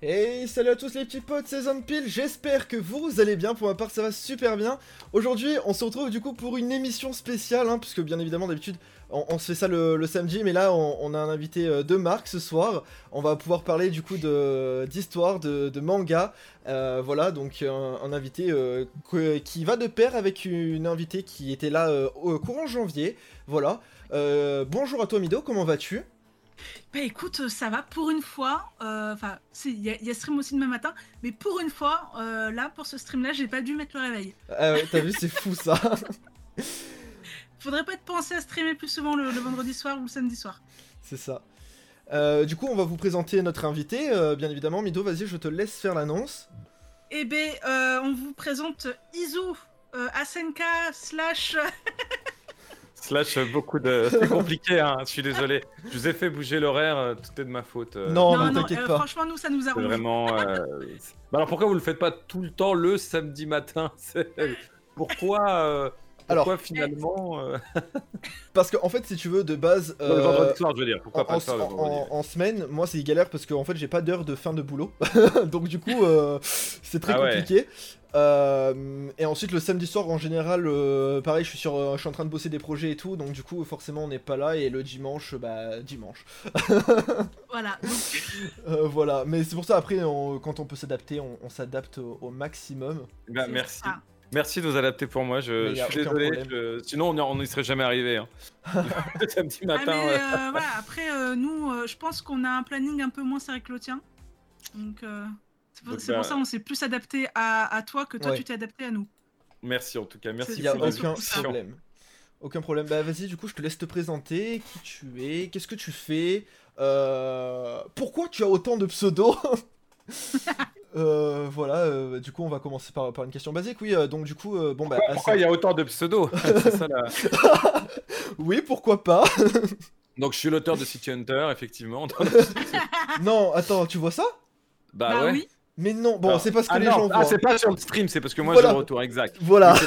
Hey, salut à tous les petits potes, c'est Zompile, j'espère que vous allez bien, pour ma part ça va super bien. Aujourd'hui, on se retrouve du coup pour une émission spéciale, hein, puisque bien évidemment d'habitude on, se fait ça le, samedi, mais là on, a un invité euh, de marque ce soir. On va pouvoir parler du coup d'histoire, de, de, manga. Euh, voilà, donc un, invité euh, qui va de pair avec une invitée qui était là au courant janvier. Voilà. bonjour à toi Mido, comment vas-tu? Bah écoute, euh, ça va pour une fois. Euh, enfin, il y, a stream aussi demain matin, mais pour une fois, euh, là, pour ce stream-là, j'ai pas dû mettre le réveil. Ah ouais, t'as vu, c'est fou ça. Faudrait pas être pensé à streamer plus souvent le, vendredi soir ou le samedi soir. C'est ça. du coup, on va vous présenter notre invité. bien évidemment, Mido, vas-y, je te laisse faire l'annonce. Eh ben, on vous présente Izu, Asenka slash. Slash beaucoup de. C'est compliqué, hein, je suis désolé. Je vous ai fait bouger l'horaire, euh, tout est de ma faute. Euh. Non, non, t'inquiète euh, pas. Franchement, nous, ça nous a Vraiment. Bah alors pourquoi vous le faites pas tout le temps le samedi matin? Pourquoi alors, pourquoi finalement Parce qu'en en fait, si tu veux, de base. le vendredi soir, je veux dire. Pourquoi en, pas ça en, semaine, moi, c'est galère parce qu'en en fait, j'ai pas d'heure de fin de boulot. Donc, du coup, c'est très ah compliqué. Euh, et ensuite le samedi soir en général, euh, pareil, je suis sur, euh, je suis en train de bosser des projets et tout, donc du coup forcément on n'est pas là et le dimanche, bah dimanche. voilà. voilà, mais c'est pour ça après quand on peut s'adapter, on, s'adapte au, maximum. Bah, merci. Merci de vous adapter pour moi, je, suis désolé, sinon on n'y serait jamais arrivé. Hein. le samedi ah, matin. voilà, après nous, je pense qu'on a un planning un peu moins serré que le tien. Donc c'est pour, ça qu'on s'est plus adapté à, toi que toi tu t'es adapté à nous. Merci en tout cas, merci. Il n'y a aucun problème. Aucun problème. Bah vas-y, du coup, je te laisse te présenter qui tu es, qu'est-ce que tu fais, euh... pourquoi tu as autant de pseudos? Euh, voilà, euh, du coup, on va commencer par, par une question basique. Oui, euh, donc du coup, bon bah. Pourquoi il y a autant de pseudos? Ça, Oui, pourquoi pas? Donc, je suis l'auteur de City Hunter, effectivement. non, attends, tu vois ça? Bah, bah ouais. Oui. Mais non, bon, c'est parce que ah les gens ah, c'est pas sur le stream, c'est parce que moi j'ai le retour, exact. Voilà.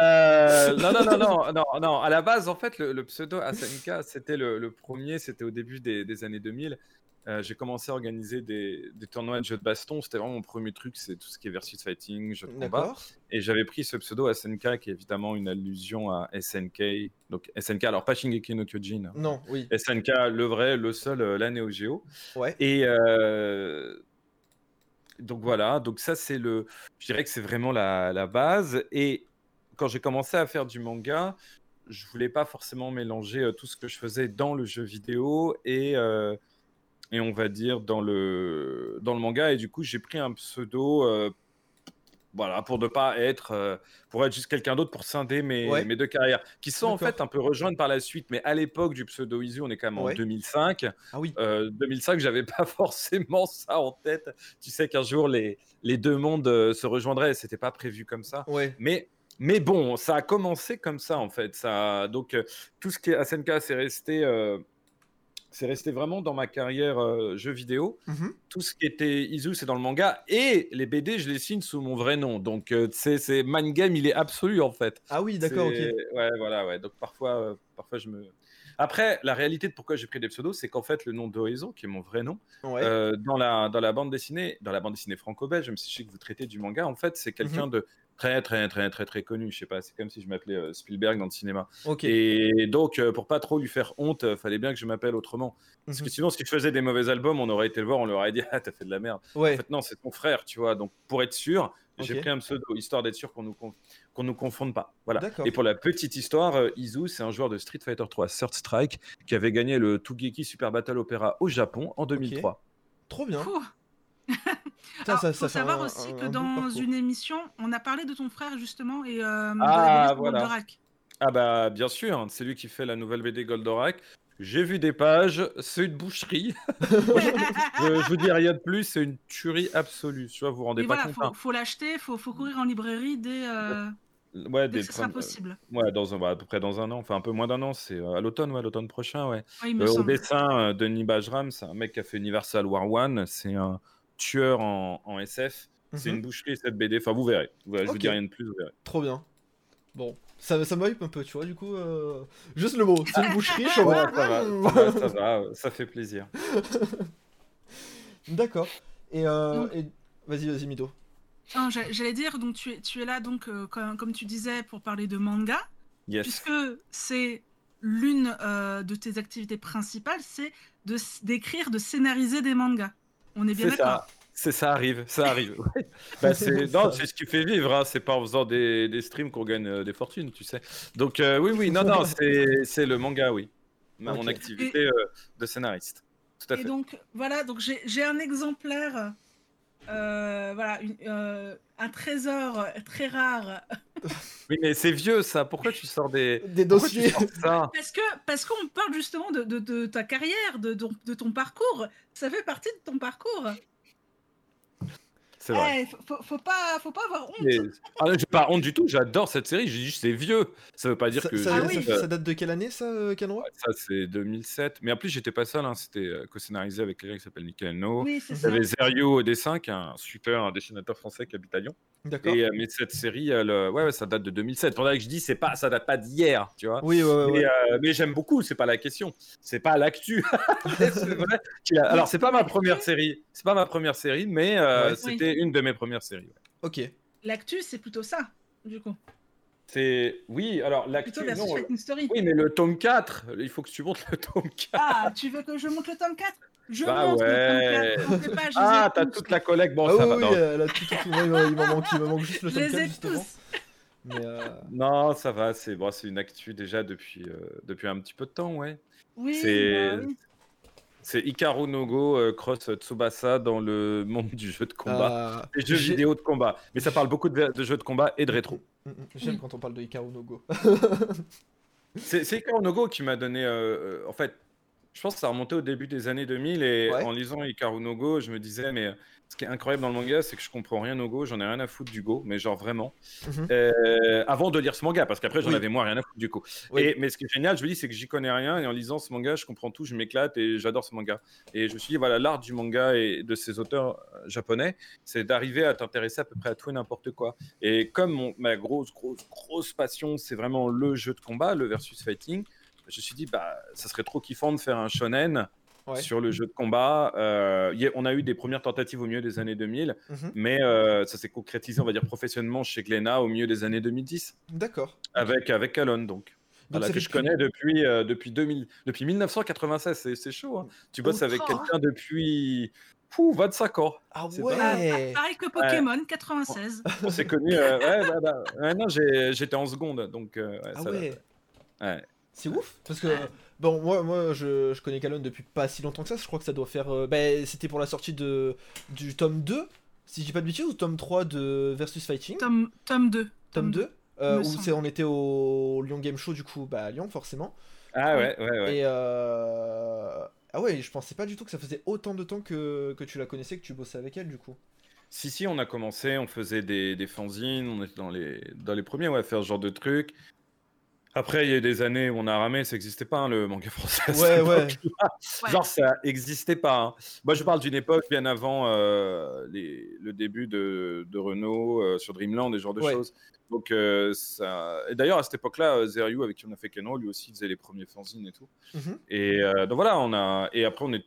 Euh, non, non, non, non, non, non. À la base, en fait, le, pseudo SNK, c'était le, premier, c'était au début des, années 2000. Euh, j'ai commencé à organiser des, tournois de jeux de baston. C'était vraiment mon premier truc, c'est tout ce qui est versus fighting, jeux de combat. Et j'avais pris ce pseudo SNK, qui est évidemment une allusion à SNK. Donc SNK, alors pas Shingeki no Kyojin. Non, oui. SNK, le vrai, le seul, euh, la Neo Geo. Ouais. Et donc voilà, donc ça c'est le, je dirais que c'est vraiment la, base. Et quand j'ai commencé à faire du manga, je voulais pas forcément mélanger euh, tout ce que je faisais dans le jeu vidéo et euh, et on va dire dans le dans le manga. Et du coup, j'ai pris un pseudo euh, voilà, pour ne pas être, euh, pour être juste quelqu'un d'autre, pour scinder mes, mes deux carrières, qui sont en fait un peu rejointes par la suite. Mais à l'époque du pseudo Izu, on est quand même en 2005. Ah oui. Euh, 2005, j'avais pas forcément ça en tête. Tu sais qu'un jour les, les deux mondes euh, se rejoindraient, c'était pas prévu comme ça. Ouais. Mais mais bon, ça a commencé comme ça en fait. Ça, donc euh, tout ce qui est SNK, c'est resté c'est resté vraiment dans ma carrière euh, jeu vidéo. Mmh Tout ce qui était Izu, c'est dans le manga. Et les BD, je les signe sous mon vrai nom. Donc, euh, c'est Man Game, il est absolu en fait. Ah oui, d'accord, ok. Ouais, voilà, ouais. Donc, parfois, euh, parfois je me. Après, la réalité de pourquoi j'ai pris des pseudos, c'est qu'en fait, le nom d'Horizon, qui est mon vrai nom, dans, la, dans la bande dessinée, dans la bande dessinée franco-belge, même si je sais que vous traitez du manga, en fait, c'est mmh quelqu'un de très très très très très connu. Je sais pas, c'est comme si je m'appelais euh, Spielberg dans le cinéma. Et donc euh, pour pas trop lui faire honte, euh, fallait bien que je m'appelle autrement. Parce que mhm. sinon, si je faisais des mauvais albums, on aurait été le voir, on leur aurait dit ah t'as fait de la merde. Ouais. En fait non, c'est ton frère, tu vois. Donc pour être sûr, j'ai pris un pseudo histoire d'être sûr qu'on nous qu'on nous confonde pas. Voilà. Et pour la petite histoire, Izu, c'est un joueur de Street Fighter 3 Third Strike qui avait gagné le Tugeki Super Battle Opera au Japon en 2003. Trop bien. Il faut savoir aussi que dans une émission, on a parlé de ton frère justement et euh, ah, de Goldorak. Ah bah bien sûr, c'est lui qui fait la nouvelle BD Goldorak. J'ai vu des pages, c'est une boucherie. je, vous dis rien de plus, c'est une tuerie absolue. Tu vois, vous vous rendez pas compte. Faut, hein. faut l'acheter, faut, faut courir en librairie dès. Euh... Ouais, dès que ce sera possible. Ouais, dans un, bah, à peu près dans un an, enfin un peu moins d'un an, c'est euh, à l'automne, ouais, l'automne prochain, ouais. Euh, au dessin, Denis Bajram, c'est un mec qui a fait Universal War One, c'est un, tueur en, SF. C'est mhm. une boucherie cette BD. Enfin, vous verrez. Je vous dis rien de plus, vous verrez. Trop bien. Bon, ça, ça m'hype un peu, tu vois, du coup. Euh, juste le mot, c'est une boucherie, ça va, ça va, ça fait plaisir. D'accord. Et, euh, vas-y, vas-y, Mido. J'allais dire, donc tu es, tu es là, donc, euh, comme, tu disais, pour parler de manga. Puisque c'est l'une euh, de tes activités principales, c'est d'écrire, de, scénariser des mangas. On est bien d'accord c'est ça arrive, ça arrive. bah, c'est non, c'est ce qui fait vivre. Hein. C'est pas en faisant des, des streams qu'on gagne euh, des fortunes, tu sais. Donc oui, oui, non, non, c'est le manga, oui. Mon activité de scénariste. Tout à fait. Et donc voilà, donc j'ai un exemplaire euh, voilà, euh, un trésor très rare. oui, mais c'est vieux ça. Pourquoi tu sors des, des dossiers Parce que parce qu'on parle justement de, de, ta carrière, de, de, ton parcours. Ça fait partie de ton parcours. C'est vrai. Eh, faut, pas, faut pas avoir honte. Ah, j'ai pas honte du tout, j'adore cette série, j'ai dit c'est vieux. Ça veut pas dire que. Ça, ça, date de quelle année ça, euh, Ça c'est 2007. Mais en plus j'étais pas seul, hein. c'était euh, co-scénarisé avec quelqu'un qui s'appelle Nickel No. Oui, Il y avait Zerio au dessin, qui est un super dessinateur français qui habite à Lyon. D'accord. Et euh, mais cette série, elle, ouais, ça date de 2007. Pour que je dis, c'est pas, ça date pas d'hier, tu vois. Oui, ouais, mais, mais j'aime beaucoup. C'est pas la question. C'est pas l'actu. Alors c'est pas ma première série. C'est pas ma première série, mais c'était une de mes premières séries. Ok. L'actu, c'est plutôt ça, du coup. C'est oui, alors l'actu non. Story. Oui, mais le tome 4, il faut que tu montres le tome 4. Ah, tu veux que je montre le tome 4 Je bah montre ouais. le tome 4. Pas, ah, t'as toute la collecte. Bon, ah, ça oui, va. Oui, euh, tout, tout, il m'en manque, il manque juste le tome 4 justement. Mais euh... Non, ça va. C'est bon, c'est une actu déjà depuis euh, depuis un petit peu de temps, ouais. Oui. C'est bah oui. C'est Hikaru Nogo euh, Cross Tsubasa dans le monde du jeu de combat. Euh, jeux vidéo de combat. Mais ça parle beaucoup de, jeux de combat et de rétro. Mm, mm, mm. J'aime quand on parle de Hikaru Nogo. c'est Hikaru Nogo qui m'a donné. Euh, en fait, je pense que ça a remonté au début des années 2000 et en lisant Hikaru Nogo, je me disais, mais ce qui est incroyable dans le manga, c'est que je comprends rien au Go, j'en ai rien à foutre du Go, mais genre vraiment. Mhm. Euh, avant de lire ce manga, parce qu'après j'en avais moins rien à foutre du Go. Et, mais ce qui est génial, je me dis, c'est que j'y connais rien, et en lisant ce manga, je comprends tout, je m'éclate et j'adore ce manga. Et je me suis dit, voilà, l'art du manga et de ces auteurs euh, japonais, c'est d'arriver à t'intéresser à peu près à tout et n'importe quoi. Et comme ma grosse, grosse, grosse passion, c'est vraiment le jeu de combat, le versus fighting, je me suis dit, bah, ça serait trop kiffant de faire un shonen sur le jeu de combat. Euh, on a eu des premières tentatives au milieu des années 2000, mhm. mais euh, ça s'est concrétisé, on va dire, professionnellement chez Glénat au milieu des années 2010. D'accord. Avec, avec Calonne, donc. donc que je connais depuis, euh, depuis, 2000, depuis 1996, c'est chaud. Hein. Tu bosses avec quelqu'un depuis 25 ans. Ah ouais Pareil que Pokémon, 96. On s'est connus. ouais, bah, bah, non, j'étais en seconde, donc. ah ouais. C'est ouf, parce que Bon, moi, moi je, je connais Calonne depuis pas si longtemps que ça. Je crois que ça doit faire. Euh, bah, c'était pour la sortie de, du tome 2, si je dis pas de bêtises, ou tome 3 de Versus Fighting? Tome, tome 2. Tome 2 euh, où on était au Lyon Game Show, du coup, bah, à Lyon, forcément. Ah ouais, ouais, ouais. Et euh... Ah ouais, je pensais pas du tout que ça faisait autant de temps que, que tu la connaissais, que tu bossais avec elle, du coup. Si, si, on a commencé, on faisait des, des fanzines, on était dans les, dans les premiers ouais, à faire ce genre de trucs. Après, il y a eu des années où on a ramé, ça n'existait pas, hein, le manga français. Ouais, ouais. Genre, ça n'existait pas. Hein. Moi, je parle d'une époque bien avant euh, les, le début de, de Renault euh, sur Dreamland, des genres de choses. Donc, euh, ça... Et d'ailleurs, à cette époque-là, Zeriou, avec qui on a fait Keno, lui aussi faisait les premiers fanzines et tout. Mhm. Et donc voilà, on a. Et après, on est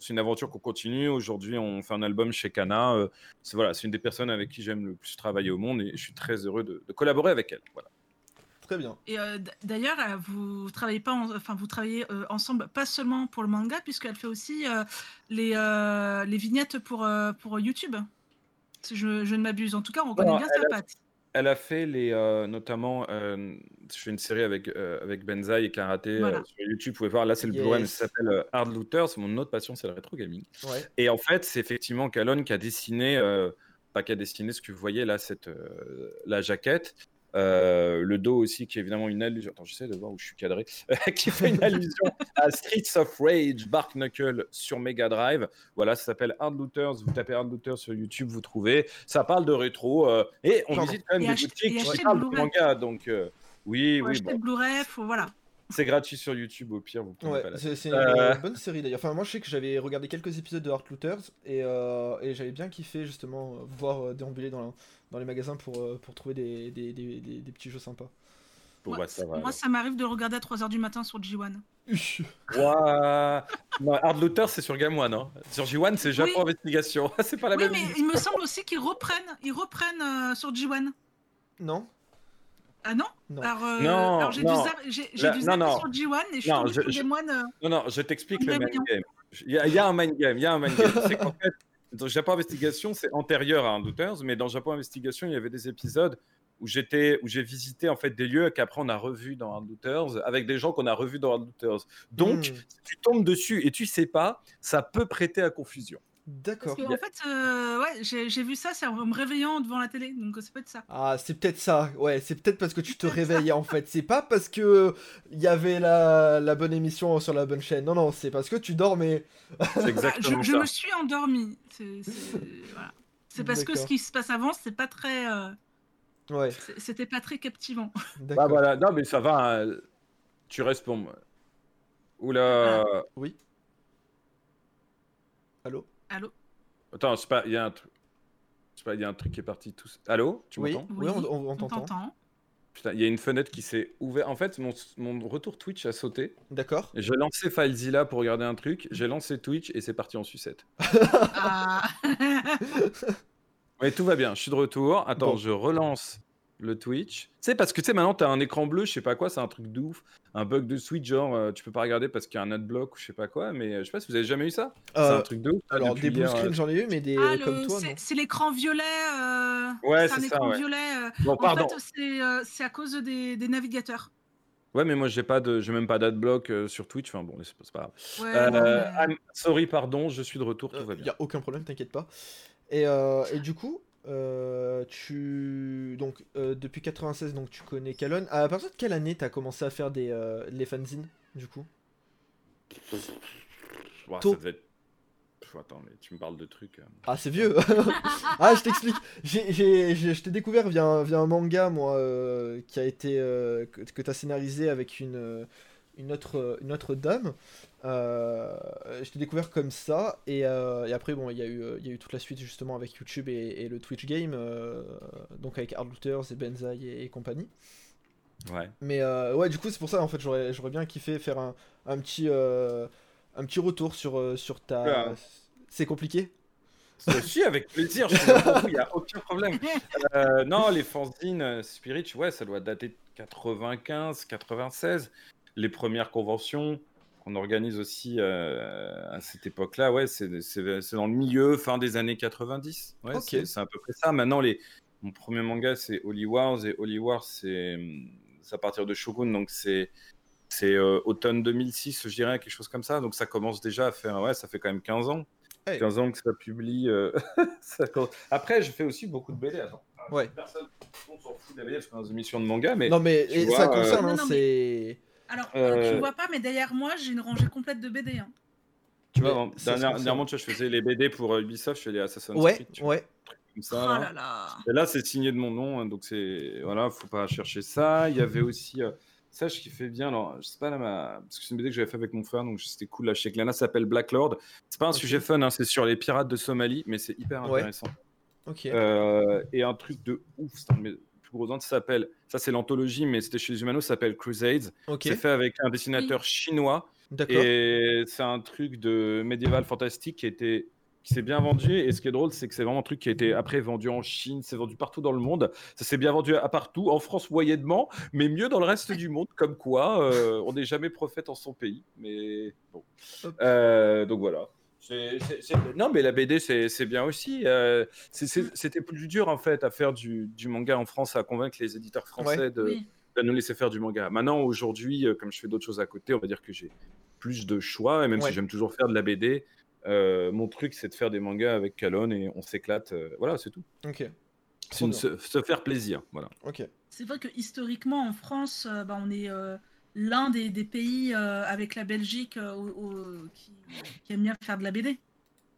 c'est une aventure qu'on continue. Aujourd'hui, on fait un album chez Kana. c'est voilà, c'est une des personnes avec qui j'aime le plus travailler au monde et je suis très heureux de, de collaborer avec elle. Voilà. Très bien. Et euh, d'ailleurs, euh, vous travaillez pas, enfin vous travaillez euh, ensemble, pas seulement pour le manga, puisqu'elle fait aussi les, les vignettes pour pour YouTube. Si je, je ne m'abuse, en tout cas, on connaît bien sa patte. Elle a fait les, notamment, je fais une série avec avec Benzaï et Karaté sur YouTube. Vous pouvez voir, là c'est le Blu-ray, ça s'appelle Hard Looter. C'est mon autre passion, c'est le rétro gaming. Et en fait, c'est effectivement Calonne qui a dessiné, pas qui a dessiné ce que vous voyez là, cette la jaquette. Euh, le dos aussi, qui est évidemment une allusion. Attends, j'essaie de voir où je suis cadré. qui fait une allusion à Streets of Rage, Bark Knuckle sur Mega Drive. Voilà, ça s'appelle Hard Looters. Vous tapez Hard Looters sur YouTube, vous trouvez. Ça parle de rétro. Euh, et on visite quand même des boutiques qui parlent de manga. Donc, euh, oui, oui. Bon. Blu-ray, voilà. C'est gratuit sur YouTube au pire. Vous ouais, c'est une euh. bonne série d'ailleurs. Enfin, moi je sais que j'avais regardé quelques épisodes de Heart Looters et, euh, et j'avais bien kiffé justement voir euh, déambuler dans, dans les magasins pour, pour trouver des, des, des, des, petits jeux sympas. moi, ça, moi ça m'arrive de regarder à 3h du matin sur G1. Hard Looter, c'est sur Game One. Hein. Sur G1, c'est Japon Investigation. c'est pas la oui, même. mais il me semble aussi qu'ils reprennent, ils reprennent euh, sur G1. Non. Ah non, non. Alors, euh, non, alors j'ai dû, dû sur G1 et je suis sur Game One. Euh, non, non, je t'explique le mind game. Il y, a, il y, a un mind game. Il y a un mind game. c'est qu'en fait, dans Japon Investigation, c'est antérieur à Undooters, mais dans Japon Investigation, il y avait des épisodes où j'étais, où j'ai visité en fait des lieux qu'après on a revus dans Undooters avec des gens qu'on a revus dans Undooters. Donc, hmm. si tu tombes dessus et tu sais pas, ça peut prêter à confusion. D'accord. En fait, euh, ouais, j'ai vu ça, c'est en me réveillant devant la télé, donc c'est peut-être ça. Ah, c'est peut-être ça, ouais, c'est peut-être parce que tu te réveillais en fait. C'est pas parce que il y avait la, la, bonne émission sur la bonne chaîne. Non, non, c'est parce que tu dormais. C'est exactement je, je, me suis endormi. C'est voilà. parce que ce qui se passe avant, c'est pas très. Euh, ouais. C'était pas très captivant. Bah voilà, non, mais ça va. Hein. Tu restes pour moi. Oula. Oui. Allô Attends, c'est pas. Il y a un truc. pas, il y a un truc qui est parti tout. Allô Tu oui, m'entends Oui, on, t'entend. Putain, il y a une fenêtre qui s'est ouverte. En fait, mon, mon, retour Twitch a sauté. D'accord. J'ai lancé FileZilla pour regarder un truc. J'ai lancé Twitch et c'est parti en sucette. ah. Mais tout va bien. Je suis de retour. Attends, je relance le Twitch. Tu sais, parce que tu sais, maintenant, tu as un écran bleu, je sais pas quoi, c'est un truc de ouf. Un bug de Switch, genre, euh, tu peux pas regarder parce qu'il y a un adblock ou je sais pas quoi, mais euh, je sais pas si vous avez jamais eu ça. c'est un euh, truc de ouf. Alors, des blue screens, j'en ai eu, mais des ah, comme toi, C'est l'écran violet. Ouais, c'est ça. violet. Bon, pardon. En fait, c'est à cause des, des, navigateurs. Ouais, mais moi, j'ai pas de, j'ai même pas d'adblock sur Twitch. Enfin, bon, c'est pas grave. Ouais, sorry, pardon, je suis de retour, tout va bien. Y a aucun problème, t'inquiète pas. Et, et du coup, euh, tu donc euh, depuis 96 donc tu connais Calonne. À partir de quelle année t'as commencé à faire des euh, les fanzines du coup? Ouais, ça devait être... Attends mais tu me parles de trucs. Ah c'est vieux. ah je t'explique. je t'ai découvert via via un manga moi qui a été que, que t'as scénarisé avec une une autre une autre dame. Euh, je t'ai découvert comme ça, et, euh, et après, bon, il y, a eu, il y a eu toute la suite justement avec YouTube et, le Twitch Game, euh, donc avec Hard Looters et Benzaï et, compagnie. Ouais. Mais ouais, du coup, c'est pour ça, en fait, j'aurais bien kiffé faire un, un petit, un petit retour sur, sur ta. C'est compliqué? Si, avec plaisir, il n'y a aucun problème. non, les fanzines Spirit, ouais, ça doit dater de 95, 96. Les premières conventions, on organise aussi euh, à cette époque-là, ouais, c'est dans le milieu, fin des années 90. Ouais, c'est à peu près ça. Maintenant, les, mon premier manga, c'est Holy Wars, et Holy Wars, c'est à partir de Shogun, donc c'est c'est euh, automne 2006, je dirais, quelque chose comme ça. Donc ça commence déjà à faire, ouais, ça fait quand même 15 ans. 15 ans que ça publie. Euh, Après, je fais aussi beaucoup de BD. Attends. Ouais. Personne s'en fout des BD parce qu'on a des émissions de manga, mais. Non, mais ça concerne, hein, c'est. Alors, euh, tu vois pas, mais derrière moi, j'ai une rangée complète de BD. Hein. Tu vois, dernièrement, tu vois, je faisais les BD pour euh, Ubisoft, je fais les Assassin's Creed. Ouais, Comme ça, oh là. Là. Et là, c'est signé de mon nom, hein, donc c'est voilà, faut pas chercher ça. Il y avait aussi euh, ça, je kiffais bien. Alors, je sais pas là, ma... parce que c'est une BD que j'avais fait avec mon frère, donc c'était cool. Là, je sais que Lana s'appelle Black Lord. C'est pas un sujet fun, hein, c'est sur les pirates de Somalie, mais c'est hyper intéressant. Ok. et un truc de ouf, c'est un plus gros s'appelle, ça c'est l'anthologie, mais c'était chez les Humanos, ça s'appelle Crusades. C'est fait avec un dessinateur chinois. Et c'est un truc de médiéval fantastique qui était qui s'est bien vendu. Et ce qui est drôle, c'est que c'est vraiment un truc qui a été après vendu en Chine, c'est vendu partout dans le monde. Ça s'est bien vendu à partout, en France moyennement, mais mieux dans le reste du monde. Comme quoi, euh, on n'est jamais prophète en son pays. Mais bon. Euh, donc voilà. Non, mais la BD, c'est bien aussi. Euh, c'était plus dur, en fait, à faire du, manga en France, à convaincre les éditeurs français de, nous laisser faire du manga. Maintenant, aujourd'hui, euh, comme je fais d'autres choses à côté, on va dire que j'ai plus de choix, et même si j'aime toujours faire de la BD, euh, mon truc, c'est de faire des mangas avec Calonne et on s'éclate. voilà, c'est tout. Ok. C'est se, se, faire plaisir. Voilà. Ok. C'est vrai que historiquement, en France, bah, on est l'un des, pays euh, avec la Belgique euh, qui, aime bien faire de la BD.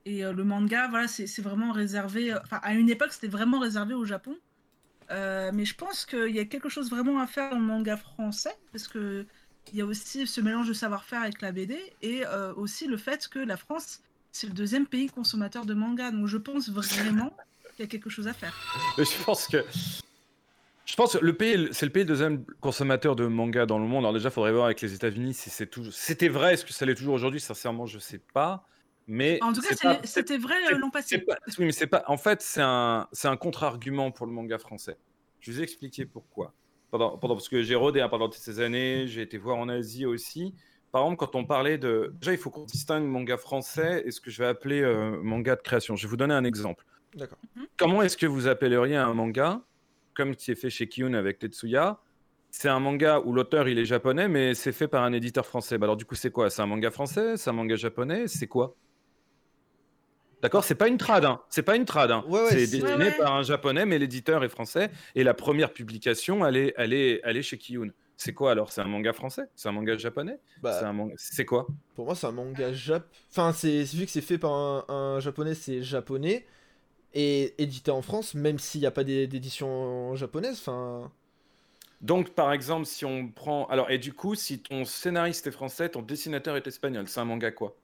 Et euh, le manga, voilà, c'est vraiment réservé. Enfin, à une époque, c'était vraiment réservé au Japon. mais je pense qu'il y a quelque chose vraiment à faire dans le manga français, parce que il y a aussi ce mélange de savoir-faire avec la BD, et aussi le fait que la France, c'est le deuxième pays consommateur de manga. Donc je pense vraiment qu'il y a quelque chose à faire. je pense que Je pense que le pays, c'est le pays deuxième consommateur de manga dans le monde. Alors déjà, il faudrait voir avec les États-Unis si c'est toujours, c'était vrai, est-ce que ça l'est toujours aujourd'hui? Sincèrement, je sais pas. Mais en tout cas, c'était vrai euh, l'an passé. oui, mais c'est pas. En fait, c'est un, c'est un contre-argument pour le manga français. Je vous expliquer pourquoi. Pendant, pendant parce que j'ai rodé hein, pendant toutes ces années, j'ai été voir en Asie aussi. Par exemple, quand on parlait de, déjà, il faut qu'on distingue manga français et ce que je vais appeler euh, manga de création. Je vais vous donner un exemple. D'accord. Mhm. Comment est-ce que vous appelleriez un manga comme qui est fait chez Kiyun avec Tetsuya, c'est un manga où l'auteur il est japonais, mais c'est fait par un éditeur français. Bah alors du coup, c'est quoi? C'est un manga français? C'est un manga japonais? C'est quoi? D'accord, c'est pas une trad, hein. c'est pas une trad. Hein. c'est dessiné par un japonais, mais l'éditeur est français. Et la première publication, elle est, elle est, elle est chez Kiyun. C'est quoi alors? C'est un manga français? C'est un manga japonais? Bah, C'est quoi? Pour moi, c'est un manga jap. Enfin, c'est vu que c'est fait par un japonais, c'est japonais et édité en France, même s'il n'y a pas d'édition japonaise. Enfin. Donc, par exemple, si on prend. Alors, et du coup, si ton scénariste est français, ton dessinateur est espagnol, c'est un manga quoi?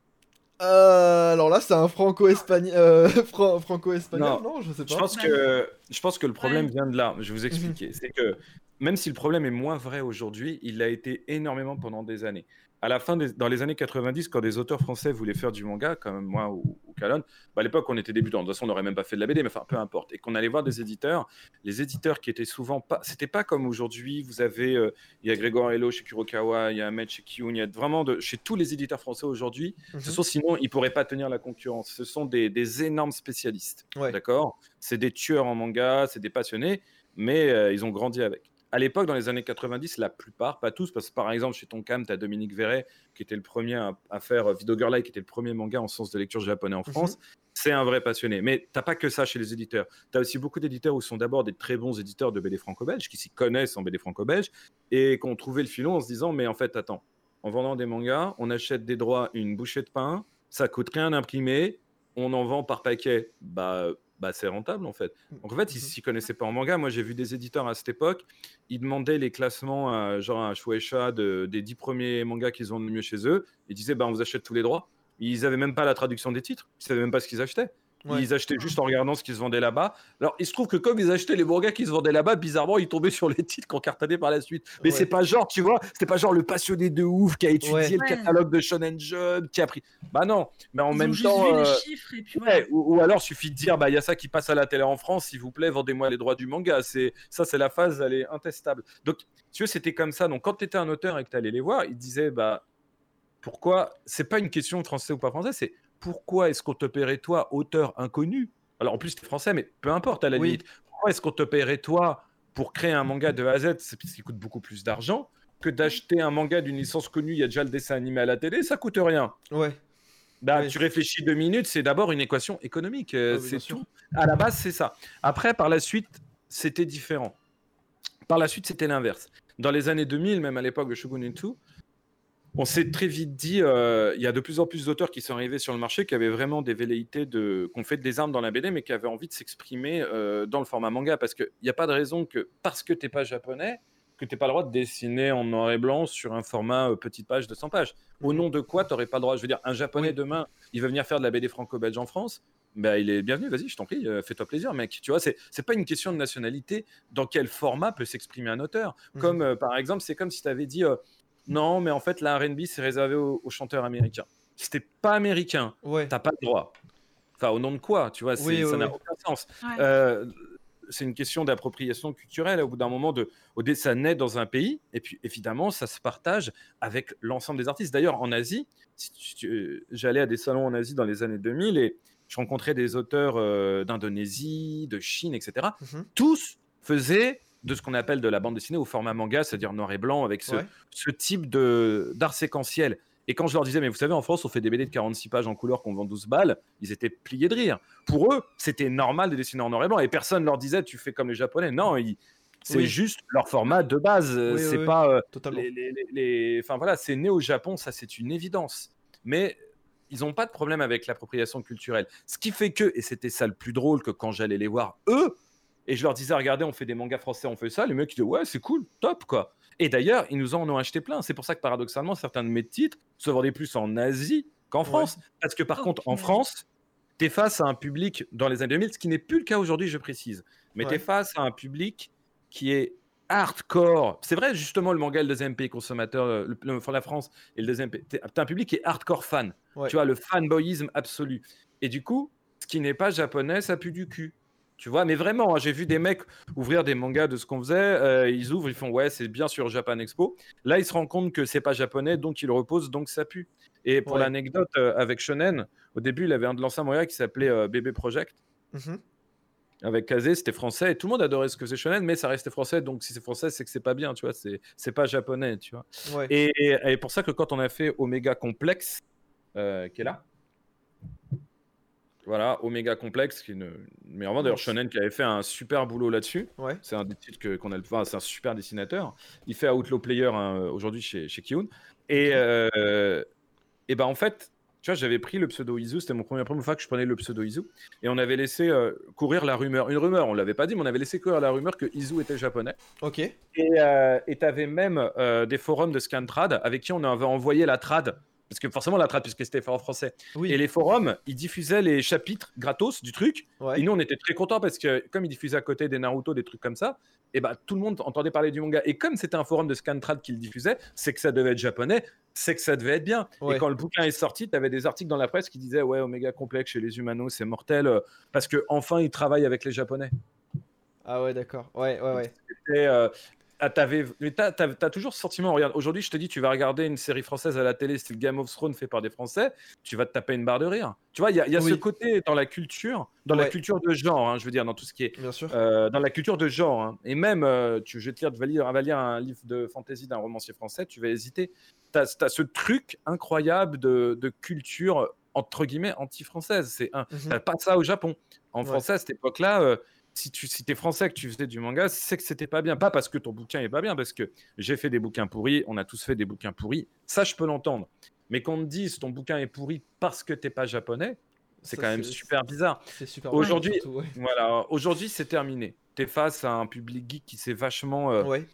Euh, alors là, c'est un franco-espagnol. Euh, franco-espagnol, non. je sais pas. Je pense que, je pense que le problème vient de là. Je vais vous expliquer. C'est que même si le problème est moins vrai aujourd'hui, il l'a été énormément pendant des années à la fin, dans les années 90, quand des auteurs français voulaient faire du manga, comme moi ou, ou bah, à l'époque, on était débutants. De toute façon, on n'aurait même pas fait de la BD, mais enfin, peu importe. Et qu'on allait voir des éditeurs, les éditeurs qui étaient souvent pas. C'était pas comme aujourd'hui, vous avez. Euh, il y a Grégoire Hello chez Kurokawa, il y a Ahmed chez Kiyun, il y a vraiment de. Chez tous les éditeurs français aujourd'hui, ce mhm. sont sinon, ils ne pourraient pas tenir la concurrence. Ce sont des, énormes spécialistes. D'accord? C'est des tueurs en manga, c'est des passionnés, mais euh, ils ont grandi avec à l'époque, dans les années 90, la plupart, pas tous, parce que par exemple, chez Tonkam, tu as Dominique Verret, qui était le premier à, faire Video Girl qui était le premier manga en sens de lecture japonais en mhm. France. C'est un vrai passionné. Mais t'as pas que ça chez les éditeurs. Tu as aussi beaucoup d'éditeurs où sont d'abord des très bons éditeurs de BD franco-belge, qui s'y connaissent en BD franco-belge, et qui ont trouvé le filon en se disant, mais en fait, attends, en vendant des mangas, on achète des droits une bouchée de pain, ça coûte rien d'imprimer, on en vend par paquet. Bah, bah, c'est rentable en fait. Mmh. Donc en fait, ils ne mmh s'y connaissaient pas en manga. Moi, j'ai vu des éditeurs à cette époque, ils demandaient les classements, genre à Shueisha, de, des 10 premiers mangas qu'ils ont le mieux chez eux. Ils disaient, bah, on vous achète tous les droits. Ils n'avaient même pas la traduction des titres, ils ne savaient même pas ce qu'ils achetaient. Ils achetaient juste en regardant ce qui se vendait là-bas. Alors, il se trouve que comme ils achetaient les mangas qui se vendaient là-bas, bizarrement, ils tombaient sur les titres qu'on cartonnait par la suite. Mais c'est pas genre, tu vois, c'était pas genre le passionné de ouf qui a étudié le catalogue de Shonen Jump, qui a pris. Bah non, mais en même temps. Euh... et puis ou, alors, suffit de dire, bah il y a ça qui passe à la télé en France, s'il vous plaît, vendez-moi les droits du manga. C'est ça, c'est la phase, elle est intestable. Donc, tu vois, c'était comme ça. Donc, quand tu étais un auteur et que tu allais les voir, ils disaient, bah pourquoi C'est pas une question français ou pas français, c'est pourquoi est-ce qu'on te paierait toi, auteur inconnu, alors en plus, c'est français, mais peu importe à la limite. Pourquoi est-ce qu'on te paierait toi pour créer un manga de A à Z? C'est parce qu'il coûte beaucoup plus d'argent que d'acheter un manga d'une licence connue. Il y a déjà le dessin animé à la télé, ça coûte rien. Ouais. Bah, Tu réfléchis deux minutes, c'est d'abord une équation économique. Euh, c'est tout. À la base, c'est ça. Après, par la suite, c'était différent. Par la suite, c'était l'inverse. Dans les années 2000, même à l'époque de Shogun 2, on s'est très vite dit, euh, il y a de plus en plus d'auteurs qui sont arrivés sur le marché qui avaient vraiment des velléités de, qu'on fait des armes dans la BD, mais qui avaient envie de s'exprimer euh, dans le format manga, parce qu'il n'y a pas de raison que parce que tu n'es pas japonais, que tu n'aies pas le droit de dessiner en noir et blanc sur un format euh, petite page de 100 pages. Au nom de quoi tu n'aurais pas le droit? Je veux dire, un japonais demain, il veut venir faire de la BD franco-belge en France, ben, il est bienvenu, vas-y, je t'en prie, fais-toi plaisir, mec. Tu vois, c'est, c'est pas une question de nationalité, dans quel format peut s'exprimer un auteur. Mmh. Comme, par exemple, c'est comme si tu avais dit, non, mais en fait, la RB, c'est réservé aux, chanteurs américains. Si t'es pas américain, ouais. t'as pas le droit. Enfin, au nom de quoi Tu vois, ça n'a aucun sens. Euh, c'est une question d'appropriation culturelle. Au bout d'un moment, de, ça naît dans un pays, et puis évidemment, ça se partage avec l'ensemble des artistes. D'ailleurs, en Asie, j'allais à des salons en Asie dans les années 2000 et je rencontrais des auteurs euh, d'Indonésie, de Chine, etc. Mhm. Tous faisaient de ce qu'on appelle de la bande dessinée au format manga, c'est-à-dire noir et blanc, avec ce, ce type d'art séquentiel. Et quand je leur disais, mais vous savez, en France, on fait des BD de 46 pages en couleur qu'on vend 12 balles, ils étaient pliés de rire. Pour eux, c'était normal de dessiner en noir et blanc. Et personne leur disait, tu fais comme les Japonais. Non, c'est juste leur format de base. c'est pas. Euh, les, Enfin voilà, c'est né au Japon, ça c'est une évidence. Mais ils n'ont pas de problème avec l'appropriation culturelle. Ce qui fait que, et c'était ça le plus drôle, que quand j'allais les voir, eux, et je leur disais, regardez, on fait des mangas français, on fait ça. Les mecs, ils disaient, ouais, c'est cool, top, quoi. Et d'ailleurs, ils nous en ont acheté plein. C'est pour ça que paradoxalement, certains de mes titres se vendaient plus en Asie qu'en France. Parce que par contre, en France, tu es face à un public dans les années 2000, ce qui n'est plus le cas aujourd'hui, je précise. Mais tu es face à un public qui est hardcore. C'est vrai, justement, le manga est le deuxième pays consommateur, euh, le, la France et le deuxième pays. T'as un public qui est hardcore fan. Tu vois, le fanboyisme absolu. Et du coup, ce qui n'est pas japonais, ça pue du cul. Tu vois, mais vraiment, hein, j'ai vu des mecs ouvrir des mangas de ce qu'on faisait. Euh, ils ouvrent, ils font ouais, c'est bien sur Japan Expo. Là, ils se rendent compte que c'est pas japonais, donc ils reposent, donc ça pue. Et pour l'anecdote, euh, avec Shonen, au début, il avait un de l'ancien manga qui s'appelait euh, Bébé Project. Mhm. Avec Kazé, c'était français et tout le monde adorait ce que c'est Shonen, mais ça restait français. Donc si c'est français, c'est que c'est pas bien, tu vois. C'est pas japonais, tu vois. Et, et, pour ça que quand on a fait Omega Complexe, qui est là, voilà, Omega Complexe, qui est une meilleure d'ailleurs Shonen qui avait fait un super boulot là-dessus. Ouais. C'est un des titres qu'on a enfin, c'est un super dessinateur. Il fait Outlaw Player hein, aujourd'hui chez, chez Kiun. Et, euh, et ben en fait, tu vois, j'avais pris le pseudo Izu, c'était mon premier première fois que je prenais le pseudo Izu, et on avait laissé euh, courir la rumeur, une rumeur, on l'avait pas dit, mais on avait laissé courir la rumeur que Izu était japonais. Ok. Et euh, tu avais même euh, des forums de Scantrad avec qui on avait envoyé la trad parce que forcément la trad puisque c'était fait en français. Et les forums, ils diffusaient les chapitres gratos du truc. Et nous, on était très contents parce que comme ils diffusaient à côté des Naruto, des trucs comme ça, et bah tout le monde entendait parler du manga. Et comme c'était un forum de Scantrad qui le diffusait, c'est que ça devait être japonais, c'est que ça devait être bien. Et quand le bouquin est sorti, tu avais des articles dans la presse qui disaient ouais, Omega complexe chez les humanos, c'est mortel euh, parce que enfin ils travaillent avec les japonais. Ah ouais, d'accord. Ouais, ouais, ouais. Euh, ah, t'avais, mais t'as, toujours ce sentiment. Regarde, aujourd'hui, je te dis, tu vas regarder une série française à la télé, style Game of Thrones fait par des Français, tu vas te taper une barre de rire. Tu vois, il y a, ce côté dans la culture, dans la culture de genre, hein, je veux dire, dans tout ce qui est. Bien sûr. Euh, dans la culture de genre. Hein. Et même, euh, tu, je vais te lire, tu vas lire, un livre de fantasy d'un romancier français, tu vas hésiter. Tu as, ce truc incroyable de, de culture, entre guillemets, anti-française. C'est un, mmh pas ça au Japon. En français, à cette époque-là, euh, si tu si es français que tu faisais du manga, c'est que c'était pas bien. Pas parce que ton bouquin est pas bien, parce que j'ai fait des bouquins pourris, on a tous fait des bouquins pourris. Ça, je peux l'entendre. Mais qu'on te dise ton bouquin est pourri parce que t'es pas japonais, c'est quand même super bizarre. Aujourd'hui, voilà, aujourd'hui c'est terminé. Tu es face à un public geek qui s'est vachement euh, ouais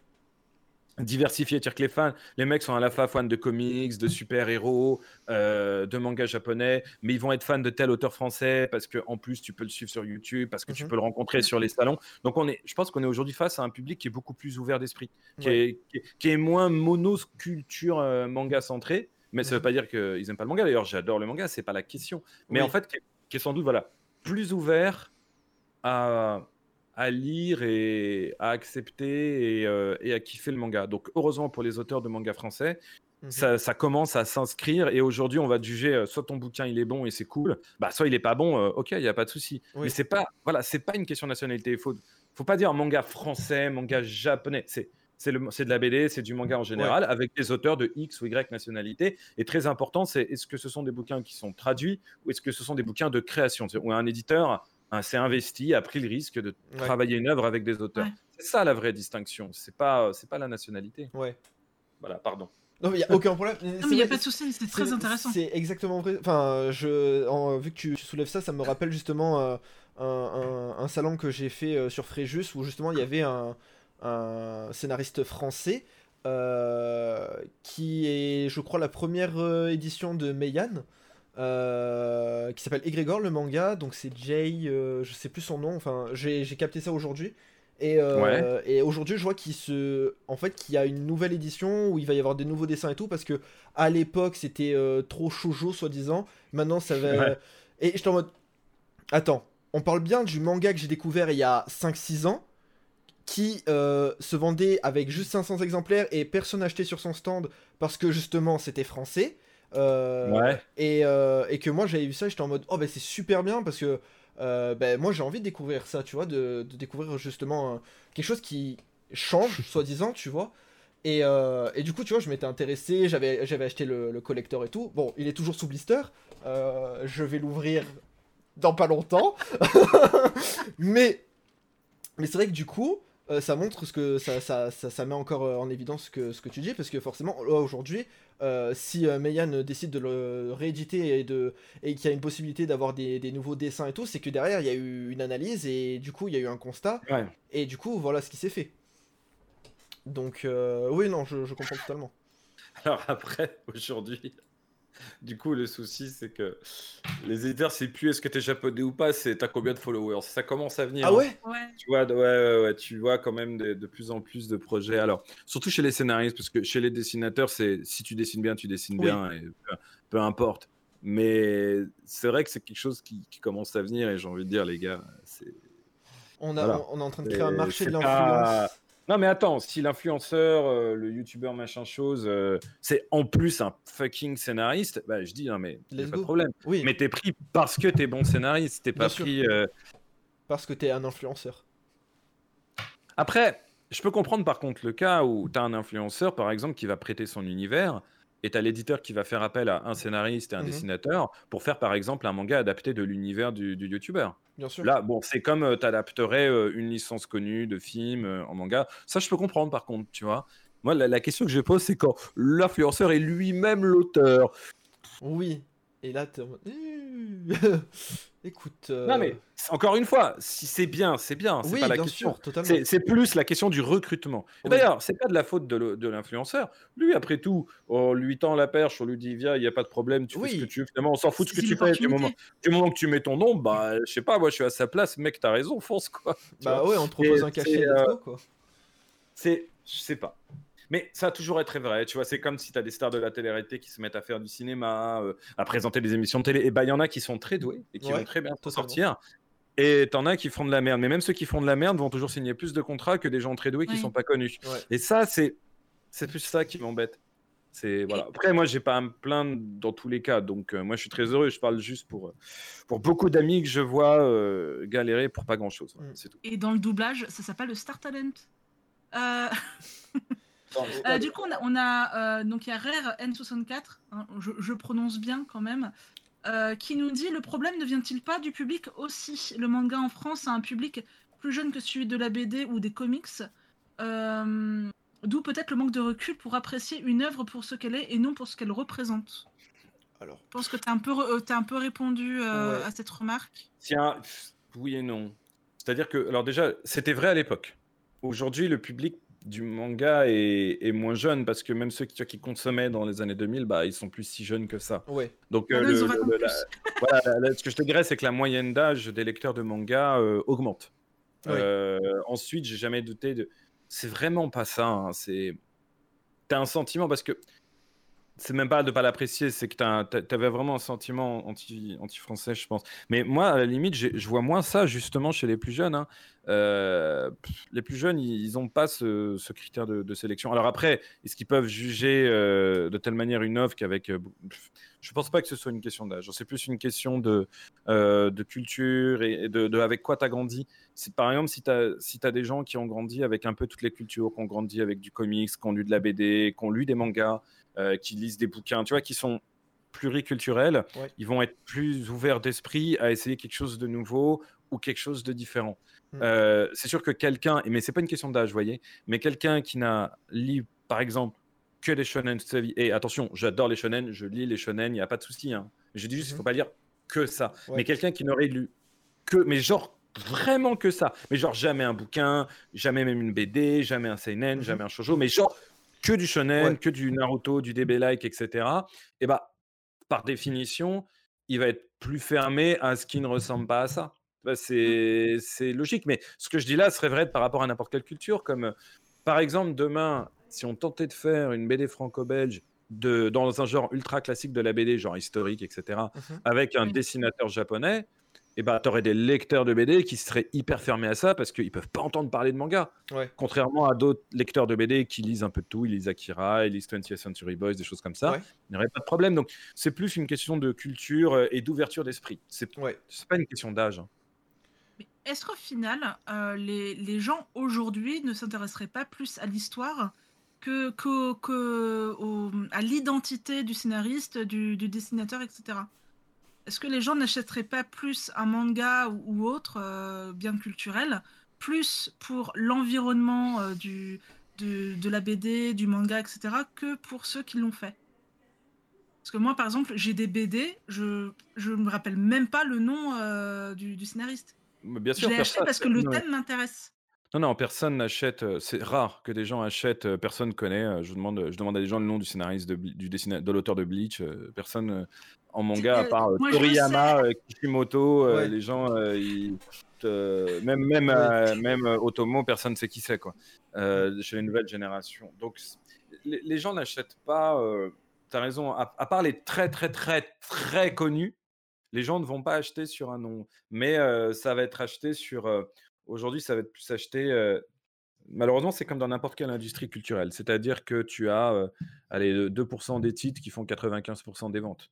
diversifié. C'est-à-dire que les fans, les mecs sont à la fois fans de comics, de super-héros, euh, de mangas japonais, mais ils vont être fans de tel auteur français parce que en plus tu peux le suivre sur YouTube, parce que tu mhm. peux le rencontrer sur les salons. Donc on est, je pense qu'on est aujourd'hui face à un public qui est beaucoup plus ouvert d'esprit, qui, est, qui, est, moins monosculture euh, manga centré. Mais ça ne veut mhm. pas dire qu'ils n'aiment pas le manga. D'ailleurs, j'adore le manga, c'est pas la question. Mais en fait, qui est, sans doute voilà plus ouvert à à lire et à accepter euh, et, à kiffer le manga. Donc heureusement pour les auteurs de manga français, mhm. ça, commence à s'inscrire et aujourd'hui on va juger euh, soit ton bouquin il est bon et c'est cool, bah soit il est pas bon, euh, ok il y a pas de souci. Mais c'est pas voilà c'est pas une question de nationalité. Il faut faut pas dire manga français, manga japonais. C'est c'est de la BD, c'est du manga en général, avec des auteurs de X ou Y nationalité. Et très important, c'est est-ce que ce sont des bouquins qui sont traduits ou est-ce que ce sont des bouquins de création? Ou un éditeur s'est investi, a pris le risque de travailler une œuvre avec des auteurs. C'est ça la vraie distinction. C'est pas, c'est pas la nationalité. Ouais. Voilà, pardon. Non, mais il n'y a aucun problème. Non, mais il n'y a pas de souci, c'est très intéressant. C'est exactement vrai. Enfin, je, vu que tu, soulèves ça, ça me rappelle justement euh, un, un, salon que j'ai fait euh, sur Fréjus où justement il y avait un, un scénariste français euh, qui est, je crois, la première édition de Meian. Euh, qui s'appelle Egrégor le manga, donc c'est Jay, euh, je sais plus son nom, enfin j'ai capté ça aujourd'hui. Et, euh, et aujourd'hui, je vois qu'il se, en fait, qu'il y a une nouvelle édition où il va y avoir des nouveaux dessins et tout parce que à l'époque c'était trop shoujo soi-disant. Maintenant ça va. Et j'étais en mode, attends, on parle bien du manga que j'ai découvert il y a 5-6 ans qui se vendait avec juste 500 exemplaires et personne achetait sur son stand parce que justement c'était français. Euh, et, euh, et, que moi j'avais vu ça, j'étais en mode oh ben c'est super bien parce que euh, ben, moi j'ai envie de découvrir ça, tu vois, de, découvrir justement quelque chose qui change, soi-disant, tu vois. Et, et, du coup, tu vois, je m'étais intéressé, j'avais, j'avais acheté le, le, collector et tout. Bon, il est toujours sous blister. je vais l'ouvrir dans pas longtemps. mais mais c'est vrai que du coup, ça montre ce que ça, ça, ça, met encore en évidence que, ce que tu dis, parce que forcément, aujourd'hui, euh, si euh, Meian décide de le rééditer et, de, et qu'il y a une possibilité d'avoir des, des, nouveaux dessins et tout, c'est que derrière il y a eu une analyse et du coup il y a eu un constat. Et du coup voilà ce qui s'est fait. Donc euh, oui, non, je, je, comprends totalement. Alors après, aujourd'hui, Du coup, le souci, c'est que les éditeurs, c'est plus est-ce que tu es japonais ou pas, c'est t'as combien de followers? Ça commence à venir. Ah hein. ouais, Tu vois, ouais, ouais, tu vois quand même de, de, plus en plus de projets. Alors, surtout chez les scénaristes, parce que chez les dessinateurs, c'est si tu dessines bien, tu dessines bien, et peu, importe. Mais c'est vrai que c'est quelque chose qui, qui, commence à venir, et j'ai envie de dire, les gars, c'est. On, a, on est en train de créer un marché de l'influence. Non, mais attends, si l'influenceur, euh, le youtubeur, machin chose, euh, c'est en plus un fucking scénariste, bah, je dis, non, mais pas de problème. Oui. Mais t'es pris parce que t'es bon scénariste, t'es pas pris. Euh, parce que t'es un influenceur. Après, je peux comprendre par contre le cas où t'as un influenceur, par exemple, qui va prêter son univers et tu as l'éditeur qui va faire appel à un scénariste et un mmh dessinateur pour faire par exemple un manga adapté de l'univers du, du youtubeur. Bien sûr. Là, bon, c'est comme euh, tu adapterais euh, une licence connue de film euh, en manga. Ça, je peux comprendre par contre, tu vois. Moi, la, la question que je pose, c'est quand l'influenceur est lui-même l'auteur. Oui. Et là, tu Écoute. Euh, non, mais encore une fois, si c'est bien, c'est bien. C'est pas la question. C'est plus la question du recrutement. D'ailleurs, c'est pas de la faute de l'influenceur. Lui, après tout, on lui tend la perche, on lui dit Viens, il n'y a pas de problème, tu fais ce que tu veux. Finalement, on s'en fout de ce que tu fais. Du moment, du moment que tu mets ton nom, bah, je sais pas, moi, je suis à sa place, mec, t'as raison, fonce, quoi. Bah ouais, on te propose un cachet, euh, quoi. C'est. Je sais pas. Mais ça a toujours été vrai, tu vois. C'est comme si tu as des stars de la télé-réalité qui se mettent à faire du cinéma, euh, à présenter des émissions de télé. Et bah, il y en a qui sont très doués et qui vont très bien sortir. Et t'en as qui font de la merde. Mais même ceux qui font de la merde vont toujours signer plus de contrats que des gens très doués qui sont pas connus. Et ça, c'est c'est plus ça qui m'embête. C'est voilà. Après, moi, j'ai pas à me plaindre dans tous les cas. Donc, euh, moi, je suis très heureux. Je parle juste pour euh, pour beaucoup d'amis que je vois galérer pour pas grand chose. Mm. C'est tout. Et dans le doublage, ça s'appelle le Star Talent. Euh, du coup, on a, euh, donc il y a Rare N64, hein, je, prononce bien quand même, euh, qui nous dit le problème ne vient-il pas du public aussi? Le manga en France a un public plus jeune que celui de la BD ou des comics, d'où peut-être le manque de recul pour apprécier une œuvre pour ce qu'elle est et non pour ce qu'elle représente. Alors, je pense que tu as un peu, as un peu répondu à cette remarque. Tiens, oui et non. C'est-à-dire que, alors déjà, c'était vrai à l'époque. Aujourd'hui, le public du manga est, moins jeune parce que même ceux qui, qui, consommaient dans les années 2000, bah, ils sont plus si jeunes que ça. Ouais. Donc, euh, voilà, ce que je te dirais, c'est que la moyenne d'âge des lecteurs de manga euh, augmente. Euh, ensuite, j'ai jamais douté de. C'est vraiment pas ça. Hein, c'est. T'as un sentiment parce que c'est même pas de pas l'apprécier, c'est que tu avais vraiment un sentiment anti, anti-français, je pense. Mais moi, à la limite, je vois moins ça justement chez les plus jeunes. Hein. Euh, les plus jeunes, ils n'ont pas ce, critère de, sélection. Alors après, est-ce qu'ils peuvent juger euh, de telle manière une offre qu'avec... Euh, je pense pas que ce soit une question d'âge. C'est plus une question de, de culture et de, avec quoi tu as grandi. par exemple, si tu as, si as des gens qui ont grandi avec un peu toutes les cultures, qui ont grandi avec du comics, qui ont lu de la BD, qui ont lu des mangas, qui lisent des bouquins, tu vois, qui sont pluriculturels, ils vont être plus ouverts d'esprit à essayer quelque chose de nouveau ou quelque chose de différent. Mmh. Euh, c'est sûr que quelqu'un, mais c'est pas une question d'âge, vous voyez, mais quelqu'un qui n'a lu, par exemple, que des shonen toute sa vie, et attention, j'adore les shonen, je lis les shonen, il n'y a pas de souci. Hein. Je dis juste, il mmh faut pas lire que ça. Mais quelqu'un qui n'aurait lu que, mais genre vraiment que ça, mais genre jamais un bouquin, jamais même une BD, jamais un seinen, mmh jamais un shoujo, mais genre que du shonen, que du Naruto, du DB-like, etc. Et bah, par définition, il va être plus fermé à ce qui ne ressemble pas à ça. Bah, mmh. c'est logique. Mais ce que je dis là serait vrai par rapport à n'importe quelle culture. Comme par exemple, demain, si on tentait de faire une BD franco-belge dans un genre ultra classique de la BD, genre historique, etc., mmh avec un dessinateur japonais, et bah, tu aurais des lecteurs de BD qui seraient hyper fermés à ça parce qu'ils peuvent pas entendre parler de manga. Contrairement à d'autres lecteurs de BD qui lisent un peu de tout, ils lisent Akira, ils lisent 20th Century Boys, des choses comme ça. Il n'y aurait pas de problème. Donc, c'est plus une question de culture euh, et d'ouverture d'esprit. C'est ouais. pas une question d'âge. Hein. Est-ce qu'au final, euh, les, gens aujourd'hui ne s'intéresseraient pas plus à l'histoire que, à l'identité du scénariste, du, dessinateur, etc. Est-ce que les gens n'achèteraient pas plus un manga ou, autre, euh, bien culturel, plus pour l'environnement euh, de, la BD, du manga, etc., que pour ceux qui l'ont fait? Parce que moi, par exemple, j'ai des BD, je ne me rappelle même pas le nom du scénariste. Bien sûr, acheté parce que le thème m'intéresse. Non, non, personne n'achète. C'est rare que des gens achètent. Personne connaît. Je demande, je demande à des gens le nom du scénariste, de, du de l'auteur de Bleach. Personne en manga, à part Toriyama, Kishimoto, les gens, ils, même même même Otomo, personne ne sait qui c'est quoi. chez les nouvelles générations. Donc les, gens n'achètent pas. tu as raison. À, à, part les très très très très connus, les gens ne vont pas acheter sur un nom. Mais ça va être acheté sur Aujourd'hui, ça va être plus acheté. Malheureusement, c'est comme dans n'importe quelle industrie culturelle. C'est-à-dire que tu as allez, 2% des titres qui font 95% des ventes.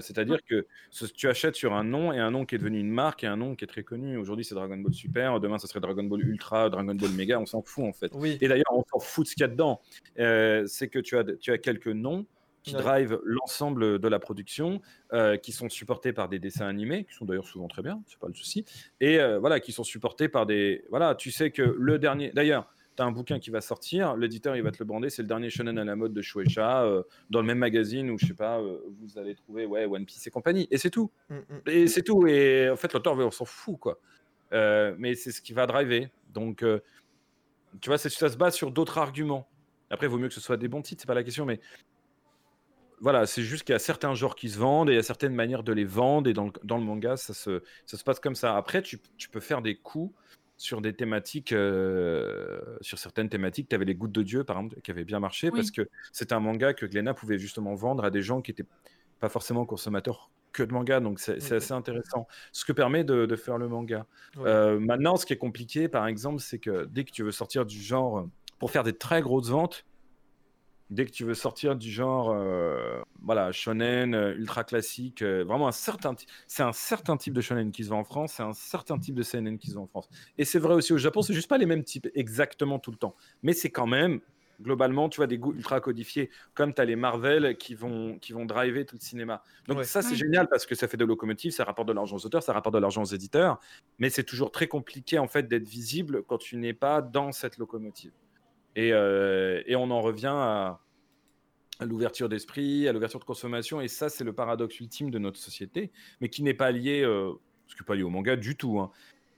C'est-à-dire que tu achètes sur un nom et un nom qui est devenu une marque et un nom qui est très connu. Aujourd'hui, c'est Dragon Ball Super. Demain, ça serait Dragon Ball Ultra, Dragon Ball Mega. On s'en fout en fait. Et d'ailleurs, on s'en fout de ce qu'il y a dedans. c'est que tu as, tu as quelques noms qui drive l'ensemble de la production, euh, qui sont supportés par des dessins animés, qui sont d'ailleurs souvent très bien, c'est pas le souci, et euh, voilà, qui sont supportés par des. Voilà, tu sais que le dernier. D'ailleurs, tu as un bouquin qui va sortir, l'éditeur il va te le bander, c'est le dernier shonen à la mode de Shueisha, euh, dans le même magazine où je sais pas, vous allez trouver ouais, One Piece et compagnie, et c'est tout. Mm, mm. Et c'est tout, et en fait, l'auteur, on s'en fout, quoi. mais c'est ce qui va driver. Donc, tu vois, ça se base sur d'autres arguments. Après, il vaut mieux que ce soit des bons titres, c'est pas la question, mais voilà, c'est juste qu'il y a certains genres qui se vendent et il y a certaines manières de les vendre. Et dans le, dans le manga, ça se, ça se passe comme ça. Après, tu, tu peux faire des coups sur des thématiques, euh, sur certaines thématiques. Tu avais les Gouttes de Dieu, par exemple, qui avaient bien marché parce que c'était un manga que Glénat pouvait justement vendre à des gens qui n'étaient pas forcément consommateurs que de manga. Donc, c'est assez intéressant. Ce que permet de, de faire le manga. Euh, maintenant, ce qui est compliqué, par exemple, c'est que dès que tu veux sortir du genre pour faire des très grosses ventes, dès que tu veux sortir du genre euh, voilà shonen euh, ultra classique euh, vraiment un certain c'est un certain type de shonen qui se vend en France c'est un certain type de CNN qui se vend en France. Et c'est vrai aussi au Japon c'est juste pas les mêmes types exactement tout le temps. Mais c'est quand même globalement tu vois des goûts ultra codifiés comme tu as les Marvel qui vont qui vont driver tout le cinéma. Donc ça c'est génial parce que ça fait de locomotives ça rapporte de l'argent aux auteurs ça rapporte de l'argent aux éditeurs mais c'est toujours très compliqué en fait d'être visible quand tu n'es pas dans cette locomotive euh, et, on en revient à, l'ouverture d'esprit, à l'ouverture de consommation. Et ça, c'est le paradoxe ultime de notre société, mais qui n'est pas lié, euh, ce qui n'est pas lié au manga du tout. Hein.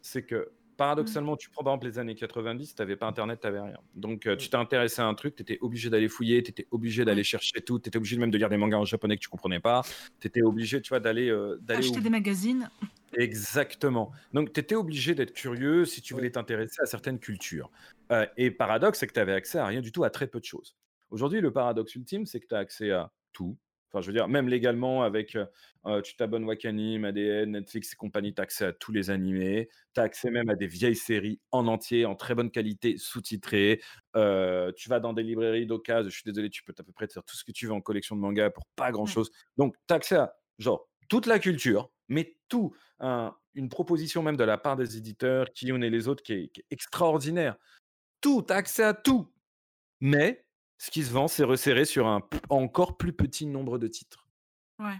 C'est que paradoxalement, tu prends par exemple les années 90, tu n'avais pas Internet, tu n'avais rien. Donc, euh, tu t'es intéressé à un truc, tu étais obligé d'aller fouiller, tu étais obligé d'aller chercher tout, tu étais obligé même de lire des mangas en japonais que tu comprenais pas, tu étais obligé, tu vois, d'aller... Acheter des magazines. Exactement. Donc, tu étais obligé d'être curieux si tu voulais t'intéresser à certaines cultures. Euh, et paradoxe, c'est que tu avais accès à rien du tout, à très peu de choses. Aujourd'hui, le paradoxe ultime, c'est que tu as accès à tout. Enfin, je veux dire, même légalement, avec euh, euh, tu t'abonnes Wakanim, ADN, Netflix et compagnie, tu as accès à tous les animés. Tu as accès même à des vieilles séries en entier, en très bonne qualité, sous-titrées. tu vas dans des librairies d'occasion, je suis désolé, tu peux à peu près faire tout ce que tu veux en collection de mangas pour pas grand-chose. Donc, tu as accès à, genre, toute la culture, mais tout. une proposition même de la part des éditeurs, qui on est les autres, qui est, extraordinaire. Tout, accès à tout. Mais ce qui se vend, c'est resserré sur un encore plus petit nombre de titres. Ouais.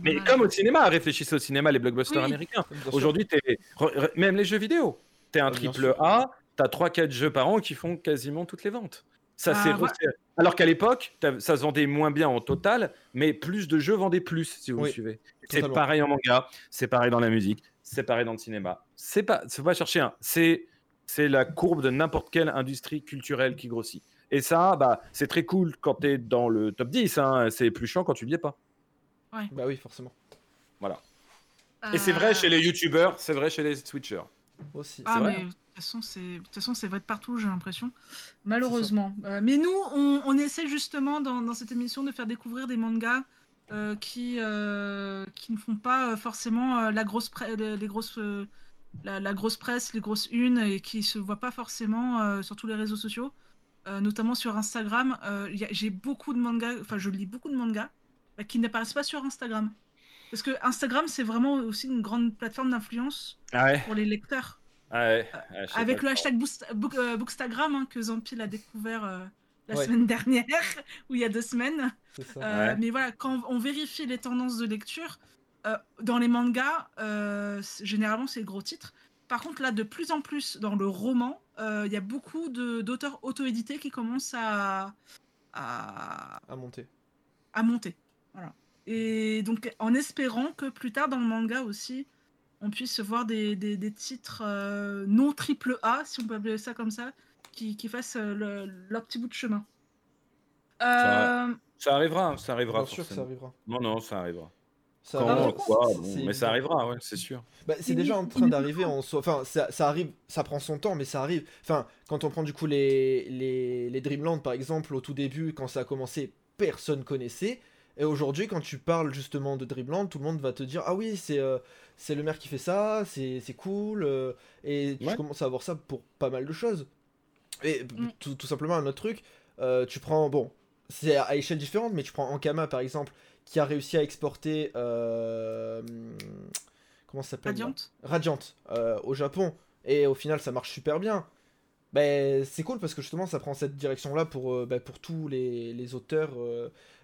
mais comme au cinéma, réfléchissez au cinéma, les blockbusters américains. Aujourd'hui, même les jeux vidéo. Tu es un triple A, tu as 3-4 jeux par an qui font quasiment toutes les ventes. Ça ah, Alors qu'à l'époque, ça se vendait moins bien en total, mais plus de jeux vendaient plus, si vous me suivez. C'est pareil en manga, c'est pareil dans la musique, c'est pareil dans le cinéma. C'est pas, faut pas chercher un. C'est, c'est la courbe de n'importe quelle industrie culturelle qui grossit. Et ça, bah, c'est très cool quand tu es dans le top 10. Hein. C'est plus chiant quand tu n'y es pas. Ouais. Bah oui, forcément. Voilà. Et c'est vrai chez les youtubeurs, c'est vrai chez les switchers. Aussi. Ah, mais de toute façon, c'est vrai de partout, j'ai l'impression. Malheureusement. Euh, mais nous, on, essaie justement dans, cette émission de faire découvrir des mangas euh, qui, euh, qui ne font pas forcément la grosse, les grosses, la, grosse presse, les grosses unes, et qui se voient pas forcément sur tous les réseaux sociaux. notamment sur Instagram, j'ai beaucoup de mangas, enfin je lis beaucoup de mangas qui n'apparaissent pas sur Instagram. Parce que Instagram, c'est vraiment aussi une grande plateforme d'influence ah pour les lecteurs. Ah euh, avec le hashtag euh, Bookstagram hein, que Zampil a découvert euh, la semaine dernière, ou il y a deux semaines. Mais voilà, quand on vérifie les tendances de lecture, dans les mangas, généralement c'est gros titres. Par contre, là, de plus en plus dans le roman, il y a beaucoup d'auteurs auto-édités qui commencent à, à, à monter. À monter. Voilà. Et donc, en espérant que plus tard dans le manga aussi, on puisse voir des, titres non triple A, si on peut appeler ça comme ça, qui, fassent leur petit bout de chemin. Ça, arrivera, ça arrivera. Bien sûr que ça arrivera. Non, non, ça arrivera. Ça mais ça arrivera, ouais, c'est sûr. Bah, c'est déjà en train d'arriver en soi. Enfin, ça, arrive, ça prend son temps, mais ça arrive. Enfin, quand on prend du coup les, les, les Dreamland par exemple, au tout début, quand ça a commencé, personne connaissait. Et aujourd'hui, quand tu parles justement de Dreamland, tout le monde va te dire Ah oui, c'est euh, c'est le maire qui fait ça, c'est cool. Euh, et tu commences à avoir ça pour pas mal de choses. Et mm. tout, tout, simplement, un autre truc, euh, tu prends, bon, c'est à échelle différente, mais tu prends Ankama par exemple, qui a réussi à exporter. Euh, comment ça s'appelle Radiant. Radiant euh, au Japon. Et au final, ça marche super bien. Ben, c'est cool parce que justement, ça prend cette direction-là pour, euh, ben, pour tous les, les auteurs,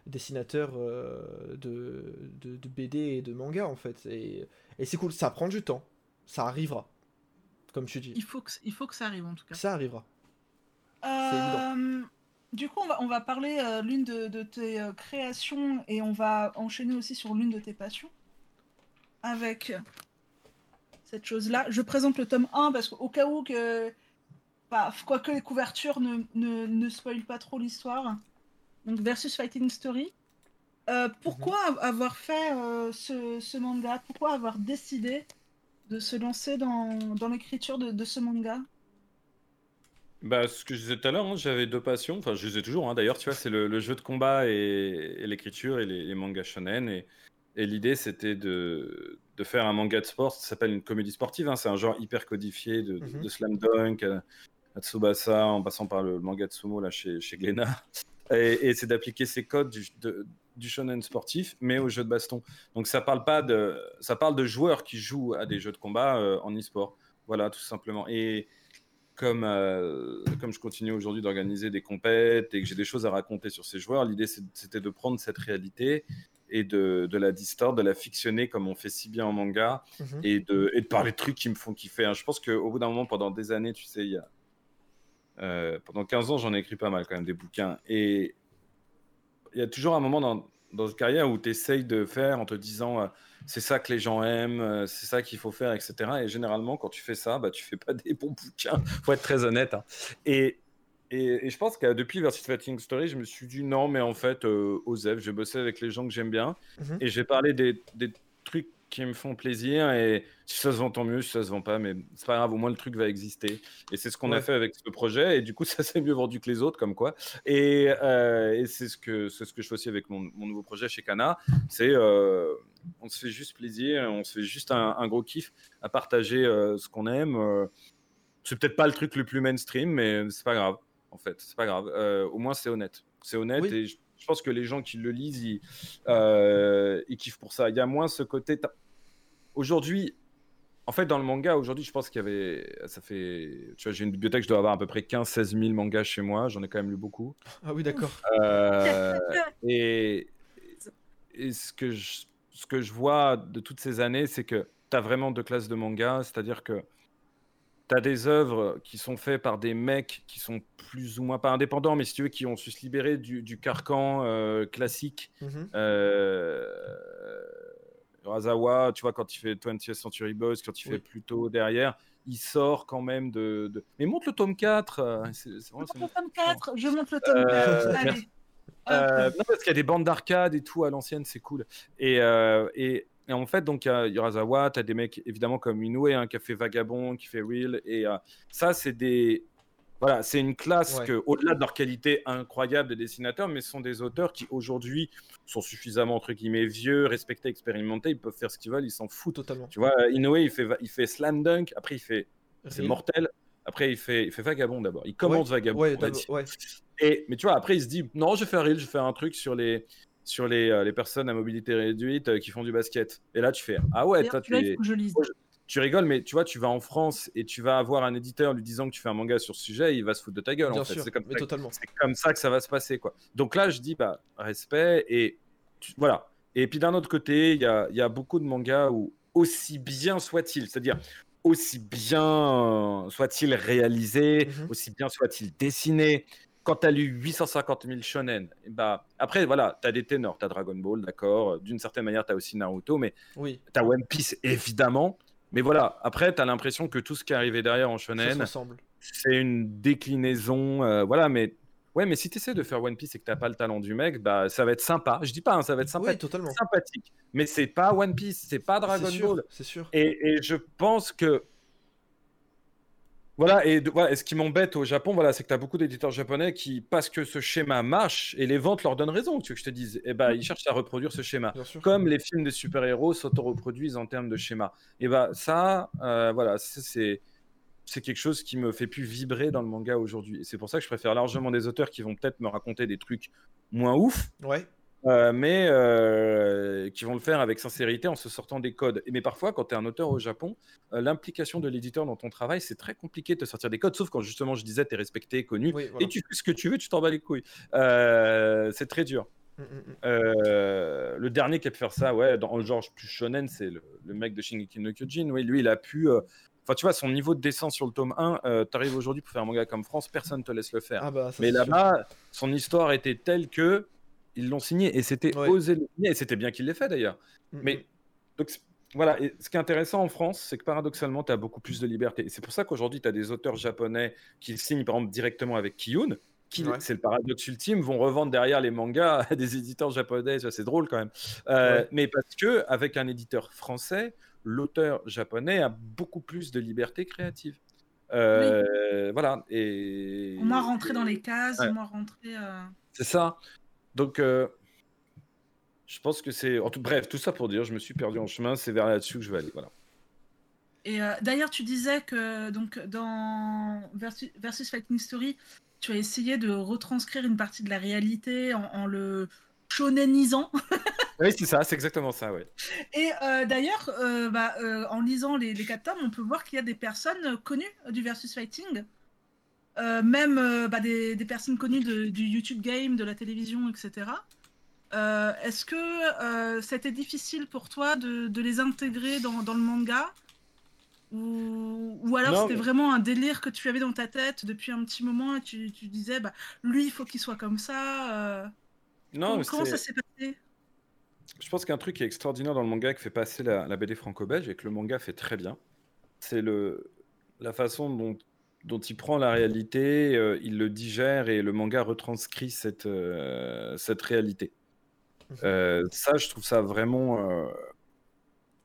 dessinateurs de, de, BD et de manga en fait. Et, et c'est cool, ça prend du temps. Ça arrivera. Comme tu dis. Il faut que, il faut que ça arrive en tout cas. Ça arrivera. C'est évident. Du coup, on va, parler euh, l'une de, tes euh, créations et on va enchaîner aussi sur l'une de tes passions. Avec cette chose-là. Je présente le tome 1 parce qu'au cas où que. Bah, quoique les couvertures ne, ne, spoilent pas trop l'histoire. Donc, Versus Fighting Story. Euh, pourquoi mhm. avoir fait ce, manga? Pourquoi avoir décidé de se lancer dans, l'écriture de ce manga? Bah, ce que je disais tout à l'heure, hein, j'avais deux passions. Enfin, je les ai toujours, hein, d'ailleurs, tu vois, c'est le, jeu de combat et, l'écriture et les, mangas shonen. Et, l'idée, c'était de, faire un manga de sport. Ça s'appelle une comédie sportive. Hein, c'est un genre hyper codifié de, mhm. slam dunk à, Tsubasa, en passant par le, manga de sumo là, chez, chez Glénat. Et, c'est d'appliquer ces codes du, du shonen sportif, mais au jeu de baston. Donc, ça parle pas de, ça parle de joueurs qui jouent à des jeux de combat euh, en e-sport. Voilà, tout simplement. Et comme, euh, comme je continue aujourd'hui d'organiser des compètes et que j'ai des choses à raconter sur ces joueurs, l'idée c'était de prendre cette réalité et de, de, la distordre, de la fictionner comme on fait si bien en manga mhm. et, de, et, de, parler de trucs qui me font kiffer. Hein. Je pense qu'au bout d'un moment, pendant des années, tu sais, il y a, euh, pendant 15 ans, j'en ai écrit pas mal quand même des bouquins. Et il y a toujours un moment dans, dans une carrière où tu essayes de faire en te disant euh, c'est ça que les gens aiment, euh, c'est ça qu'il faut faire, etc. Et généralement, quand tu fais ça, bah, tu fais pas des bons bouquins, faut être très honnête. Hein. Et, et, je pense que depuis Versus Fighting Story, je me suis dit non, mais en fait, euh, Osef, je vais bosser avec les gens que j'aime bien mhm. et je vais parler des, des trucs qui me font plaisir et si ça se vend tant mieux, si ça se vend pas, mais c'est pas grave, au moins le truc va exister. Et c'est ce qu'on a fait avec ce projet et du coup ça s'est mieux vendu que les autres comme quoi. Et, euh, et c'est ce que c'est ce que je fais aussi avec mon, mon nouveau projet chez Cana, c'est euh, on se fait juste plaisir, on se fait juste un, gros kiff à partager euh, ce qu'on aime. c'est peut-être pas le truc le plus mainstream, mais c'est pas grave en fait, c'est pas grave. au moins c'est honnête, c'est honnête et je pense que les gens qui le lisent, ils, euh, kiffent pour ça. Il y a moins ce côté. Aujourd'hui, en fait, dans le manga, aujourd'hui, je pense qu'il y avait. Ça fait. Tu vois, j'ai une bibliothèque, je dois avoir à peu près 15-16 000 mangas chez moi. J'en ai quand même lu beaucoup. Ah oui, d'accord. Euh, et, et ce, que je, ce que je vois de toutes ces années, c'est que tu as vraiment deux classes de mangas. C'est-à-dire que tu as des œuvres qui sont faites par des mecs qui sont plus ou moins pas indépendants, mais si tu veux, qui ont su se libérer du, du carcan euh, classique. Euh, Razawa, tu vois, quand il fait 20th Century Boys, quand il fait plutôt derrière, il sort quand même de. Mais monte le tome 4. Euh, vraiment, le tome 4, je monte le tome 4. Euh, non, parce qu'il y a des bandes d'arcade et tout à l'ancienne, c'est cool. Et, et et en fait, donc, il y, aura Zawa, tu as des mecs évidemment comme Inoue hein, qui a fait Vagabond, qui fait Real. Et euh, ça, c'est des. Voilà, c'est une classe que, au-delà de leur qualité incroyable de dessinateurs, mais ce sont des auteurs qui aujourd'hui sont suffisamment entre guillemets vieux, respectés, expérimentés, ils peuvent faire ce qu'ils veulent, ils s'en foutent totalement. Tu vois, Inoue, il fait, il fait Slam Dunk, après il fait c'est mortel, après il fait, il fait Vagabond d'abord. Il commence Vagabond. Et, mais tu vois, après il se dit non, je vais faire Real, je vais faire un truc sur les sur les, euh, les, personnes à mobilité réduite euh, qui font du basket. Et là, tu fais Ah ouais, toi, tu, tu rigoles, mais tu vois, tu vas en France et tu vas avoir un éditeur lui disant que tu fais un manga sur ce sujet, il va se foutre de ta gueule. en fait. C'est comme, comme, ça que ça va se passer. quoi. Donc là, je dis bah, respect et voilà. Et puis d'un autre côté, il y a, y a, beaucoup de mangas où, aussi bien soit-il, c'est-à-dire aussi bien soit-il réalisé, mhm. aussi bien soit-il dessiné, quand tu as lu 850 000 shonen, bah, après, voilà, tu as des ténors, tu as Dragon Ball, d'accord, d'une certaine manière, tu as aussi Naruto, mais oui. tu as One Piece, évidemment. Mais voilà, après, tu as l'impression que tout ce qui est arrivé derrière en shonen, c'est une déclinaison. Euh, voilà, mais ouais, mais si tu essaies de faire One Piece et que tu pas le talent du mec, bah ça va être sympa. Je dis pas, hein, ça va être sympa, totalement. sympathique. Mais c'est pas One Piece, c'est pas Dragon Ball. C'est sûr. Et, et, je pense que voilà, et, voilà, ce qui m'embête au Japon, voilà, c'est que tu as beaucoup d'éditeurs japonais qui, parce que ce schéma marche, et les ventes leur donnent raison, tu veux que je te dise, et eh ben, ils cherchent à reproduire ce schéma. Comme les films de super-héros s'auto-reproduisent en termes de schéma. Et bah ça, euh, voilà, c'est c'est quelque chose qui me fait plus vibrer dans le manga aujourd'hui. Et c'est pour ça que je préfère largement des auteurs qui vont peut-être me raconter des trucs moins ouf. Ouais. Euh, mais euh, qui vont le faire avec sincérité en se sortant des codes. Mais parfois, quand tu es un auteur au Japon, euh, l'implication de l'éditeur dans ton travail, c'est très compliqué de te sortir des codes, sauf quand justement je disais, tu es respecté, connu, et tu fais ce que tu veux, tu t'en bats les couilles. c'est très dur. Mmh, mmh, mmh. le dernier qui a pu faire ça, ouais, dans le genre plus shonen, c'est le, mec de Shingeki no Kyojin. Oui, lui, il a pu. Enfin, tu vois, son niveau de dessin sur le tome 1, tu arrives aujourd'hui pour faire un manga comme France, personne ne te laisse le faire. Ah bah, Mais là-bas, son histoire était telle que ils l'ont signé et c'était osé le signer et c'était bien qu'il l'ait fait d'ailleurs. Mm, Mais donc voilà, et ce qui est intéressant en France, c'est que paradoxalement, tu as beaucoup plus de liberté. Et c'est pour ça qu'aujourd'hui, tu as des auteurs japonais qui signent par exemple directement avec Kiyun, qui, c'est le paradoxe ultime, vont revendre derrière les mangas à des éditeurs japonais. C'est drôle quand même. Euh, mais parce que avec un éditeur français, l'auteur japonais a beaucoup plus de liberté créative. Euh, voilà. Et... On m'a rentré dans les cases, on m'a rentré. Euh, c'est ça. Donc, euh, je pense que c'est. Bref, tout ça pour dire, je me suis perdu en chemin, c'est vers là-dessus que je vais aller. Voilà. Et euh, d'ailleurs, tu disais que donc, dans Versus, Fighting Story, tu as essayé de retranscrire une partie de la réalité en, le shonenisant. oui, c'est ça, c'est exactement ça, ouais. Et euh, d'ailleurs, bah, en lisant les, les quatre tomes, on peut voir qu'il y a des personnes connues du Versus Fighting euh, même euh, bah, des, personnes connues du YouTube Game, de la télévision, etc. Euh, est-ce que c'était difficile pour toi de, les intégrer dans, le manga? Ou, alors c'était vraiment un délire que tu avais dans ta tête depuis un petit moment et tu, disais, bah, lui, il faut qu'il soit comme ça Non, Comment ça s'est passé? Je pense qu'un truc qui est extraordinaire dans le manga qui fait passer la, la BD franco-belge et que le manga fait très bien, c'est la façon dont dont il prend la réalité, euh, il le digère et le manga retranscrit cette, euh, cette réalité. Mhm. Euh, ça, je trouve ça vraiment.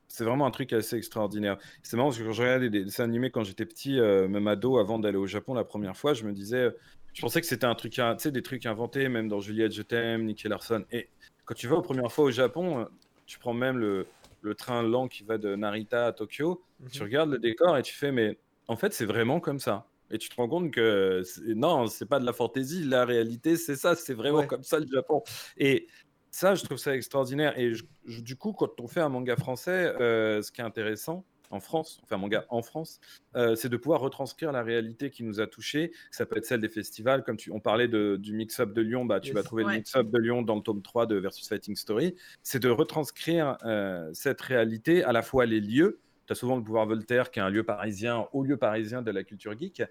c'est vraiment un truc assez extraordinaire. C'est marrant parce que quand je regardais des dessins animés quand j'étais petit, même ado, avant d'aller au Japon la première fois, je me disais. Je pensais que c'était un truc, tu sais, des trucs inventés, même dans Juliette, je t'aime, Nicky Larson. Et quand tu vas aux premières fois au Japon, tu prends même le, le train lent qui va de Narita à Tokyo, tu mhm. regardes le décor et tu fais, mais en fait, c'est vraiment comme ça. Et tu te rends compte que non, c'est pas de la fantaisie, la réalité, c'est ça, c'est vraiment comme ça le Japon. Et ça, je trouve ça extraordinaire. Et du coup, quand on fait un manga français, euh, ce qui est intéressant en France, enfin un manga en France, euh, c'est de pouvoir retranscrire la réalité qui nous a touchés. Ça peut être celle des festivals, comme tu, on parlait de, du mix-up de Lyon, bah, tu vas trouver le mix-up de Lyon dans le tome 3 de Versus Fighting Story. C'est de retranscrire euh, cette réalité, à la fois les lieux, tu as souvent le pouvoir Voltaire, qui est un lieu parisien, haut lieu parisien de la culture geek.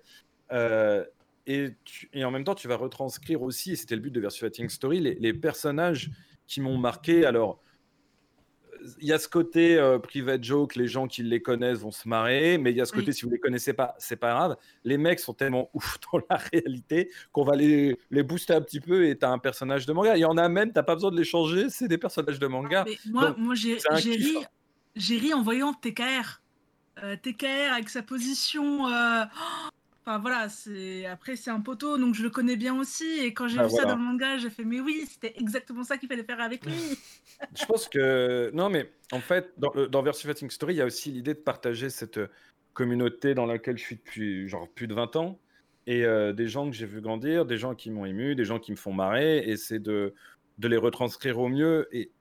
Euh, et, et, en même temps, tu vas retranscrire aussi, et c'était le but de Versus Fighting Story, les, personnages qui m'ont marqué. Alors, il y a ce côté euh, private joke, les gens qui les connaissent vont se marrer, mais il y a ce côté, si vous les connaissez pas, c'est pas grave. Les mecs sont tellement ouf dans la réalité qu'on va les, les, booster un petit peu et tu as un personnage de manga. Il y en a même, tu pas besoin de les changer, c'est des personnages de manga. Ah, moi, moi j'ai ri j'ai ri en voyant TKR. Euh, TKR avec sa position. Euh, enfin voilà, c'est après c'est un poteau, donc je le connais bien aussi. Et quand j'ai ah, vu ça dans le manga, j'ai fait mais oui, c'était exactement ça qu'il fallait faire avec lui. je pense que non, mais en fait, dans, euh, dans Versus Fighting Story, il y a aussi l'idée de partager cette communauté dans laquelle je suis depuis genre plus de 20 ans et des gens que j'ai vu grandir, des gens qui m'ont ému, des gens qui me font marrer, et c'est de de les retranscrire au mieux. Et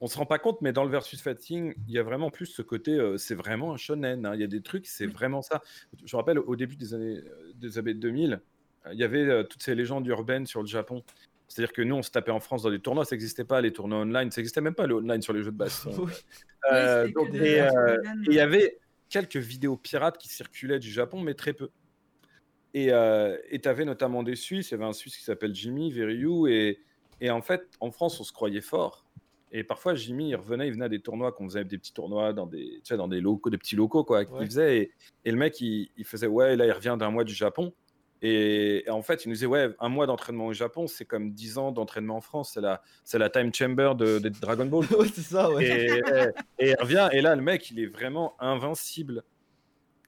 on se rend pas compte, mais dans le versus fighting, il y a vraiment plus ce côté, euh, c'est vraiment un shonen. Hein. Il y a des trucs, c'est vraiment ça. Je me rappelle au début des années, euh, des années 2000, euh, il y avait toutes ces légendes urbaines sur le Japon. C'est-à-dire que nous, on se tapait en France dans des tournois, ça n'existait pas, les tournois online, ça n'existait même pas le online sur les jeux de baston. et il y avait quelques vidéos pirates qui circulaient du Japon, mais très peu. Et tu avais notamment des Suisses, il y avait un Suisse qui s'appelle Jimmy Verriou, et, et en fait, en France, on se croyait fort Et parfois, Jimmy, il revenait, il venait à des tournois, qu'on faisait des petits tournois dans des, tu sais, dans des locaux, des petits locaux, quoi, qu'il faisait. Et, le mec, il, faisait, ouais, là, il revient d'un mois du Japon. Et, en fait, il nous disait, ouais, un mois d'entraînement au Japon, c'est comme 10 ans d'entraînement en France. C'est la, c'est la time chamber de, Dragon Ball. ouais, c'est ça, ouais. Et, il revient, et là, le mec, il est vraiment invincible.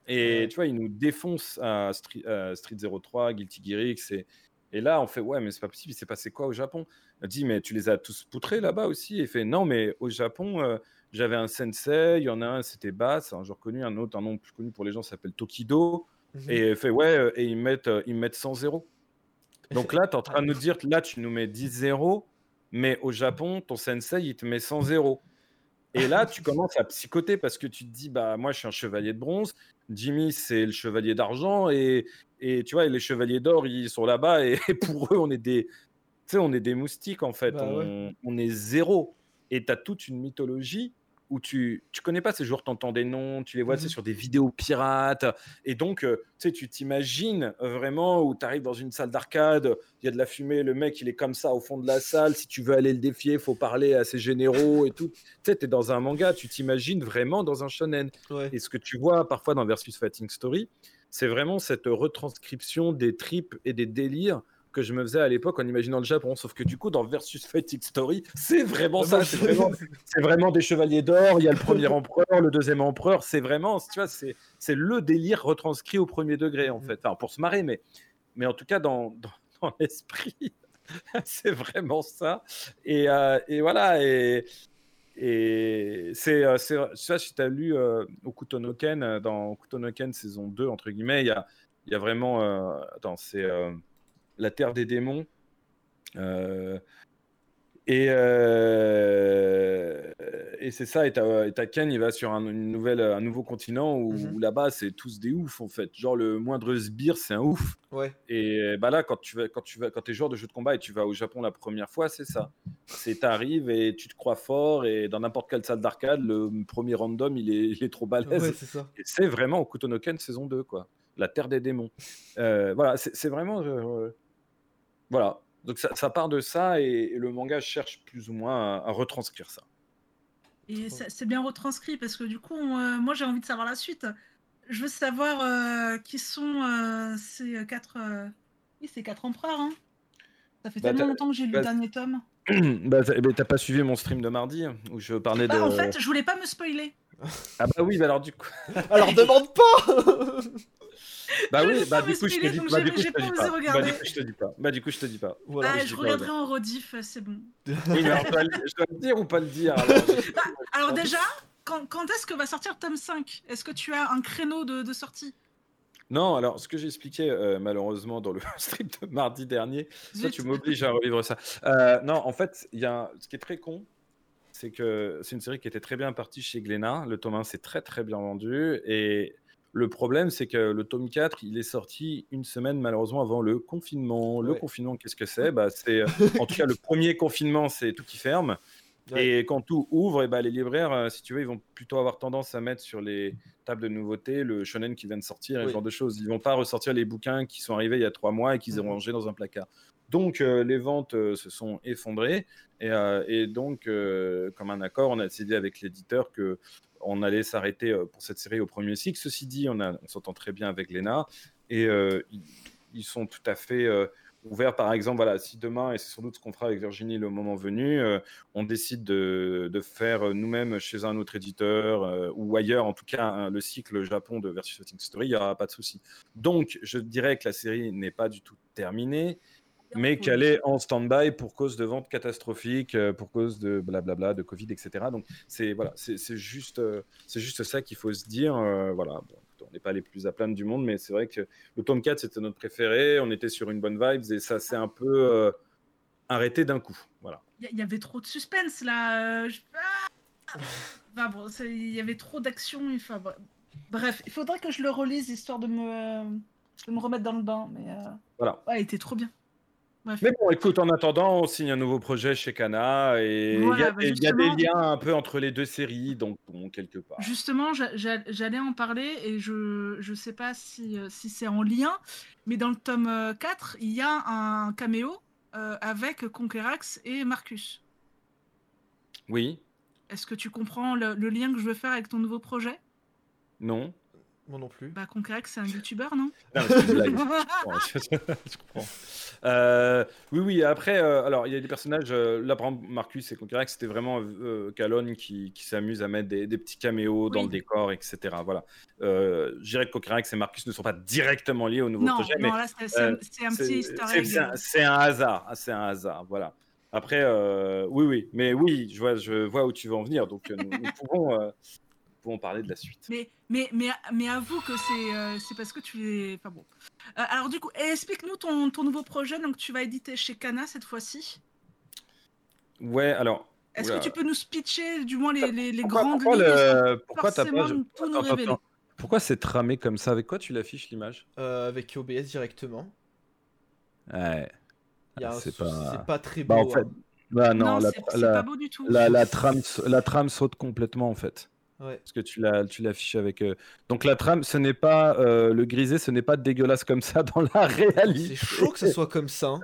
Et tu vois, il nous défonce à Street, 03, Guilty Gear X. Et, et là, on fait, ouais, mais c'est pas possible, il s'est passé quoi au Japon? Il dit, mais tu les as tous poutrés là-bas aussi Et il fait, non, mais au Japon, euh, j'avais un sensei, il y en a un, c'était Bass, un jour connu, un autre, un nom plus connu pour les gens, s'appelle Tokido. Mhm. Et il fait, ouais, euh, et ils mettent, euh, ils mettent 100 0 Donc là, tu es en train de nous dire, là, tu nous mets 10 0 mais au Japon, ton sensei, il te met 100 0 et là, tu commences à psychoter parce que tu te dis, bah moi, je suis un chevalier de bronze, Jimmy, c'est le chevalier d'argent, et, et tu vois, les chevaliers d'or, ils sont là-bas, et, pour eux, on est des, on est des moustiques en fait, bah on, on, est zéro. Et tu as toute une mythologie où tu tu connais pas ces joueurs, tu entends des noms, tu les vois mmh sur des vidéos pirates. Et donc, euh, tu sais, tu t'imagines vraiment où tu arrives dans une salle d'arcade, il y a de la fumée, le mec, il est comme ça au fond de la salle. Si tu veux aller le défier, il faut parler à ses généraux et tout. Tu sais, tu es dans un manga, tu t'imagines vraiment dans un shonen. Et ce que tu vois parfois dans Versus Fighting Story, c'est vraiment cette retranscription des tripes et des délires que je me faisais à l'époque en imaginant le Japon. Sauf que du coup, dans Versus Fighting Story, c'est vraiment ça. C'est vraiment, vraiment, des chevaliers d'or. Il y a le premier empereur, le deuxième empereur. C'est vraiment, tu vois, c'est, le délire retranscrit au premier degré, en mm. fait. Enfin, pour se marrer, mais, mais en tout cas, dans, dans, l'esprit, c'est vraiment ça. Et, euh, et voilà. Et, et c'est, euh, c'est, ça, si tu as lu euh, Okutonoken, dans Okutonoken saison 2, entre guillemets, il y a, il y a vraiment. Euh, attends, c'est la Terre des démons. Euh, et, euh, et c'est ça, et t'as Ken, il va sur un, une nouvelle, un nouveau continent où, mhm. là-bas, c'est tous des oufs en fait. Genre, le moindre sbire, c'est un ouf. Ouais. Et bah là, quand tu vas, quand tu vas, quand es joueur de jeu de combat et tu vas au Japon la première fois, c'est ça. C'est t'arrives et tu te crois fort, et dans n'importe quelle salle d'arcade, le premier random, il est, il est trop balèze. Ouais, c'est c'est vraiment Okutono Ken saison 2, quoi. La Terre des démons. Euh, voilà, c'est vraiment. Voilà. Donc ça, part de ça et, le manga cherche plus ou moins à, retranscrire ça. Et c'est bien retranscrit parce que du coup, euh, moi j'ai envie de savoir la suite. Je veux savoir euh, qui sont euh, ces quatre, oui, ces quatre empereurs. Hein. Ça fait bah, tellement longtemps que j'ai lu le dernier tome. bah, t'as pas suivi mon stream de mardi où je parlais bah, de. En fait, je voulais pas me spoiler. Ah bah oui, bah alors du coup. alors demande pas Bah oui, bah du coup je te dis pas. Bah du coup je te dis pas. Bah du coup je te dis pas. Bah du coup je te dis pas. Voilà, je, regarderai en rediff, c'est bon. Oui, mais je dois le dire ou pas le dire Alors, bah, déjà, quand, quand est-ce que va sortir le tome 5 Est-ce que tu as un créneau de, de sortie? Non, alors ce que j'expliquais euh, malheureusement dans le stream de mardi dernier, ça tu m'obliges à revivre ça. Euh, non, en fait, il y a ce qui est très con, c'est que c'est une série qui était très bien partie chez Glénat. Le tome 1 s'est très très bien vendu et le problème, c'est que le tome 4, il est sorti une semaine malheureusement avant le confinement. Le confinement, qu'est-ce que c'est? Bah, C'est en tout cas le premier confinement, c'est tout qui ferme. Et quand tout ouvre, et bah, les libraires, euh, si tu veux, ils vont plutôt avoir tendance à mettre sur les tables de nouveautés le shonen qui vient de sortir, et ce genre de choses. Ils vont pas ressortir les bouquins qui sont arrivés il y a trois mois et qu'ils ont mhm. rangés dans un placard. Donc euh, les ventes euh, se sont effondrées et, donc comme un accord, on a décidé avec l'éditeur que on allait s'arrêter pour cette série au premier cycle. Ceci dit, on, s'entend très bien avec Lena et ils, ils, sont tout à fait ouvert, par exemple, voilà, si demain, et c'est sans doute ce qu'on fera avec Virginie le moment venu, euh, on décide de, faire nous-mêmes chez un autre éditeur euh, ou ailleurs, en tout cas, le cycle Japon de Versus Fighting Story, il n'y aura pas de souci. Donc, je dirais que la série n'est pas du tout terminée, mais qu'elle est en stand-by pour cause de ventes catastrophiques, euh, pour cause de blablabla, de Covid, etc. Donc, c'est voilà, c'est juste, c'est juste ça qu'il faut se dire. voilà. Bon on n'est pas les plus à plaindre du monde, mais c'est vrai que le tome 4, c'était notre préféré. On était sur une bonne vibe et ça s'est un peu euh, arrêté d'un coup. Voilà. Il y, avait trop de suspense là. Euh, ah bon, il y avait trop d'action. Enfin, bref, il faudrait que je le relise histoire de me, de me remettre dans le bain. Mais euh, voilà. Ouais, il était trop bien. Mais bon, écoute, en attendant, on signe un nouveau projet chez Kana et il y, a bah, des liens un peu entre les deux séries, donc bon, quelque part. Justement, j'allais en parler et je ne sais pas si, euh, si c'est en lien, mais dans le tome 4, euh, il y a un caméo euh, avec Conquerax et Marcus. Oui. Est-ce que tu comprends le, lien que je veux faire avec ton nouveau projet? Non. Moi non plus. Bah, Conquerec, c'est un youtubeur, non, non je comprends. Euh, oui, oui, après, euh, alors, il y a des personnages, euh, là, par exemple, Marcus et Conquerec, c'était vraiment Calonne qui, qui s'amuse à mettre des, petits caméos dans le décor, etc. Voilà. je dirais que Conquerec et Marcus ne sont pas directement liés au nouveau projet. Non, là, c'est un, petit C'est un, hasard, c'est un hasard, voilà. Après, oui, oui, mais oui, je vois, je vois où tu veux en venir, donc nous, pouvons pouvons parler de la suite. Mais, mais, mais, mais avoue que c'est euh, c'est parce que tu es. Enfin bon. Euh, alors, du coup, explique-nous ton, ton, nouveau projet. Donc, tu vas éditer chez Kana cette fois-ci Ouais, alors. Est-ce que tu peux nous pitcher, du moins, les, les, les pourquoi, grandes pourquoi lignes Pourquoi t'as pas. Je... Pourquoi c'est tramé comme ça? Avec quoi tu l'affiches l'image? Euh, Avec OBS directement. Ouais. C'est pas... pas... très bah, beau. en fait... Hein. Bah non, non c'est pas beau du tout. La, la, trame, la trame saute complètement en fait. Ouais. Parce que tu l'as, tu l'affiches avec. Euh, donc la trame, ce n'est pas euh, le grisé, ce n'est pas dégueulasse comme ça dans la réalité. C'est chaud que ce soit comme ça. Hein.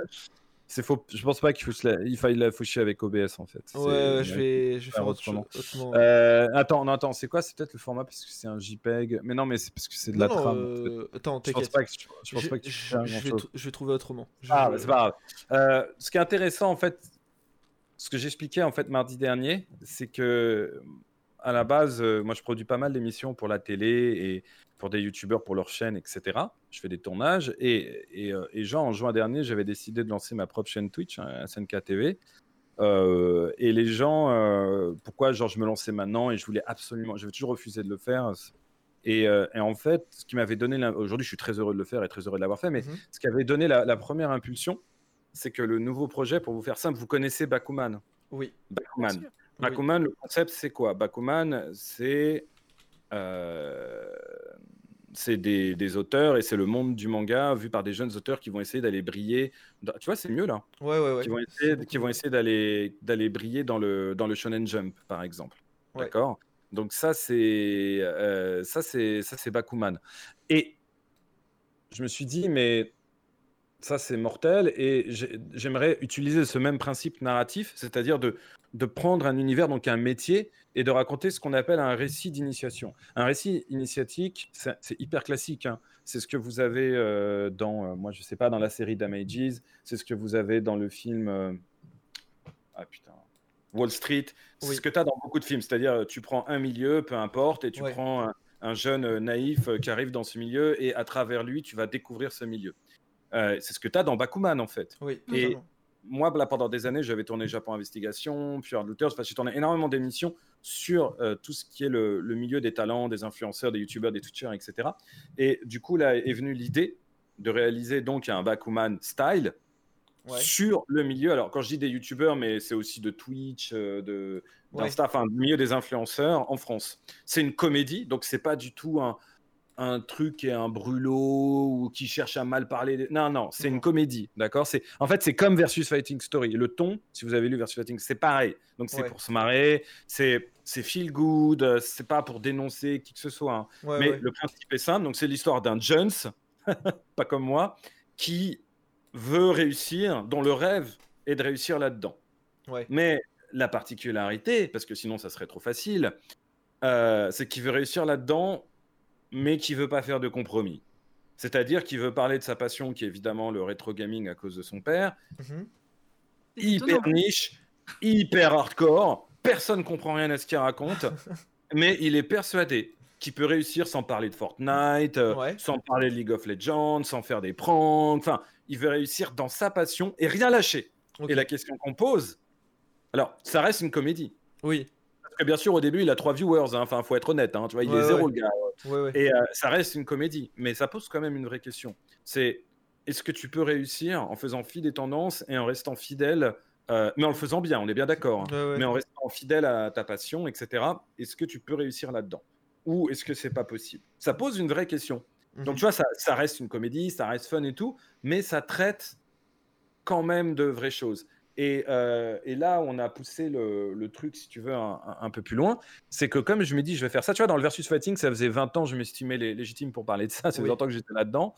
C'est faux. Je pense pas qu'il faut il faille l'afficher avec OBS en fait. Ouais, je vais, je vais faire autrement. Euh, attends, non, attends, c'est quoi C'est peut-être le format parce que c'est un JPEG. Mais non, mais c'est parce que c'est de la trame. Attends, je pense pas que, je pense pas que tu je, vais je vais trouver autrement. ah, bah, c'est pas grave. ce qui est intéressant en fait, ce que j'expliquais en fait mardi dernier, c'est que à la base, euh, moi, je produis pas mal d'émissions pour la télé et pour des youtubeurs pour leur chaîne, etc. Je fais des tournages. Et, et, euh, genre, en juin dernier, j'avais décidé de lancer ma propre chaîne Twitch, hein, SNK TV. Euh, et les gens, pourquoi genre, je me lançais maintenant et je voulais absolument, j'avais toujours refusé de le faire. Et, en fait, ce qui m'avait donné, aujourd'hui, je suis très heureux de le faire et très heureux de l'avoir fait, mais mmh ce qui avait donné la, la première impulsion, c'est que le nouveau projet, pour vous faire simple, vous connaissez Bakuman. Oui. Bakuman. Bakuman, le concept, c'est quoi? Bakuman, c'est euh, c'est des, des, auteurs et c'est le monde du manga vu par des jeunes auteurs qui vont essayer d'aller briller. Tu vois, c'est mieux là. Ouais, ouais, ouais. Qui vont essayer, qui vont essayer d'aller, d'aller briller dans le, dans le Shonen Jump, par exemple. D'accord? Donc, ça, c'est, euh, ça, c'est, ça, c'est Bakuman. Et je me suis dit, mais ça, c'est mortel. Et j'aimerais utiliser ce même principe narratif, c'est-à-dire de, de prendre un univers, donc un métier, et de raconter ce qu'on appelle un récit d'initiation. Un récit initiatique, c'est hyper classique. Hein. C'est ce que vous avez euh, dans, euh, moi je sais pas, dans la série Damages, c'est ce que vous avez dans le film. Euh, ah putain. Wall Street, c'est ce que tu as dans beaucoup de films. C'est-à-dire, tu prends un milieu, peu importe, et tu prends un, jeune naïf qui arrive dans ce milieu, et à travers lui, tu vas découvrir ce milieu. c'est ce que tu as dans Bakuman, en fait. Oui, et, moi, là, pendant des années, j'avais tourné Japon Investigation, puis Hard Looters. Enfin, j'ai tourné énormément d'émissions sur euh, tout ce qui est le, milieu des talents, des influenceurs, des youtubeurs, des twitchers, etc. Et du coup, là est venue l'idée de réaliser donc un Bakuman style sur le milieu. Alors, quand je dis des youtubeurs, mais c'est aussi de Twitch, euh, de d'Insta, enfin, le milieu des influenceurs en France. C'est une comédie, donc c'est pas du tout un un truc et un brûlot ou qui cherche à mal parler. Non, non, c'est une comédie, d'accord? C'est en fait c'est comme versus Fighting Story. Le ton, si vous avez lu versus Fighting, c'est pareil. Donc c'est pour se marrer, c'est c'est feel good, c'est pas pour dénoncer qui que ce soit. Hein. Mais le principe est simple. Donc c'est l'histoire d'un Jones, pas comme moi, qui veut réussir, dont le rêve est de réussir là-dedans. Mais la particularité, parce que sinon ça serait trop facile, euh, c'est qu'il veut réussir là-dedans mais qui veut pas faire de compromis. C'est-à-dire qu'il veut parler de sa passion, qui est évidemment le rétro gaming à cause de son père. Mhm. Hyper niche, hyper hardcore. Personne comprend rien à ce qu'il raconte, mais il est persuadé qu'il peut réussir sans parler de Fortnite, euh, sans parler de League of Legends, sans faire des pranks. Enfin, il veut réussir dans sa passion et rien lâcher. Et la question qu'on pose, alors, ça reste une comédie. Oui. Parce que bien sûr, au début, il a trois viewers. Hein. Enfin, faut être honnête. Hein. Tu vois, il est zéro le gars. Et euh, ça reste une comédie, mais ça pose quand même une vraie question. C'est est-ce que tu peux réussir en faisant fi des tendances et en restant fidèle, euh, mais en le faisant bien, on est bien d'accord, hein. mais en restant fidèle à ta passion, etc. Est-ce que tu peux réussir là-dedans? Ou est-ce que c'est pas possible? Ça pose une vraie question. Donc mhm. tu vois, ça, ça, reste une comédie, ça reste fun et tout, mais ça traite quand même de vraies choses. Euh, et, là, on a poussé le, truc, si tu veux, un, peu plus loin. C'est que comme je me dis, je vais faire ça, tu vois, dans le versus fighting, ça faisait 20 ans, je m'estimais légitime pour parler de ça, ça faisait longtemps que j'étais là-dedans.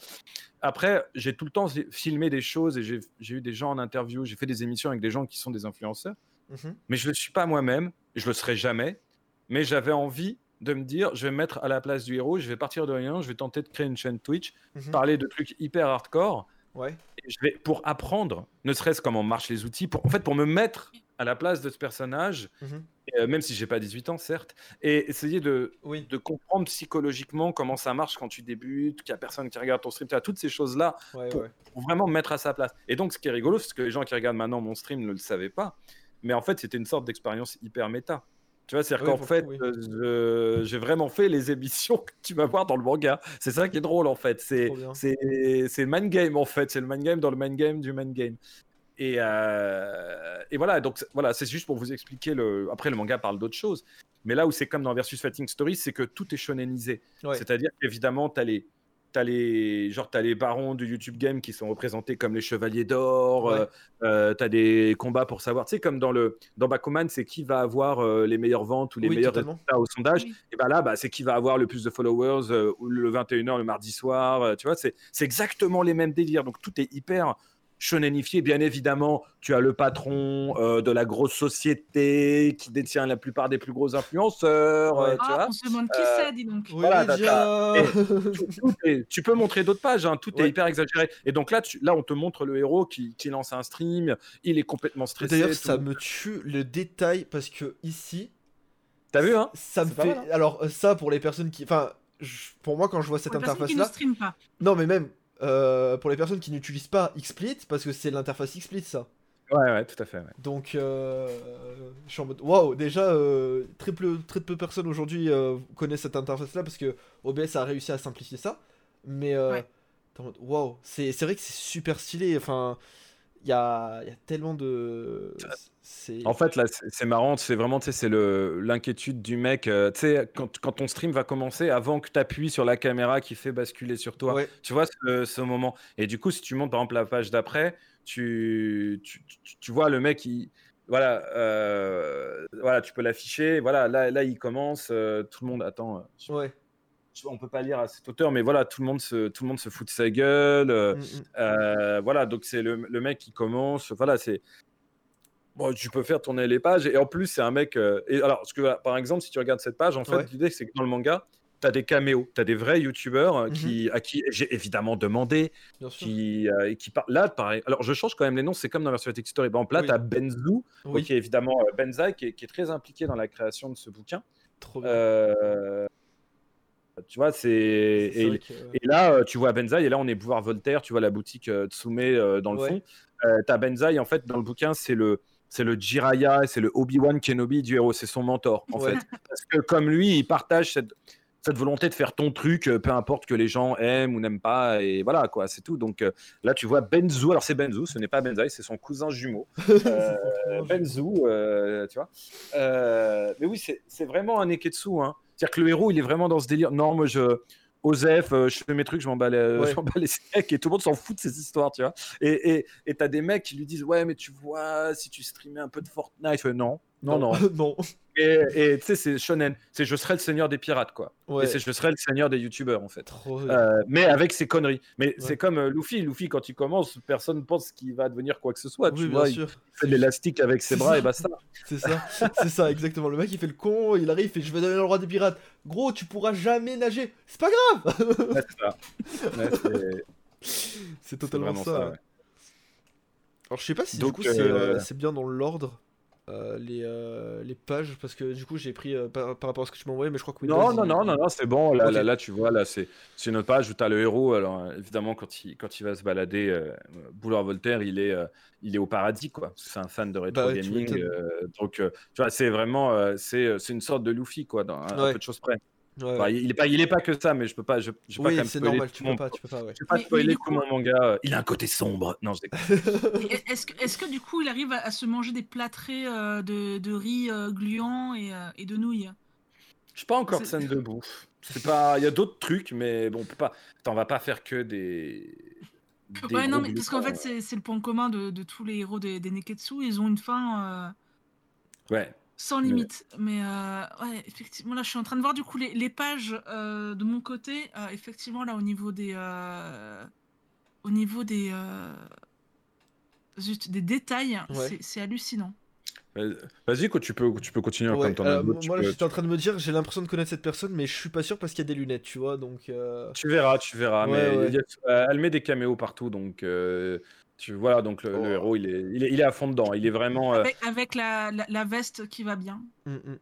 Après, j'ai tout le temps filmé des choses et j'ai eu des gens en interview, j'ai fait des émissions avec des gens qui sont des influenceurs. mhm. mais je le suis pas moi-même, je le serai jamais, mais j'avais envie de me dire, je vais me mettre à la place du héros, je vais partir de rien, je vais tenter de créer une chaîne Twitch, mhm. parler de trucs hyper hardcore, ouais. Je vais, pour apprendre, ne serait-ce comment marchent les outils, pour, en fait, pour me mettre à la place de ce personnage, mhm. euh, même si j'ai pas 18 ans, certes, et essayer de, de comprendre psychologiquement comment ça marche quand tu débutes, qu'il y a personne qui regarde ton stream, tu as toutes ces choses-là pour, vraiment me mettre à sa place. Et donc, ce qui est rigolo, c'est que les gens qui regardent maintenant mon stream ne le savaient pas, mais en fait, c'était une sorte d'expérience hyper méta. Tu vois, c'est-à-dire qu'en fait, euh, j'ai vraiment fait les émissions que tu vas voir dans le manga. C'est ça qui est drôle, en fait. C'est le man game, en fait. C'est le man game dans le man game du man game. Et, euh, et voilà, donc voilà, c'est juste pour vous expliquer. Le... Après, le manga parle d'autres choses. Mais là où c'est comme dans Versus Fighting Story, c'est que tout est shonenisé. C'est-à-dire qu'évidemment, tu as les t'as les genre as les barons du YouTube Game qui sont représentés comme les chevaliers d'or. Euh, euh, tu as des combats pour savoir, tu sais comme dans le dans Bakuman, c'est qui va avoir euh, les meilleures ventes ou les meilleurs résultats au sondage. Et ben là, bah, c'est qui va avoir le plus de followers le 21h le mardi soir. tu vois, c'est c'est exactement les mêmes délires. Donc tout est hyper shonenifié. Bien évidemment, tu as le patron euh, de la grosse société qui détient la plupart des plus gros influenceurs. Euh, tu ah, on se demande qui c'est, dis donc. tu peux montrer d'autres pages, hein, tout est hyper exagéré. Et donc là, tu, là, on te montre le héros qui, qui lance un stream, il est complètement stressé. D'ailleurs, ça me tue le détail parce que ici. T'as vu, hein? Ça me fait. Hein? Alors, ça, pour les personnes qui. Enfin, pour moi, quand je vois cette interface-là. Non, mais même euh, pour les personnes qui n'utilisent pas XSplit, parce que c'est l'interface XSplit ça. Ouais, ouais, tout à fait. Donc, euh, je suis en mode waouh, déjà, euh, très, peu, très peu de personnes aujourd'hui connaissent cette interface là parce que OBS a réussi à simplifier ça. Mais, waouh, c'est vrai que c'est super stylé. Enfin, il y a, y a, tellement de. En fait, là, c'est marrant, c'est vraiment, c'est l'inquiétude du mec. Euh, tu sais, quand, quand, ton stream va commencer, avant que tu appuies sur la caméra qui fait basculer sur toi, tu vois ce, ce, moment. Et du coup, si tu montes par exemple la page d'après, tu, tu, tu, vois le mec, il, voilà, euh, voilà, tu peux l'afficher. Voilà, là, là, il commence. Euh, tout le monde attend. ouais on peut pas lire à cette hauteur, mais voilà, tout le monde se, tout le monde se fout de sa gueule. Euh, mm, mm. euh, voilà, donc c'est le, mec qui commence. Voilà, c'est bon, tu peux faire tourner les pages et en plus c'est un mec. Euh, et alors, ce que par exemple, si tu regardes cette page, en fait, l'idée c'est que dans le manga, tu as des caméos, tu as des vrais youtubeurs qui, mm-hmm. à qui j'ai évidemment demandé, qui, qui parlent. Là, pareil. Alors, je change quand même les noms, c'est comme dans Version Story. Par exemple, là, tu as Benzu, qui est évidemment Benzai, qui est, très impliqué dans la création de ce bouquin. Trop bien. Tu vois, c'est. Et, là, euh, tu vois Benzaï, et là, on est Boulevard Voltaire, tu vois la boutique euh, Tsume euh, dans le fond. Euh, T'as Benzaï, en fait, dans le bouquin, c'est le. C'est le Jiraya, c'est le Obi-Wan Kenobi du héros, c'est son mentor en fait. Parce que comme lui, il partage cette, cette volonté de faire ton truc, peu importe que les gens aiment ou n'aiment pas, et voilà quoi, c'est tout. Donc là, tu vois Benzu, alors c'est Benzu, ce n'est pas Benzaï, c'est son cousin jumeau. Benzu, tu vois. mais oui, c'est vraiment un Neketsu. Hein. C'est-à-dire que le héros, il est vraiment dans ce délire. Non, moi, je. Osef, euh, je fais mes trucs, je m'en bats, les, steaks et tout le monde s'en fout de ces histoires, tu vois. Et t'as et, des mecs qui lui disent Ouais, mais tu vois, si tu streamais un peu de Fortnite, non, non, non. non. Et tu sais, c'est shonen. C'est je serai le seigneur des pirates, quoi. Et c'est je serai le seigneur des youtubeurs, en fait. Euh, mais avec ses conneries. Mais c'est comme euh, Luffy. Luffy, quand il commence, personne ne pense qu'il va devenir quoi que ce soit. tu vois, sûr. Il fait de l'élastique avec ses bras et basta. C'est ça. c'est ça, exactement. Le mec, il fait le con, il arrive et je vais devenir le roi des pirates. Gros, tu pourras jamais nager. C'est pas grave. c'est totalement ça. Alors, je sais pas si du coup, euh, c'est bien dans l'ordre euh, les, euh, les pages parce que du coup j'ai pris euh, par, rapport à ce que tu m'as envoyé mais je crois que non non, non non non c'est bon. Là, là, tu vois là c'est une autre page où tu as le héros. Alors évidemment quand il, quand il va se balader Boulevard Voltaire il est, il est au paradis quoi. C'est un fan de rétro bah gaming donc tu vois c'est vraiment c'est une sorte de Luffy quoi dans un peu de choses près il, est pas, il est pas que ça, mais je peux pas. Je, je oui, c'est normal, tu peux pas, tu peux pas. Ouais. Je peux pas spoiler tout mon manga. Il a un côté sombre. Non, je Est-ce que, est que du coup, il arrive à, se manger des plâtrés euh, de, de, riz euh, gluant et, euh, et, de nouilles? Je suis pas encore de scène de bouffe. C'est pas. Il y a d'autres trucs, mais bon, on peut pas. T'en vas pas faire que des. des ouais, non, mais parce qu'en fait, c'est le point commun de, de, tous les héros des, des Neketsu. Ils ont une fin. Ouais. Sans limite. Mais euh, ouais, effectivement, là, je suis en train de voir du coup les, les pages euh, de mon côté. Euh, effectivement, là, au niveau des. au niveau des. Juste des détails, c'est hallucinant. Vas-y, tu peux, tu peux continuer comme ton euh, Moi, j'étais en train de me dire, j'ai l'impression de connaître cette personne, mais je suis pas sûr parce qu'il y a des lunettes, tu vois. Donc, euh. Tu verras, tu verras. mais elle met des caméos partout, donc euh, tu voilà, donc le, oh. héros, il est, il est, il est, à fond dedans. Il est vraiment. Avec, la, la, veste qui va bien. Mm, mm.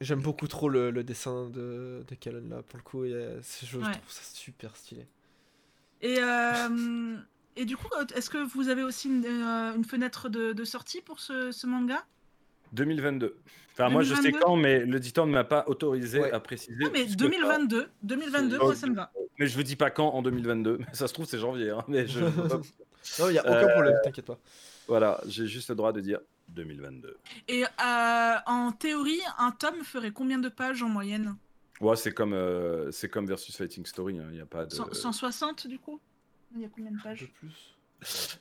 J'aime beaucoup trop le, le, dessin de, de Callan là, pour le coup. Et, je trouve ça super stylé. Et. Et du coup, est-ce que vous avez aussi une, une fenêtre de, de, sortie pour ce, ce manga? 2022. Enfin, moi, je sais quand, mais l'éditeur ne m'a pas autorisé à préciser. Ah, mais 2022, 2022, moi, ça me va. Mais je vous dis pas quand en 2022. Ça se trouve, c'est janvier. Hein, mais je... non, il n'y a aucun problème, euh, t'inquiète pas. Voilà, j'ai juste le droit de dire 2022. Et euh, en théorie, un tome ferait combien de pages en moyenne? Ouais, c'est comme, euh, c'est comme Versus Fighting Story. Hein, il a pas de... 160 du coup? Il y a combien de pages? plus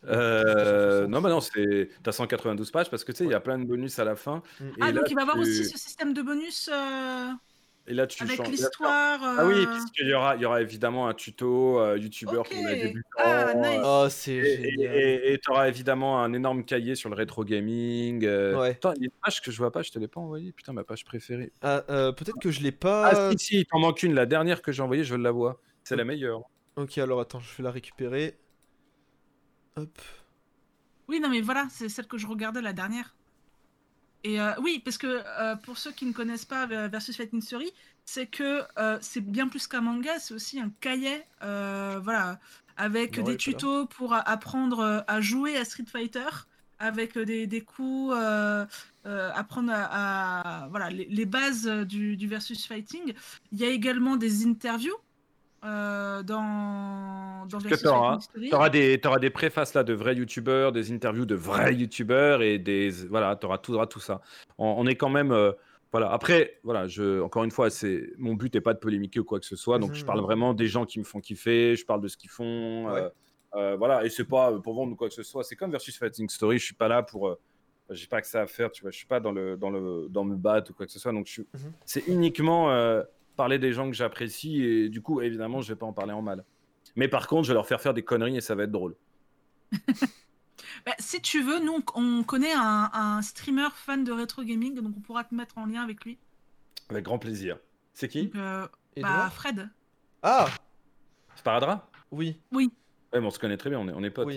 euh, non, bah non, c'est t'as 192 pages parce que tu sais, il y a plein de bonus à la fin. Mm. ah, donc il va y avoir aussi ce système de bonus. Euh, et là, tu avec l'histoire. Ah oui, euh, puisqu'il y aura, il y aura évidemment un tuto youtubeur pour les débutants. Ah, nice. Oh, c'est génial. Et tu auras évidemment un énorme cahier sur le rétro gaming. Ouais. Attends, il y a une page que je vois pas, je te l'ai pas envoyée. Putain, ma page préférée. Ah, peut-être que je l'ai pas. Ah, si, si, il t'en manque une. La dernière que j'ai envoyée, je la vois. C'est la meilleure. Ok, alors attends, je vais la récupérer. Hop. Oui, non, mais voilà, c'est celle que je regardais la dernière. Et euh, oui, parce que euh, pour ceux qui ne connaissent pas Versus Fighting Story, c'est que euh, c'est bien plus qu'un manga, c'est aussi un cahier, voilà, avec des tutos pour apprendre à jouer à Street Fighter, avec des, des coups, apprendre à, voilà les, bases du, du, Versus Fighting. Il y a également des interviews euh, dans, dans tu auras, auras, des, auras des préfaces là de vrais youtubeurs, des interviews de vrais youtubeurs et des voilà, tu auras tout, tout ça. On, est quand même euh, voilà. Après voilà, je encore une fois, c'est mon but n'est pas de polémiquer ou quoi que ce soit. Donc je parle mmh. vraiment des gens qui me font kiffer, je parle de ce qu'ils font. Euh, voilà, et c'est pas pour vendre ou quoi que ce soit. C'est comme versus Fighting Story. Je suis pas là pour j'ai pas que ça à faire, tu vois. Je suis pas dans le dans le dans le bat ou quoi que ce soit. Donc je mmh c'est uniquement parler des gens que j'apprécie et du coup, évidemment, je vais pas en parler en mal. Mais par contre, je vais leur faire faire des conneries et ça va être drôle. Bah, si tu veux, nous, on connaît un, streamer fan de rétro gaming, donc on pourra te mettre en lien avec lui. Avec grand plaisir. C'est qui euh, bah, Fred. Ah Sparadra Oui. Oui. Ouais, on se connaît très bien, on est, on est potes.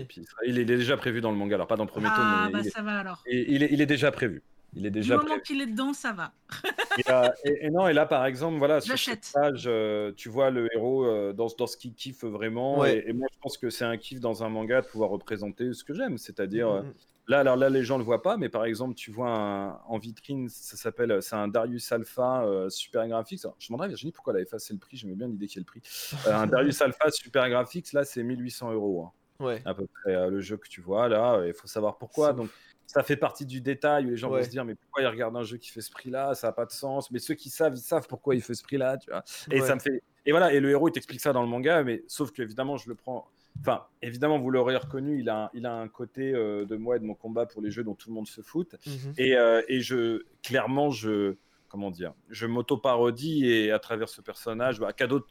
il est déjà prévu dans le manga, alors pas dans le premier ah, tome. Ah, bah ça va alors. il, est, il est déjà prévu. Il est déjà. Du moment qu'il est dedans, ça va. et, non, et là, par exemple, voilà, sur cette page, euh, tu vois le héros euh, dans, dans, ce qu'il kiffe vraiment. Et, moi, je pense que c'est un kiff dans un manga de pouvoir représenter ce que j'aime. C'est-à-dire, mm, mm. là, alors là, les gens le voient pas, mais par exemple, tu vois en vitrine, ça s'appelle, c'est un Darius Alpha euh, super graphics. je me demanderais, Virginie, pourquoi elle a effacé le prix J'aimais bien l'idée qu'il y ait le prix. un Darius Alpha super graphics, là, c'est 1800 euros. Hein. Ouais. À peu près le jeu que tu vois là, il faut savoir pourquoi. Donc, ça fait partie du détail où les gens vont se dire mais pourquoi ils regardent un jeu qui fait ce prix-là? Ça n'a pas de sens. Mais ceux qui savent ils savent pourquoi il fait ce prix-là tu vois. Et ça me fait et voilà et le héros il t'explique ça dans le manga mais sauf que évidemment je le prends enfin évidemment vous l'aurez reconnu il a un, il a un côté euh, de moi et de mon combat pour les jeux dont tout le monde se fout. Mhm. et, euh, et je clairement je comment dire je m'auto parodie et à travers ce personnage bah, cadeau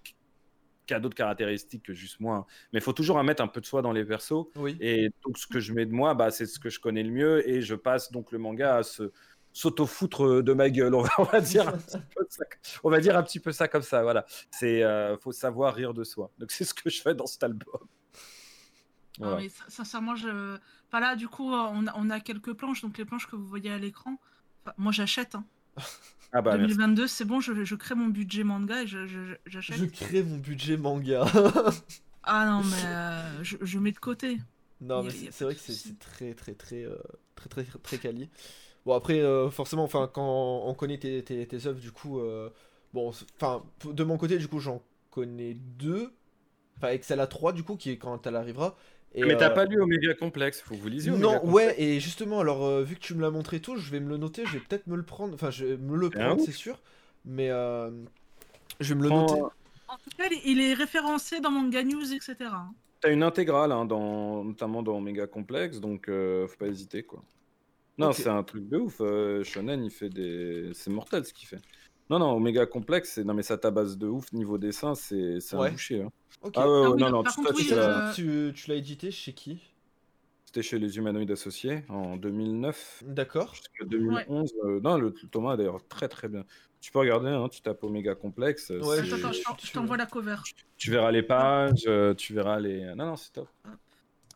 qui a d'autres caractéristiques que juste moi. Hein. Mais il faut toujours mettre un peu de soi dans les persos. Et donc, ce que je mets de moi, bah, c'est ce que je connais le mieux. Et je passe donc le manga à se s'auto-foutre de ma gueule, on va, dire un petit peu ça, on va dire un petit peu ça comme ça, voilà. C'est euh, faut savoir rire de soi. Donc c'est ce que je fais dans cet album. Ah sincèrement, je... enfin, là, du coup, on a, on a, quelques planches, donc les planches que vous voyez à l'écran, moi j'achète. Hein. Ah bah, 2022, c'est bon, je, je, crée mon budget manga et j'achète. Je, crée mon budget manga. ah non, mais euh, je, mets de côté. Non, mais c'est vrai que c'est très, très, très, euh, très, très, très, très, quali. Bon, après, euh, forcément, enfin, quand on connaît tes, tes, tes œuvres, du coup, bon, enfin, de mon côté, du coup, j'en connais deux. Enfin, Excel a 3, du coup, qui est quand elle arrivera mais t'as euh, pas lu Omega Complexe, faut que vous lisiez Non, ouais, et justement, alors euh, vu que tu me l'as montré tout, je vais me le noter, je vais peut-être me le prendre, enfin, je vais me le prendre, c'est sûr, mais euh, je vais me le noter. En tout cas, il est référencé dans Manga News, etc. T'as une intégrale, hein, dans, notamment dans Omega Complexe, donc faut pas hésiter, quoi. Non, c'est un truc de ouf. Shonen, il fait des. C'est mortel ce qu'il fait. Non, non, Omega Complexe, non, mais ça tabasse de ouf niveau dessin, c'est un boucher. Hein. Ah ouais, ah non, non, tu, l'as édité chez qui? C'était chez les Humanoïdes Associés en 2009. D'accord. Jusqu'à 2011. non, le, Thomas, d'ailleurs, très très bien. Tu peux regarder, hein, tu tapes Omega Complexe. Ouais, attends, je t'envoie la cover. Tu, verras les pages, tu verras les. Non, non, c'est top.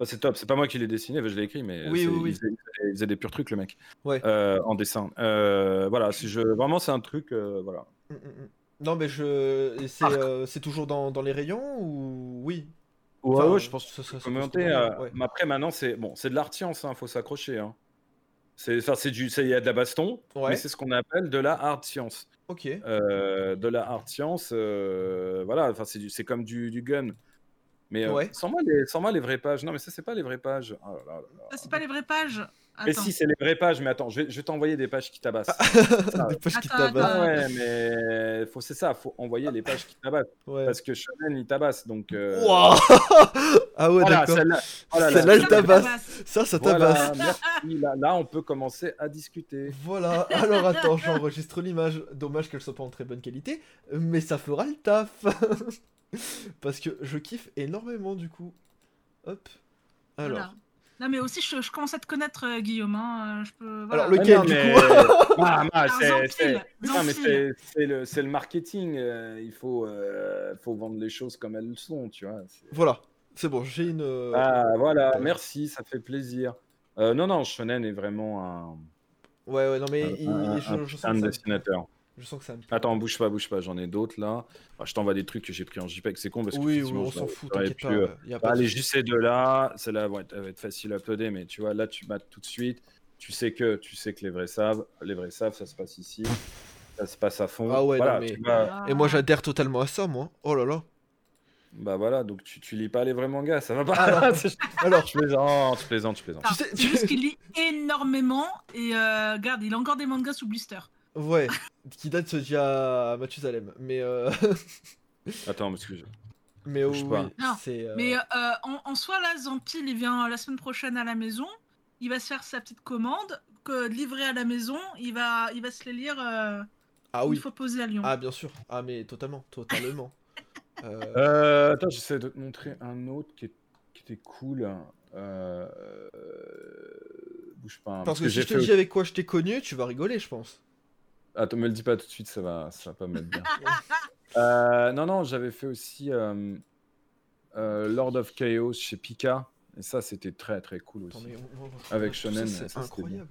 C'est top, c'est pas moi qui l'ai dessiné, je l'ai écrit, mais oui, oui, Il, faisait, des purs trucs, le mec, ouais. en dessin. voilà, si je... vraiment, c'est un truc. voilà. Mm, mm, mm. Non, mais je. C'est toujours dans, dans, les rayons ou. Oui? Ouais, ouais, je pense que ça serait commenter. Mais après, maintenant, c'est bon, de l'art science, il hein, faut s'accrocher. Hein. C'est, c'est du, il y a de la baston, mais c'est ce qu'on appelle de la hard science. Ok. Euh, de la hard science, euh, voilà, enfin c'est, c'est comme du, du gun. Mais euh, sans, moi les, sans moi les vraies pages. Non, mais ça, c'est pas les vraies pages. Oh ça, c'est pas les vraies pages. Mais si, c'est les vraies pages, mais attends, je vais, je vais t'envoyer des pages qui tabassent. des pages qui tabassent. ouais, mais faut, c'est ça, faut envoyer les pages qui tabassent. Parce que Shonen, il tabasse, donc... Euh... ah ouais, d'accord. Celle-là, celle-là elle tabasse. Ça, ça tabasse. merci. Là, là, on peut commencer à discuter. Voilà, alors attends, j'enregistre l'image. Dommage qu'elle soit pas en très bonne qualité, mais ça fera le taf. Parce que je kiffe énormément, du coup. Hop. Alors... Non, mais aussi, je, commence à te connaître, euh, Guillaume. Hein, euh, je peux, voilà. Alors, lequel, du coup ah, ah, c'est le, le, marketing. Euh, il faut, faut vendre les choses comme elles sont, tu vois. Voilà, c'est bon, j'ai une... Ah, voilà, merci, ça fait plaisir. non, non, Shonen est vraiment un... Ouais, ouais, non, mais il, un, je, un dessinateur. Je sens que ça me... Attends, bouge pas, bouge pas, j'en ai d'autres là. je t'envoie des trucs que j'ai pris en JPEG, c'est con parce que. Oui, oui on s'en fout, t'inquiète pas. Euh, y a pas allez, juste ces deux-là, celles-là vont être, être faciles à uploader, mais tu vois, là tu mates tout de suite. Tu sais que, tu sais que les vrais savent, les vrais savent, ça se passe ici. Ça se passe à fond. Ah ouais, non, mais... Et moi j'adhère totalement à ça, moi. Oh là là. Bah voilà, donc tu, tu lis pas les vrais mangas, ça va pas. Alors, alors je plaisante, je plaisante, je plaisante. Tu sais, juste qu'il lit énormément et euh, regarde, il a encore des mangas sous blister. Ouais, qui date d'il y a Mathusalem. Mais. Euh... Attends, que je. Mais oui, c'est. Euh, mais euh, en, en, soi, là, Zampil, il vient la semaine prochaine à la maison. Il va se faire sa petite commande, que livré à la maison. Il va, il va se les lire. Euh, ah oui. Il faut poser à Lyon. Ah bien sûr. Ah mais totalement, totalement. euh... attends, j'essaie de te montrer un autre qui, est... qui était cool. Bouge pas. Hein, parce, que, si je te dis avec quoi je t'ai connu, tu vas rigoler, je pense. Attends, me le dis pas tout de suite, ça va, ça va pas mettre bien. Euh, non, non, j'avais fait aussi euh, euh, Lord of Chaos chez Pika. Et ça, c'était très très cool aussi. Avec Shonen. C'est incroyable.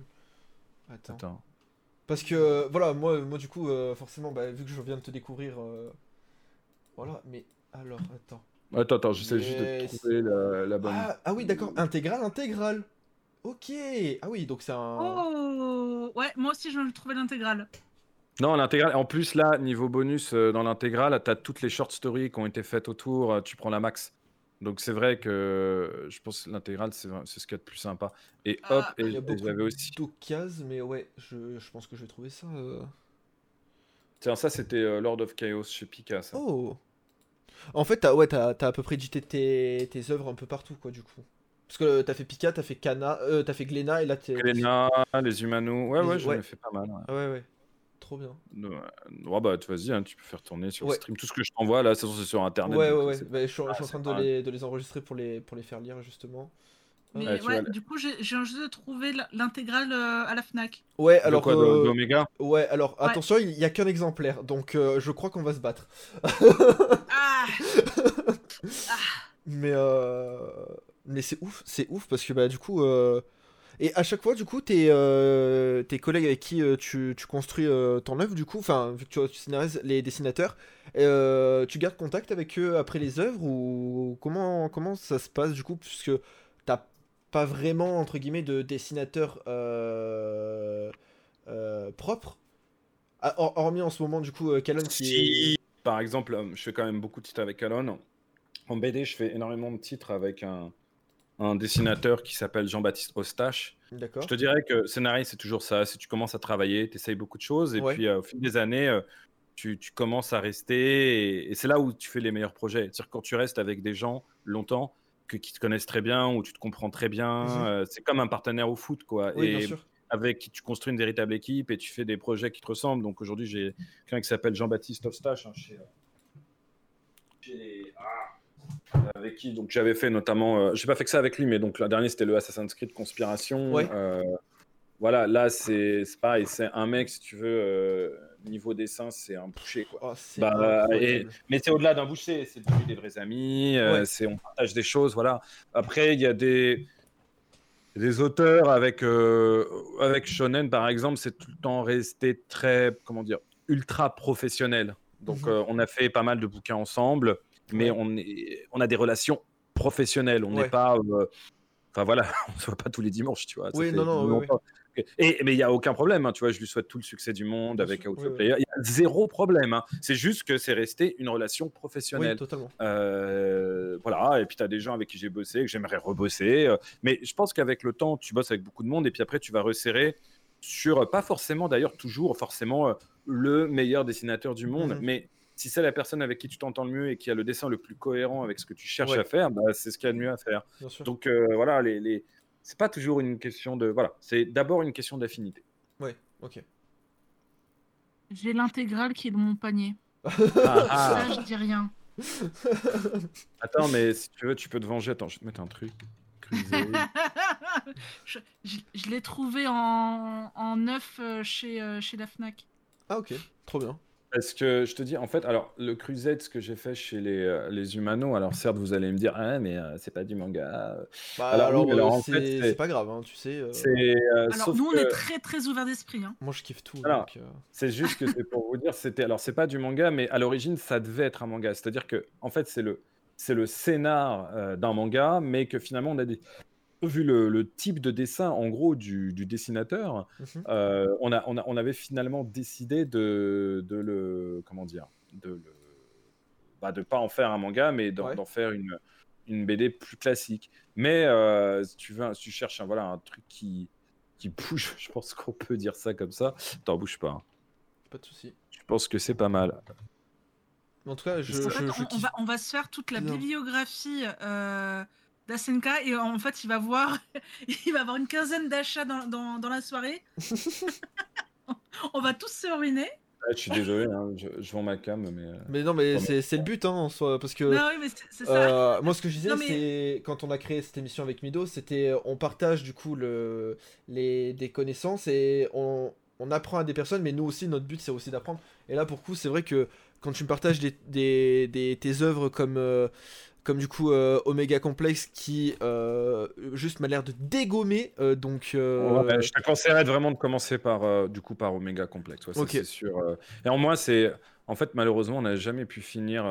Attends. Parce que, voilà, moi, moi du coup, forcément, bah, vu que je viens de te découvrir. Voilà, mais alors, attends. Attends, attends, j'essaie juste de trouver la, bonne. Ah, ah oui, d'accord, intégral, intégral. Ok. Ah oui, donc c'est un. Oh Ouais, moi aussi, je trouvais l'intégrale. Non, l'intégrale. En plus, là, niveau bonus, euh, dans l'intégrale, tu as toutes les short stories qui ont été faites autour. Euh, tu prends la max. Donc, c'est vrai que euh, je pense que l'intégrale, c'est ce qu'il y a de plus sympa. Et hop, ah, et, j'avais aussi. cases, mais ouais, je, je, pense que je vais trouver ça. Tiens, ça, c'était Lord of Chaos chez Pika. Ça. Oh En fait, t'as ouais, as, à peu près dit tes, tes œuvres un peu partout, quoi, du coup. Parce que t'as fait Pika, t'as fait Kana, euh, t'as fait Glena et là t'es. Glena, les Humanos. Ouais, ouais, j'en ai fait pas mal. Ouais, ouais. ouais. Trop bien. Ouais, bah, vas-y, hein, tu peux faire tourner sur le stream. Tout ce que je t'envoie là, c'est sur internet. Ouais, ouais, ouais. Bah, je, suis, en train de les, de les, enregistrer pour les, pour les faire lire, justement. Mais ouais, du coup, j'ai juste de trouver l'intégrale euh, à la Fnac. Ouais, alors. Quoi, euh... Ouais, alors attention, il n'y a qu'un exemplaire, donc euh, je crois qu'on va se battre. ah. ah. Mais euh... mais c'est ouf, c'est ouf parce que bah du coup. Et à chaque fois, du coup, tes, euh, tes collègues avec qui euh, tu, tu, construis euh, ton œuvre, du coup, enfin, vu que tu, tu scénarises les dessinateurs, tu gardes contact avec eux après les œuvres ou comment, comment ça se passe, du coup, puisque t'as pas vraiment, entre guillemets, de dessinateur propre, ah, hormis en ce moment, du coup, Calon qui si, Par exemple, je fais quand même beaucoup de titres avec Calon. En BD, je fais énormément de titres avec un un dessinateur qui s'appelle Jean-Baptiste Ostache. Je te dirais que scénariste, c'est toujours ça. Si tu commences à travailler, tu essayes beaucoup de choses. Et puis, euh, au fil des années, euh, tu, commences à rester. Et, c'est là où tu fais les meilleurs projets. C'est-à-dire quand tu restes avec des gens longtemps, que, qui te connaissent très bien, où tu te comprends très bien. Mhm. Euh, c'est comme un partenaire au foot, quoi. et avec qui tu construis une véritable équipe et tu fais des projets qui te ressemblent. Donc aujourd'hui, j'ai quelqu'un qui s'appelle Jean-Baptiste Ostache hein, chez, ah, avec qui donc j'avais fait notamment, j'ai pas fait que ça avec lui, mais donc la dernière c'était le Assassin's Creed Conspiration. voilà, là c'est pareil, c'est un mec si tu veux niveau dessin, c'est un boucher. Quoi. Oh, bah, mais c'est au-delà d'un boucher, c'est devenu des vrais amis, c'est on partage des choses. Voilà. Après, il y a des, des auteurs avec, avec Shonen, par exemple, c'est tout le temps resté très, comment dire, ultra professionnel. Donc, mhm. on a fait pas mal de bouquins ensemble, mais on, est, on a des relations professionnelles. On n'est pas. Enfin voilà, on se voit pas tous les dimanches, tu vois. oui, non, non, et, mais il n'y a aucun problème, hein, tu vois, je lui souhaite tout le succès du monde avec Outlaw Player. Il y a zéro problème. Hein. C'est juste que c'est resté une relation professionnelle. Oui, totalement. Euh, voilà, et puis tu as des gens avec qui j'ai bossé, que j'aimerais rebosser. Euh, mais je pense qu'avec le temps, tu bosses avec beaucoup de monde, et puis après, tu vas resserrer sur, pas forcément d'ailleurs, toujours forcément euh, le meilleur dessinateur du monde, mhm. mais si c'est la personne avec qui tu t'entends le mieux et qui a le dessin le plus cohérent avec ce que tu cherches à faire, bah, c'est ce qu'il y a de mieux à faire. Donc voilà, les, les, c'est pas toujours une question de. Voilà, c'est d'abord une question d'affinité. Ouais, ok. J'ai l'intégrale qui est dans mon panier. ah, ah. je dis rien. Attends, mais si tu veux, tu peux te venger. Attends, je vais te mettre un truc. je, je, l'ai trouvé en, en neuf euh, chez, euh, chez la Fnac. Ah, ok, trop bien. Parce que je te dis, en fait, alors le Crusade, ce que j'ai fait chez les, euh, les Humano, alors certes, vous allez me dire, ah, mais euh, c'est pas du manga. Bah, alors, euh, c'est pas grave, hein, tu sais. alors, nous, on est très très ouvert d'esprit. Hein. Moi, je kiffe tout. C'est juste que c'est pour vous dire, c'était. Alors, c'est pas du manga, mais à l'origine, ça devait être un manga. C'est-à-dire que, en fait, c'est le, c'est le scénar d'un manga, mais que finalement, on a des, vu le, type de dessin, en gros, du, dessinateur, mhm. euh, on, a, on, avait finalement décidé de, le. Comment dire De le. Bah, de pas en faire un manga, mais d'en faire une, une BD plus classique. Mais euh, si, tu veux, tu cherches un, voilà, un truc qui, qui bouge, je pense qu'on peut dire ça comme ça. T'en bouge pas. Hein. Pas de souci. Je pense que c'est pas mal. En tout cas, je, on, va, se faire toute la bibliographie. Euh, d'Asenka et en fait il va voir il va avoir une quinzaine d'achats dans, dans, dans, la soirée. on va tous se ruiner. Ah, je suis désolé, hein, je, vends ma cam, mais. Euh, mais non, mais c'est le but hein, en soi, parce que. Non, oui, mais c'est ça. Euh, moi, ce que je disais, c'est quand on a créé cette émission avec Mido, c'était on partage du coup le, les, des connaissances et on, on apprend à des personnes, mais nous aussi, notre but, c'est aussi d'apprendre. Et là, pour coup, c'est vrai que quand tu me partages des, des, des tes œuvres comme euh, comme du coup euh, Omega Complex qui euh, juste m'a l'air de dégommer euh, donc je te conseillerais vraiment de commencer par du coup par Omega Complex ouais, c'est sûr et en moi c'est en fait malheureusement on n'a jamais pu finir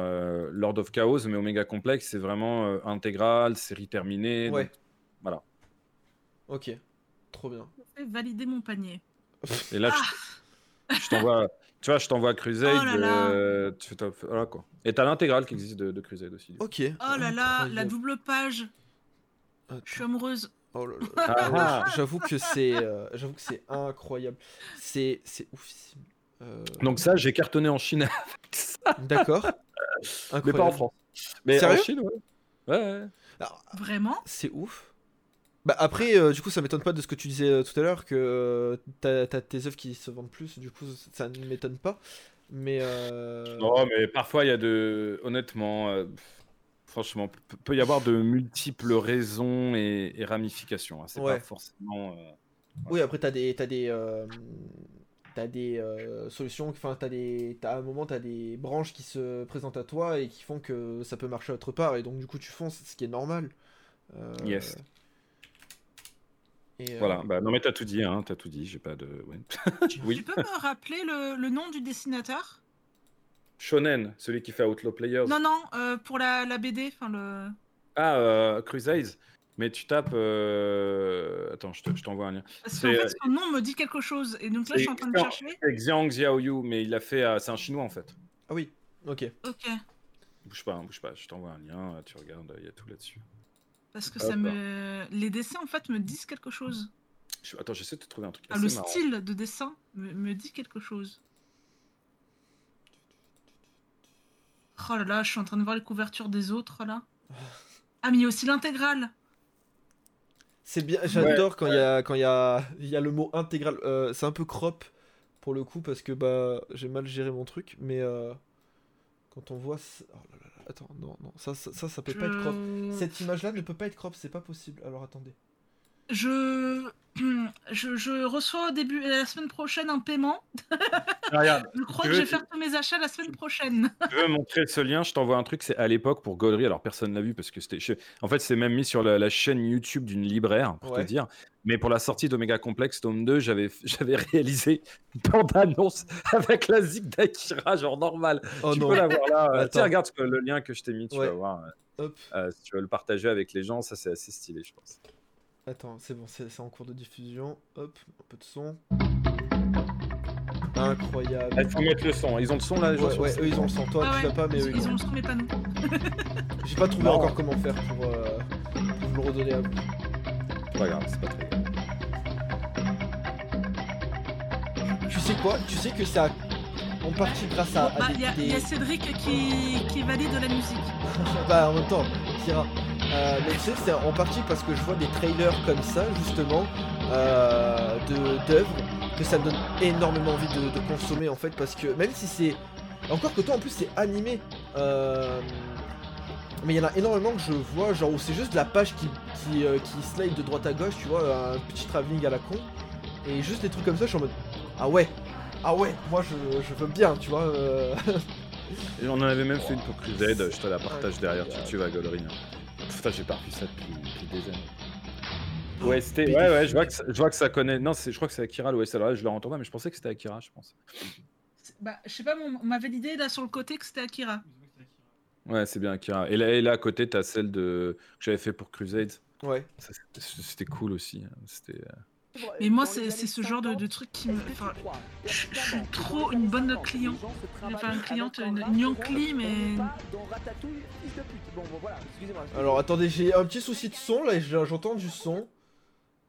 Lord of Chaos mais Omega Complex c'est vraiment intégral série terminée ouais. voilà. Ok. Trop bien. Valider mon panier. Et là je, je t'envoie tu vois, je t'envoie Crusade. Oh euh, tu fais voilà, quoi. Et t'as l'intégrale qui existe de, de, Crusade aussi. Ok. Oh là là, la double page. Je suis amoureuse. Oh là là. Ah, ah. j'avoue que c'est, euh, j'avoue que c'est incroyable. C'est, c'est oufissime. Euh, Donc ça, j'ai cartonné en Chine. D'accord. Mais pas en France. Mais Sérieux? En Chine, ouais. Ouais. Vraiment? C'est ouf. Bah après, euh, du coup, ça m'étonne pas de ce que tu disais euh, tout à l'heure, que euh, t'as as tes œuvres qui se vendent plus, du coup, ça ne m'étonne pas. Mais. Non, mais parfois, il y a de. Honnêtement, franchement, peut y avoir de multiples raisons et, ramifications. Hein. C'est pas forcément. Oui, après, t'as des. As des T'as des solutions, enfin, t'as des. As, à un moment, t'as des branches qui se présentent à toi et qui font que ça peut marcher autre part, et donc, du coup, tu fonces, ce qui est normal. Yes. Euh, voilà, bah, non mais t'as tout dit, hein, t'as tout dit, j'ai pas de... oui. Tu peux me rappeler le, nom du dessinateur Shonen, celui qui fait Outlaw Players. Non, non, euh, pour la, la BD, enfin le... Ah, euh, Crusades mais tu tapes. Attends, je t'envoie un lien. Parce qu'en fait, son nom me dit quelque chose. Et donc là, je suis en train de chercher. C'est Xiang Xiaoyu, mais il a fait. c'est un chinois en fait. Ah oui, ok. Ok. Bouge pas, hein, bouge pas. Je t'envoie un lien, tu regardes, il y a tout là-dessus. Parce que ça me. Les dessins, en fait, me disent quelque chose. Attends, j'essaie de te trouver un truc. Ah, le style de dessin me, dit quelque chose. Oh là là, je suis en train de voir les couvertures des autres là. Ah, mais il y a aussi l'intégrale. C'est bien, j'adore quand il y a quand il y a il y a le mot intégral. Euh, c'est un peu crop pour le coup parce que bah j'ai mal géré mon truc, mais euh, quand on voit, oh là là attends, non, non, ça, ça, ça, peut pas être crop. Cette image-là ne peut pas être crop, c'est pas possible. Alors attendez. Je... je, reçois au début la semaine prochaine un paiement. Ah, je crois que je vais faire tous mes achats la semaine prochaine. Je veux montrer ce lien, je t'envoie un truc, c'est à l'époque pour Gaudry, alors personne l'a vu parce que c'était. En fait, c'est même mis sur la, chaîne YouTube d'une libraire, pour te dire. Mais pour la sortie d'Omega Complex Tome 2, j'avais réalisé une bande-annonce avec la zig d'Akira, genre normal. Oh tu peux la voir là. Tiens, regarde le lien que je t'ai mis, tu vas voir. Euh, si tu veux le partager avec les gens, ça c'est assez stylé, je pense. Attends, c'est bon, c'est en cours de diffusion. Hop, un peu de son. Incroyable. Il faut mettre le son. Ils ont le son là, les gens Ouais, eux ils ont le son. Toi, tu l'as pas, mais eux ils, ont le son, mais pas nous. J'ai pas trouvé encore comment faire pour, euh, pour vous le redonner à vous. Pas grave, c'est pas très grave. Tu sais quoi? Tu sais que ça. En partie grâce à. Il bah, y, a Cédric qui, qui valide la musique. bah, en même temps, Kira. Euh, mais tu sais, c'est en partie parce que je vois des trailers comme ça, justement, euh, d'œuvres, que ça me donne énormément envie de, consommer en fait, parce que même si c'est. Encore que toi en plus c'est animé, euh, mais il y en a énormément que je vois, genre où c'est juste la page qui, qui, euh, qui, slide de droite à gauche, tu vois, un petit travelling à la con, et juste des trucs comme ça, je suis en mode Ah ouais, ah ouais, moi je, je veux bien, tu vois. Et on en avait même fait une pour Crusade, je te la partage derrière, tu, tu vas, Gollerine. Putain, j'ai pas revu ça depuis, des années. Ouais, c'était. Ouais, ouais, je vois, que ça, je vois que ça connaît. Non, je crois que c'est Akira le alors je l'ai entendu, mais je pensais que c'était Akira, je pense. Bah, je sais pas, on m'avait l'idée là sur le côté que c'était Akira. Ouais, c'est bien Akira. Et là, et là à côté, t'as celle de... que j'avais fait pour Crusade. Ouais. C'était cool aussi. Hein. C'était. Euh, mais moi, c'est ce genre de, truc qui me. Enfin, je, suis trop une bonne cliente. Enfin, une cliente, une yonkli, mais. Alors attendez, j'ai un petit souci de son là, j'entends du son.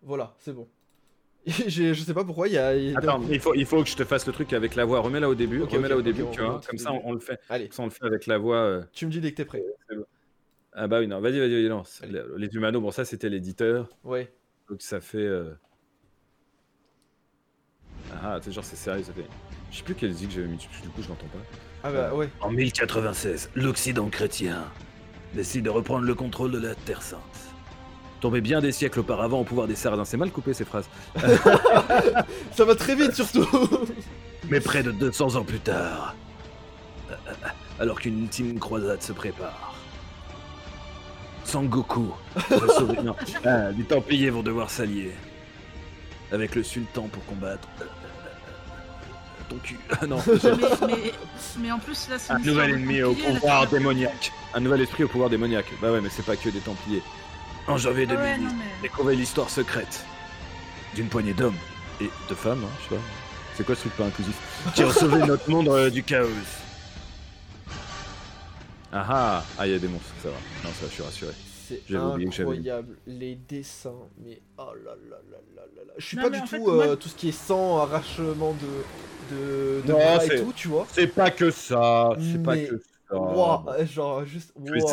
Voilà, c'est bon. je sais pas pourquoi il y a. Attends, il faut, il faut que je te fasse le truc avec la voix. Remets-la au début. remets-la au début, tu vois. Comme ça, on, le fait. Allez. ça, on le fait avec la voix. Euh. Tu me dis dès que t'es prêt. Ah bah oui, non, vas-y, vas-y, lance. Les humanos, bon, ça c'était l'éditeur. Ouais. Donc ça fait. Euh, ah, tu genre, c'est sérieux, ça fait. Je sais plus quel zig j'avais mis dessus, du coup, je l'entends pas. Ah bah ouais. En 1096, l'Occident chrétien décide de reprendre le contrôle de la Terre Sainte. Tombé bien des siècles auparavant au pouvoir des Saradins, c'est mal coupé ces phrases. ça va très vite surtout Mais près de 200 ans plus tard, alors qu'une ultime croisade se prépare, Sangoku, sauver... non, ah, les Templiers vont devoir s'allier avec le sultan pour combattre ton cul. Ah non. mais, en plus là c'est un nouvel ennemi au pouvoir démoniaque. Un nouvel esprit au pouvoir démoniaque. Bah ouais, mais c'est pas que des Templiers. En janvier 2010, découvrir l'histoire secrète d'une poignée d'hommes et de femmes, hein, je sais pas. C'est quoi ce truc pas inclusif Qui ont sauvé notre monde euh, du chaos. Ah ah Ah, il y a des monstres, ça va. Non, ça, je suis rassuré. C'est incroyable, les dessins, mais oh là là là là là là. Je suis pas du tout euh, tout ce qui est sang, arrachement de, de, de bras et tout, tu vois. C'est pas que ça, c'est pas que ça. Wow, genre juste. Wow.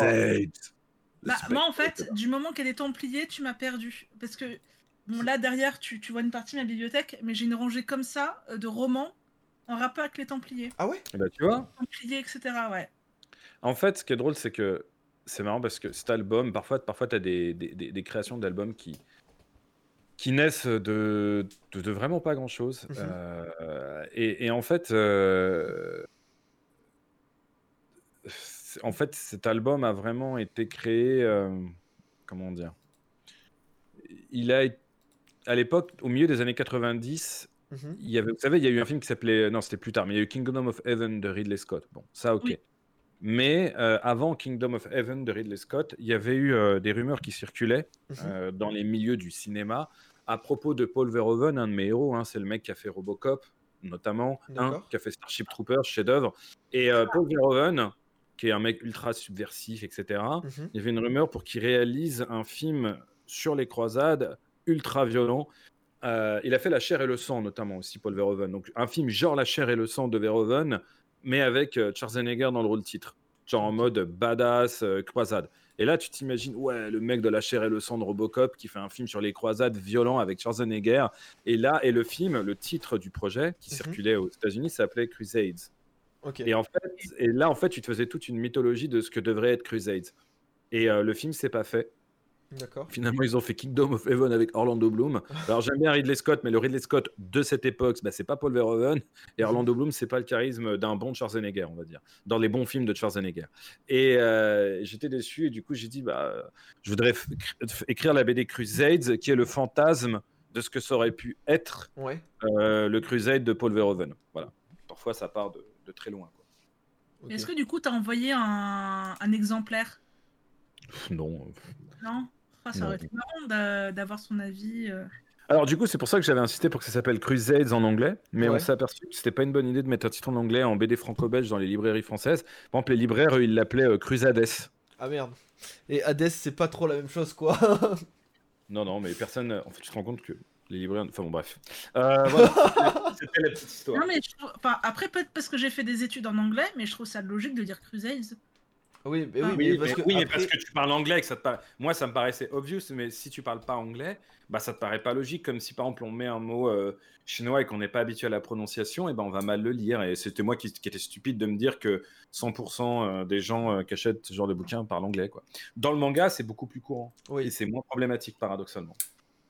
Bah, moi en fait, du moment qu'elle est Templiers, tu m'as perdu. Parce que, bon là derrière, tu, tu vois une partie de ma bibliothèque, mais j'ai une rangée comme ça euh, de romans en rapport avec les Templiers. Ah ouais? Bah tu vois. Templiers, etc. Ouais. En fait, ce qui est drôle, c'est que c'est marrant parce que cet album, parfois, parfois tu as des, des, des, créations d'albums qui, qui naissent de, de, vraiment pas grand chose. Mhm. Euh, et, et, en fait, euh, en fait, cet album a vraiment été créé. Euh, comment dire Il a à l'époque, au milieu des années 90, mhm. il y avait, vous savez, il y a eu un film qui s'appelait. Non, c'était plus tard, mais il y a eu Kingdom of Heaven de Ridley Scott. Bon, ça, ok. Mais euh, avant Kingdom of Heaven de Ridley Scott, il y avait eu euh, des rumeurs qui circulaient mhm. euh, dans les milieux du cinéma à propos de Paul Verhoeven, un de mes héros. Hein, c'est le mec qui a fait Robocop, notamment, hein, qui a fait Starship Troopers, chef-d'œuvre. Et Paul Verhoeven, qui est un mec ultra subversif, etc., mhm. il y avait une rumeur pour qu'il réalise un film sur les croisades ultra violent. il a fait La chair et le sang, notamment aussi, Paul Verhoeven. Donc, un film genre La chair et le sang de Verhoeven, mais avec euh, Schwarzenegger dans le rôle titre. Genre en mode badass, euh, croisade. Et là, tu t'imagines, ouais, le mec de la chair et le sang de Robocop qui fait un film sur les croisades violents avec Schwarzenegger. Et là, et le film, le titre du projet qui mhm. circulait aux États-Unis s'appelait Crusades. Et en fait, et là, en fait, tu te faisais toute une mythologie de ce que devrait être Crusades. Et le film s'est pas fait. D'accord. Finalement, ils ont fait Kingdom of Heaven avec Orlando Bloom. Alors, j'aime bien Ridley Scott, mais le Ridley Scott de cette époque, bah, c'est pas Paul Verhoeven. Et mhm. Orlando Bloom, c'est pas le charisme d'un bon Schwarzenegger, on va dire, dans les bons films de Schwarzenegger. Et euh, j'étais déçu, et du coup, j'ai dit, bah, je voudrais écrire la BD Crusades, qui est le fantasme de ce que ça aurait pu être euh, le Crusade de Paul Verhoeven. Voilà. Parfois, ça part de, très loin. Est-ce que du coup, tu as envoyé un, un exemplaire? Non. Non? Ah, ça aurait été marrant d'avoir son avis. Euh. Alors du coup, c'est pour ça que j'avais insisté pour que ça s'appelle Crusades en anglais, mais on s'est aperçu que c'était pas une bonne idée de mettre un titre en anglais en BD franco-belge dans les librairies françaises. Par exemple, les libraires, ils l'appelaient euh, Crusades. Ah merde. Et Hades, c'est pas trop la même chose, quoi. non, non, mais personne. En fait, tu te rends compte que les libraires. Enfin bon, bref. Euh, voilà, c'était la petite histoire. Non, mais enfin, après, peut-être parce que j'ai fait des études en anglais, mais je trouve ça logique de dire Crusades. Oui, mais, oui, parce, que parce que tu parles anglais, que ça te moi ça me paraissait obvious, mais si tu parles pas anglais, bah ça te paraît pas logique, comme si par exemple on met un mot euh, chinois et qu'on n'est pas habitué à la prononciation, et ben on va mal le lire. Et c'était moi qui, qui, était stupide de me dire que 100% euh, des gens euh, qui achètent ce genre de bouquin parlent anglais. Quoi. Dans le manga, c'est beaucoup plus courant, oui. et c'est moins problématique paradoxalement.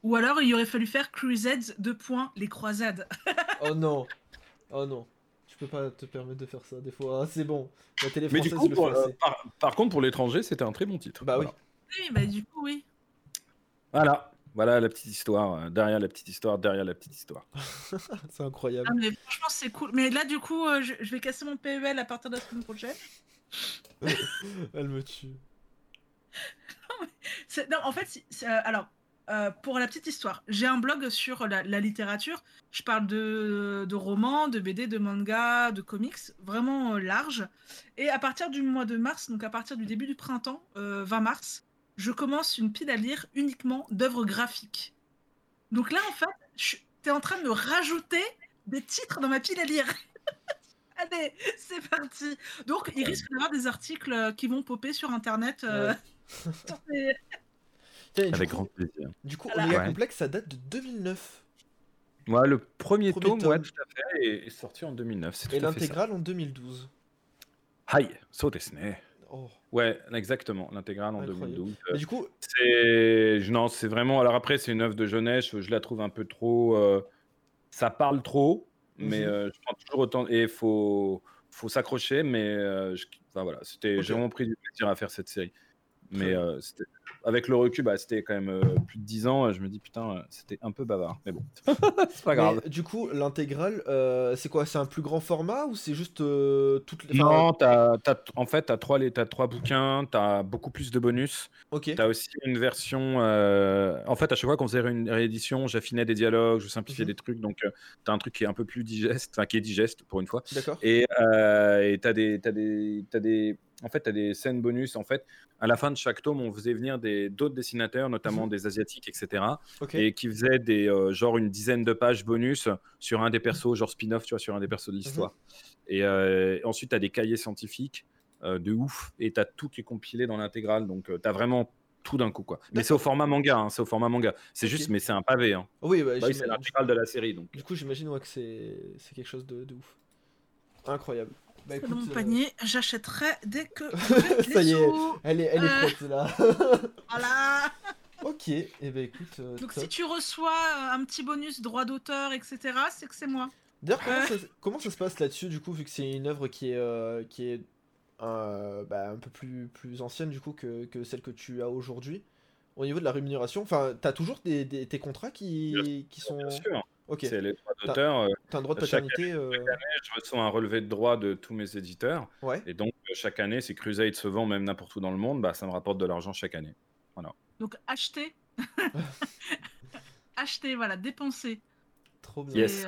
Ou alors il aurait fallu faire Crusades, deux points, les croisades. oh non, oh non. Tu peux pas te permettre de faire ça des fois. Ah, c'est bon. La télé Mais du coup, euh, par, contre, pour l'étranger, c'était un très bon titre. Bah oui. Oui, bah du coup, oui. Voilà. Voilà la petite histoire, euh, derrière la petite histoire, derrière la petite histoire. c'est incroyable. Ah, mais franchement, c'est cool. Mais là, du coup, euh, je, vais casser mon PEL à partir de la semaine prochaine. Elle me tue. non, en fait, alors, euh, pour la petite histoire, j'ai un blog sur la, littérature. Je parle de, romans, de BD, de manga, de comics, vraiment euh, large. Et à partir du mois de mars, donc à partir du début du printemps, 20 euh, mars, je commence une pile à lire uniquement d'œuvres graphiques. Donc là, en fait, tu es en train de me rajouter des titres dans ma pile à lire. Allez, c'est parti. Donc, il risque d'y avoir des articles qui vont popper sur Internet. Avec grand plaisir. Du coup, Omega Complex, ça date de 2009. Ouais, le premier, tome, tout à fait, est, sorti en 2009. Et l'intégrale en 2012. Aïe, so Oh. Ouais, exactement, l'intégrale en 2012. Mais du coup, c'est non, c'est vraiment. Alors après, c'est une œuvre de jeunesse. Je la trouve un peu trop. Euh, ça parle trop, mais mhm. euh, je prends toujours autant. Et faut faut s'accrocher, mais euh, enfin, voilà, c'était. J'ai vraiment pris du plaisir à faire cette série. Mais c'était avec le recul, bah, c'était quand même euh, plus de 10 ans. Je me dis, putain, euh, c'était un peu bavard. Mais bon, c'est pas grave. du coup, l'intégrale, euh, c'est quoi? C'est un plus grand format ou c'est juste toutes les. Non, as, en fait, tu as, trois, as trois bouquins, tu as beaucoup plus de bonus. Ok. Tu as aussi une version. En fait, à chaque fois qu'on faisait une réédition, j'affinais des dialogues, je simplifiais mhm. des trucs. Donc, tu as un truc qui est un peu plus digeste, enfin, qui est digeste pour une fois. D'accord. Et tu as des. As des, as des en fait, tu as des scènes bonus. En fait, à la fin de chaque tome, on faisait venir d'autres dessinateurs, notamment mhm. des asiatiques, etc. Et qui faisaient des, euh, genre une dizaine de pages bonus sur un des persos, genre spin-off, tu vois, sur un des persos de l'histoire. Mhm. Et euh, ensuite, tu as des cahiers scientifiques euh, de ouf. Et tu as tout qui est compilé dans l'intégrale. Donc, tu as vraiment tout d'un coup quoi. Mais c'est au format manga, hein, c'est au format manga. C'est juste, mais c'est un pavé. Hein. Oui, bah, bah c'est l'intégrale de la série donc. Du coup, j'imagine que c'est quelque chose de, de ouf. Incroyable. Bah, dans mon euh, panier, j'achèterai dès que. Ça y est, elle est, elle est euh, prête là. voilà. ok, et eh ben écoute. Euh, Donc si tu reçois un petit bonus droit d'auteur, etc., c'est que c'est moi. D'ailleurs, comment, ça se passe là-dessus du coup, vu que c'est une œuvre qui est, qui est bah, un peu plus, plus ancienne du coup que, que celle que tu as aujourd'hui au niveau de la rémunération Enfin, t'as toujours des, des, tes contrats qui, qui sont. Bien sûr. Ok. C'est les droits d'auteur. Euh, T'as un droit de paternité. Chaque, année, euh, je reçois un relevé de droits de tous mes éditeurs. Ouais. Et donc, euh, chaque année, si Crusade se vend même n'importe où dans le monde, bah, ça me rapporte de l'argent chaque année. Voilà. Donc, acheter. acheter, voilà, dépenser. Trop bien. Yes.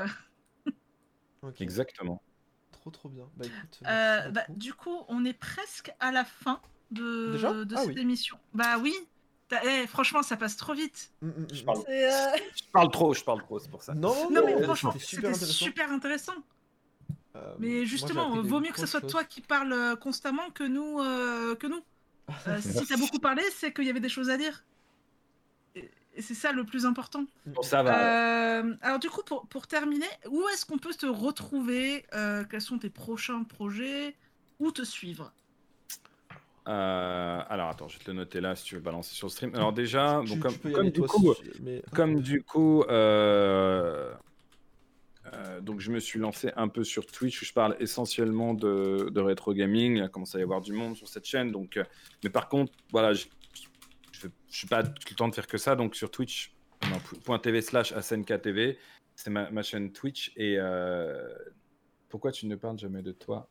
Exactement. Trop, trop bien. Bah, écoute, bah, du coup, on est presque à la fin de, de ah cette émission. Bah oui, eh, franchement, ça passe trop vite. Mm, mm, mm, je, parle... trop, je parle trop, c'est pour ça. Non, non mais franchement, c'était super intéressant. Euh, mais justement, vaut mieux que ce soit toi qui parles euh, constamment que nous. Euh, que nous. si t'as beaucoup parlé, c'est qu'il y avait des choses à dire. c'est ça le plus important. Bon, ça va. Euh, alors du coup, pour, pour terminer, où est-ce qu'on peut te retrouver euh, Quels sont tes prochains projets? Où te suivre? Euh, alors attends, je vais te le noter là si tu veux balancer sur le stream. Alors déjà, bon, comme, comme, du coup, comme, du coup, donc je me suis lancé un peu sur Twitch où je parle essentiellement de, de rétro gaming. Il a commencé à y avoir du monde sur cette chaîne. Donc, mais par contre, voilà, je, je, suis pas tout le temps de faire que ça. Donc sur Twitch, .tv slash SNKTV, c'est ma, ma, chaîne Twitch. Et pourquoi tu ne parles jamais de toi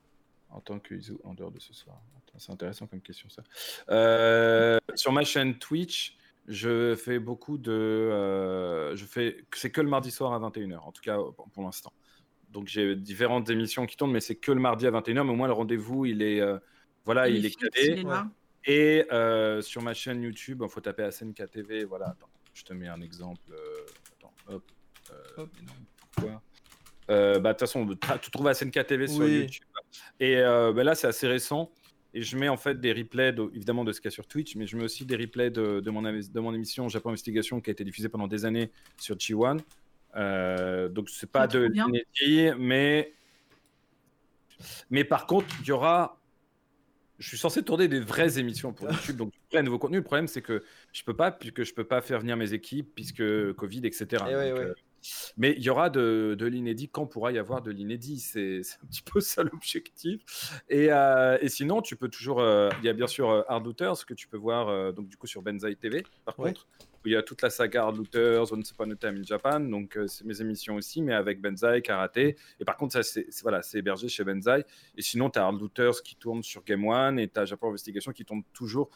en tant que Izu en dehors de ce soir? C'est intéressant comme question ça. Euh, sur ma chaîne Twitch, je fais beaucoup de. Euh, je fais. C'est que le mardi soir à 21h, en tout cas pour l'instant. Donc j'ai différentes émissions qui tournent, mais c'est que le mardi à 21h. Mais au moins le rendez-vous, il est. Euh, voilà, il, est calé. Et sur ma chaîne YouTube, il faut taper SNK TV. Voilà, attends, je te mets un exemple. attends, hop. hop. pourquoi? Bah, de toute façon, tu trouves SNK TV sur YouTube. Et bah, là, c'est assez récent. Et je mets en fait des replays, évidemment, de ce qu'il y a sur Twitch, mais je mets aussi des replays de, de, mon, de mon émission Japon Investigation qui a été diffusée pendant des années sur G1. Euh, donc, c'est pas de l'inédit, mais. Mais par contre, il y aura. Je suis censé tourner des vraies émissions pour YouTube, donc plein de nouveaux contenus. Le problème, c'est que je peux pas, puisque je peux pas faire venir mes équipes, puisque Covid, etc. Mais il y aura de, de l'inédit quand pourra y avoir de l'inédit. C'est un petit peu ça l'objectif. Et, euh, et, sinon, tu peux toujours. Euh, il y a bien sûr euh, Hard Looters que tu peux voir donc du coup sur Benzai TV, par contre. Où il y a toute la saga Hard Looters, Once Upon a Time in Japan. Donc c'est mes émissions aussi, mais avec Benzai, Karaté. Et par contre, ça, c'est voilà, hébergé chez Benzai. Et sinon, tu as Hard Looters qui tourne sur Game One et tu as Japon Investigation qui tourne toujours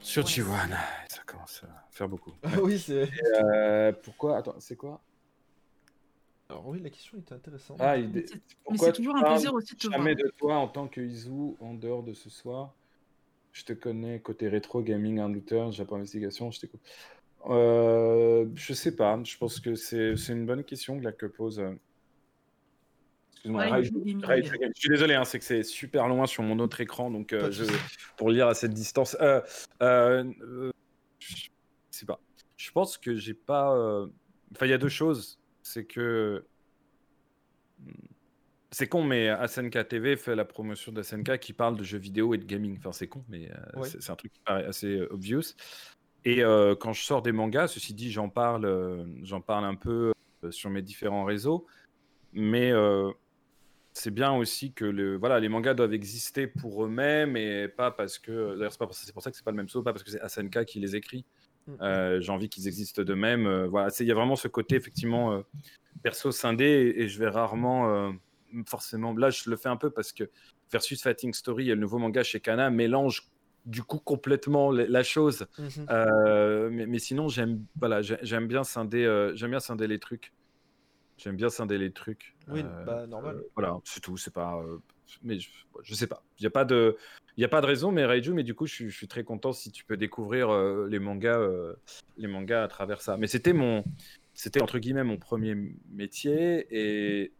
sur Chiwan, ça commence à faire beaucoup. Ah oui, c'est. Euh, pourquoi Attends, c'est quoi? Alors oui, la question était intéressante. Ah, il... Pourquoi c'est toujours un plaisir aussi de te jamais de toi en tant que Izu en dehors de ce soir? Je te connais côté rétro gaming, un looter, Japon investigation, je t'écoute. Euh, je sais pas. Je pense que c'est une bonne question là, que pose. Je suis désolé, hein, c'est que c'est super loin sur mon autre écran, donc euh, je, pour lire à cette distance. Euh, euh, je sais pas. Je pense que j'ai pas. Enfin, il y a deux choses. C'est que. Hmm, c'est con, mais SNK TV fait la promotion de SNK qui parle de jeux vidéo et de gaming. Enfin, c'est con, mais c'est un truc qui paraît assez obvious. Et quand je sors des mangas, ceci dit, j'en parle, j'en parle un peu sur mes différents réseaux. Mais c'est bien aussi que le, voilà, les mangas doivent exister pour eux-mêmes et pas parce que. D'ailleurs, c'est, pour ça que c'est pas le même saut, pas parce que c'est SNK qui les écrit. Mm, mm. Euh, j'ai envie qu'ils existent d'eux-mêmes. Euh, voilà, il y a vraiment ce côté, effectivement, euh, perso scindé et, je vais rarement. forcément. Là, je le fais un peu parce que Versus Fighting Story et le nouveau manga chez Kana mélange du coup complètement la chose. Mm-hmm. mais, mais, sinon, j'aime voilà, j'aime bien scinder, j'aime bien scinder les trucs. J'aime bien scinder les trucs. Oui, euh, bah normal. Euh, voilà, c'est tout. C'est pas. Euh, mais je, je, sais pas. Il n'y a pas de. Il y a pas de raison, mais Raiju, mais du coup, je, suis très content si tu peux découvrir les mangas, les mangas à travers ça. Mais c'était mon, c'était entre guillemets mon premier métier et,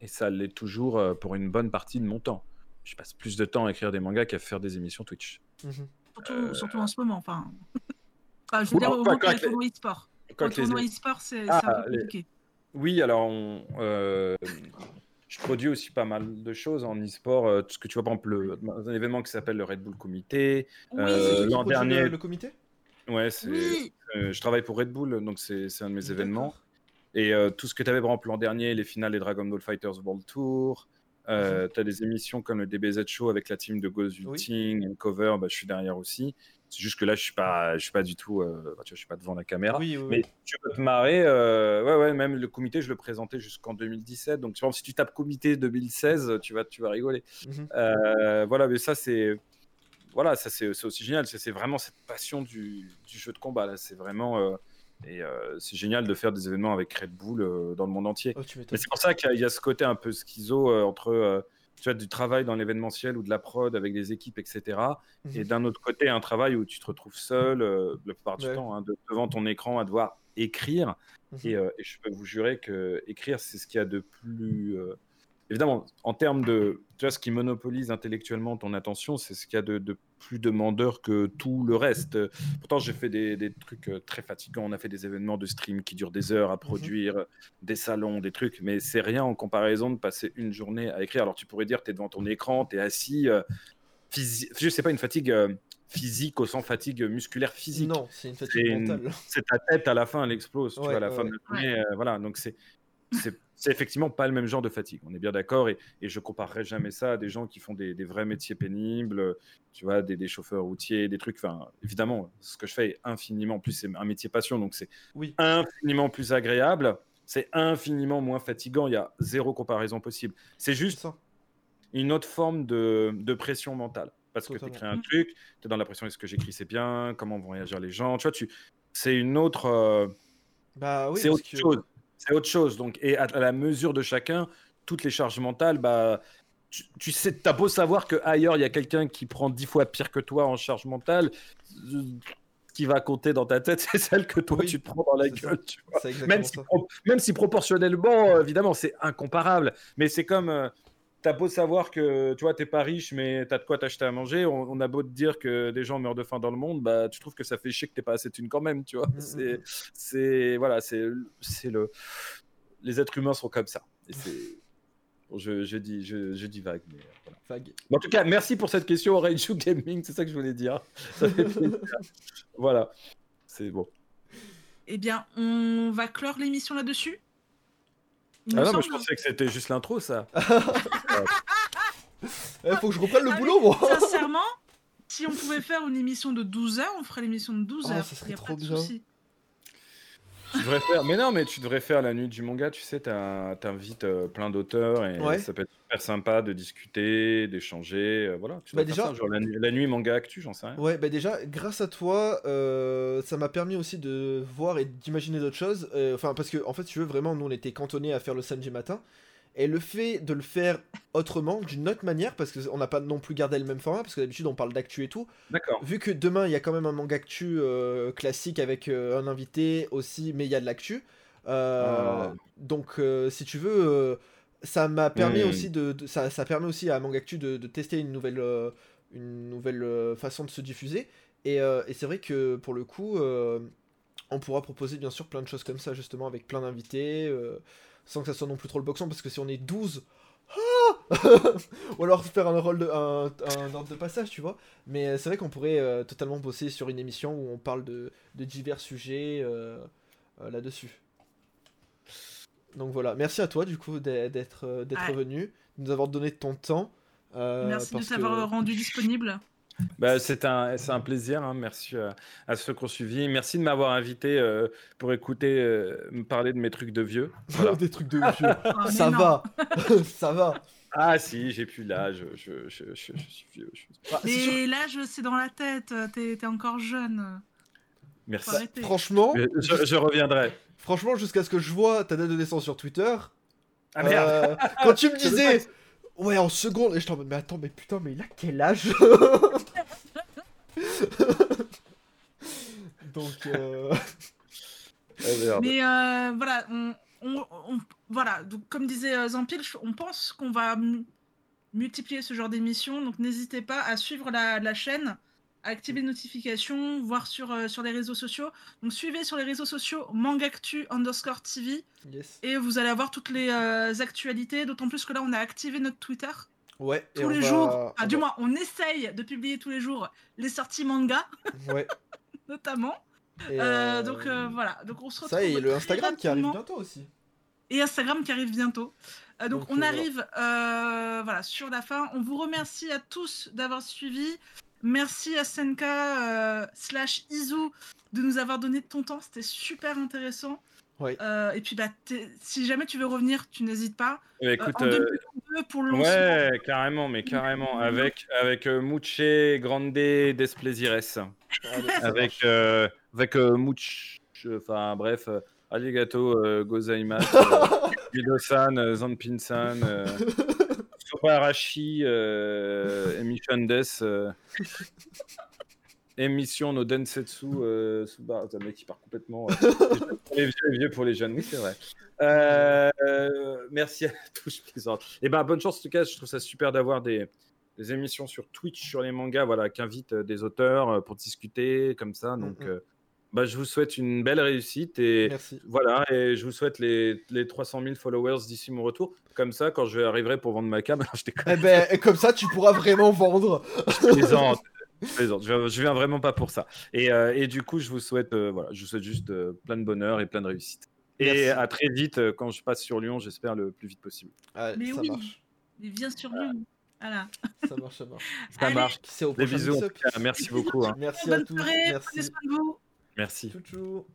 et ça l'est toujours pour une bonne partie de mon temps. Je passe plus de temps à écrire des mangas qu'à faire des émissions Twitch. Mhm. surtout, en ce moment, enfin. enfin je veux dire, au moment quand e-sport. Quand le tournoi e-sport, c'est ah, un peu compliqué. Oui, alors euh, je produis aussi pas mal de choses en e-sport. Euh, ce que tu vois, par exemple, un événement qui s'appelle le Red Bull Comité. Euh, l'an dernier. Le, comité? Ouais, c'est. je travaille pour Red Bull, donc c'est un de mes événements. Et tout ce que tu avais, par exemple, l'an dernier, les finales des Dragon Ball Fighters World Tour. Mhm. Tu as des émissions comme le DBZ Show avec la team de Ghost oui. Cover, bah, je suis derrière aussi. C'est juste que là, je suis pas, je suis pas du tout, euh, je suis pas devant la caméra. mais tu peux te marrer. Euh, ouais, ouais, même le comité, je le présentais jusqu'en 2017. Donc, si tu tapes comité 2016, tu vas, tu vas rigoler. Mhm. Euh, voilà, mais ça, c'est, voilà, ça c'est aussi génial. C'est vraiment cette passion du, du, jeu de combat. Là, c'est vraiment. et c'est génial de faire des événements avec Red Bull dans le monde entier. Oh, mais c'est pour ça qu'il y, a ce côté un peu schizo entre tu as du travail dans l'événementiel ou de la prod avec des équipes, etc. Et mhm. d'un autre côté, un travail où tu te retrouves seul, euh, la plupart du temps, hein, devant ton écran à devoir écrire. Mhm. Euh, et, je peux vous jurer que écrire, c'est ce qu'il y a de plus, euh, évidemment, en termes de. Tu vois, ce qui monopolise intellectuellement ton attention, c'est ce qu'il y a de, plus demandeur que tout le reste. Pourtant, j'ai fait des, trucs euh, très fatigants. On a fait des événements de stream qui durent des heures à mhm. produire, des salons, des trucs, mais c'est rien en comparaison de passer une journée à écrire. Alors, tu pourrais dire, tu es devant ton écran, tu es assis. Euh, je sais pas, une fatigue. Euh, physique au sens fatigue musculaire physique. Non, c'est une fatigue mentale. C'est ta tête à la fin, elle explose. tu vois, à la fin de la journée, voilà. Donc c'est c'est effectivement pas le même genre de fatigue. On est bien d'accord et, et, je comparerai jamais ça à des gens qui font des, vrais métiers pénibles, tu vois, des, chauffeurs routiers, des trucs. Enfin, évidemment, ce que je fais est infiniment plus, c'est un métier passion, donc c'est oui. infiniment plus agréable. C'est infiniment moins fatigant. Il y a zéro comparaison possible. C'est juste une autre forme de, pression mentale. Parce que tu écris un truc, tu es dans la pression est-ce que j'écris c'est bien, comment vont réagir les gens. Tu vois, tu, c'est une autre. Euh, bah oui, c'est autre chose c'est autre chose. Donc, et à, la mesure de chacun, toutes les charges mentales, bah, tu, tu sais, t'as beau savoir que ailleurs il y a quelqu'un qui prend dix fois pire que toi en charge mentale, qui va compter dans ta tête, c'est celle que toi tu te prends dans la gueule. Tu vois. Même, si, même, si, proportionnellement, évidemment, c'est incomparable. Mais c'est comme, euh, t'as beau savoir que tu vois, t'es pas riche, mais t'as de quoi t'acheter à manger. On, a beau te dire que des gens meurent de faim dans le monde, bah tu trouves que ça fait chier que t'es pas assez thune quand même, tu vois. Mm, c'est, mm, mm. c'est, voilà, c'est, c'est le, les êtres humains sont comme ça. Et c'est, je, je, dis, je, je dis vague, mais voilà. en tout cas, merci pour cette question, Rage Gaming, c'est ça que je voulais dire. Ça fait voilà, c'est bon. Eh bien, on va clore l'émission là-dessus. Ah non, mais je pensais que c'était juste l'intro, ça. Il eh, faut que je reprenne le ah boulot, moi. Sincèrement, si on pouvait faire une émission de 12 heures, on ferait l'émission de 12 heures. ça serait trop bien. Tu devrais faire, mais non, mais tu devrais faire la nuit du manga, tu sais, t'invites euh, plein d'auteurs et ça peut être super sympa de discuter, d'échanger, euh, voilà. Tu bah déjà, genre la, nuit manga actu, j'en sais rien. Ouais, bah déjà, grâce à toi, euh, ça m'a permis aussi de voir et d'imaginer d'autres choses. Enfin, parce que en fait, tu veux vraiment, nous on était cantonnés à faire le samedi matin. Et le fait de le faire autrement, d'une autre manière, parce qu'on n'a pas non plus gardé le même format, parce que d'habitude on parle d'actu et tout. D'accord. Vu que demain il y a quand même un manga actu euh, classique avec euh, un invité aussi, mais il y a de l'actu. Euh, ah. Donc si tu veux, ça m'a permis aussi de, ça, ça, permet aussi à manga actu de, de tester une nouvelle, une nouvelle façon de se diffuser. Et, et c'est vrai que pour le coup, on pourra proposer bien sûr plein de choses comme ça justement avec plein d'invités sans que ça soit non plus trop le boxon, parce que si on est 12, ah ou alors faire un rôle de un, ordre de passage, tu vois. Mais euh, c'est vrai qu'on pourrait euh, totalement bosser sur une émission où on parle de, divers sujets euh, là-dessus. Donc voilà, merci à toi du coup d'être d'être venu, de nous avoir donné ton temps. merci de t'avoir rendu disponible. Bah, c'est un, un plaisir. Hein. Merci euh, à, ceux qui ont suivi. Merci de m'avoir invité euh, pour écouter euh, me parler de mes trucs de vieux. Des trucs de vieux. Oh, ça va. ça va. Ah si, j'ai plus l'âge. Je, je, je, suis vieux. Mais l'âge, c'est dans la tête. T'es es encore jeune. Merci. franchement, je, reviendrai. Franchement, jusqu'à ce que je vois ta date de naissance sur Twitter. Ah merde. quand tu me disais Ouais, en seconde. Et je t'en mais attends, mais putain, mais il a quel âge Donc. Euh... mais euh, voilà, on, voilà, donc comme disait euh, Zampil, on pense qu'on va multiplier ce genre d'émissions, donc n'hésitez pas à suivre la, la chaîne activer les notifications, voir sur, euh, sur les réseaux sociaux. Donc suivez sur les réseaux sociaux mangactu underscore TV. Et vous allez avoir toutes les euh, actualités, d'autant plus que là on a activé notre Twitter. Ouais. Tous les jours. du moins, on essaye de publier tous les jours les sorties manga. Ouais. notamment. Euh, donc voilà. Donc on se retrouve. Ça et le Instagram qui arrive bientôt aussi. Et Instagram qui arrive bientôt. donc, on arrive voilà, sur la fin. On vous remercie à tous d'avoir suivi. Merci à Senka euh, slash Izu de nous avoir donné ton temps, c'était super intéressant. Euh, et puis bah, si jamais tu veux revenir, tu n'hésites pas. Euh, écoute, pour le Ouais, carrément, mais carrément. avec avec Muche Grande Desplaisires. avec avec Much. Enfin bref, Arigato Gozaimasu, Guido-san, Zanpin-san. Arashi, euh, Emi Des. Euh. émission no Densetsu euh, Suba. un mec qui part complètement. les vieux, vieux pour les jeunes, oui, c'est vrai. merci à tous, je plaisante. Et eh ben, bonne chance en tout cas, je trouve ça super d'avoir des, des, émissions sur Twitch sur les mangas, voilà, qui invitent des auteurs pour discuter comme ça. Donc, mm. Bah, je vous souhaite une belle réussite et voilà et je vous souhaite les, les 300 000 followers d'ici mon retour. Comme ça, quand je arriverai pour vendre ma cam, je eh ben, et comme ça, tu pourras vraiment vendre. je, viens vraiment pas pour ça. Et, euh, et du coup, je vous souhaite euh, voilà, je vous souhaite juste euh, plein de bonheur et plein de réussite. Et à très vite quand je passe sur Lyon, j'espère le plus vite possible. mais ça oui, marche. mais viens sur Lyon. Voilà. Ça marche, ça marche. Ça marche. Des bisous. Merci beaucoup. Hein. Merci à tous. Merci. Merci. Chou -chou.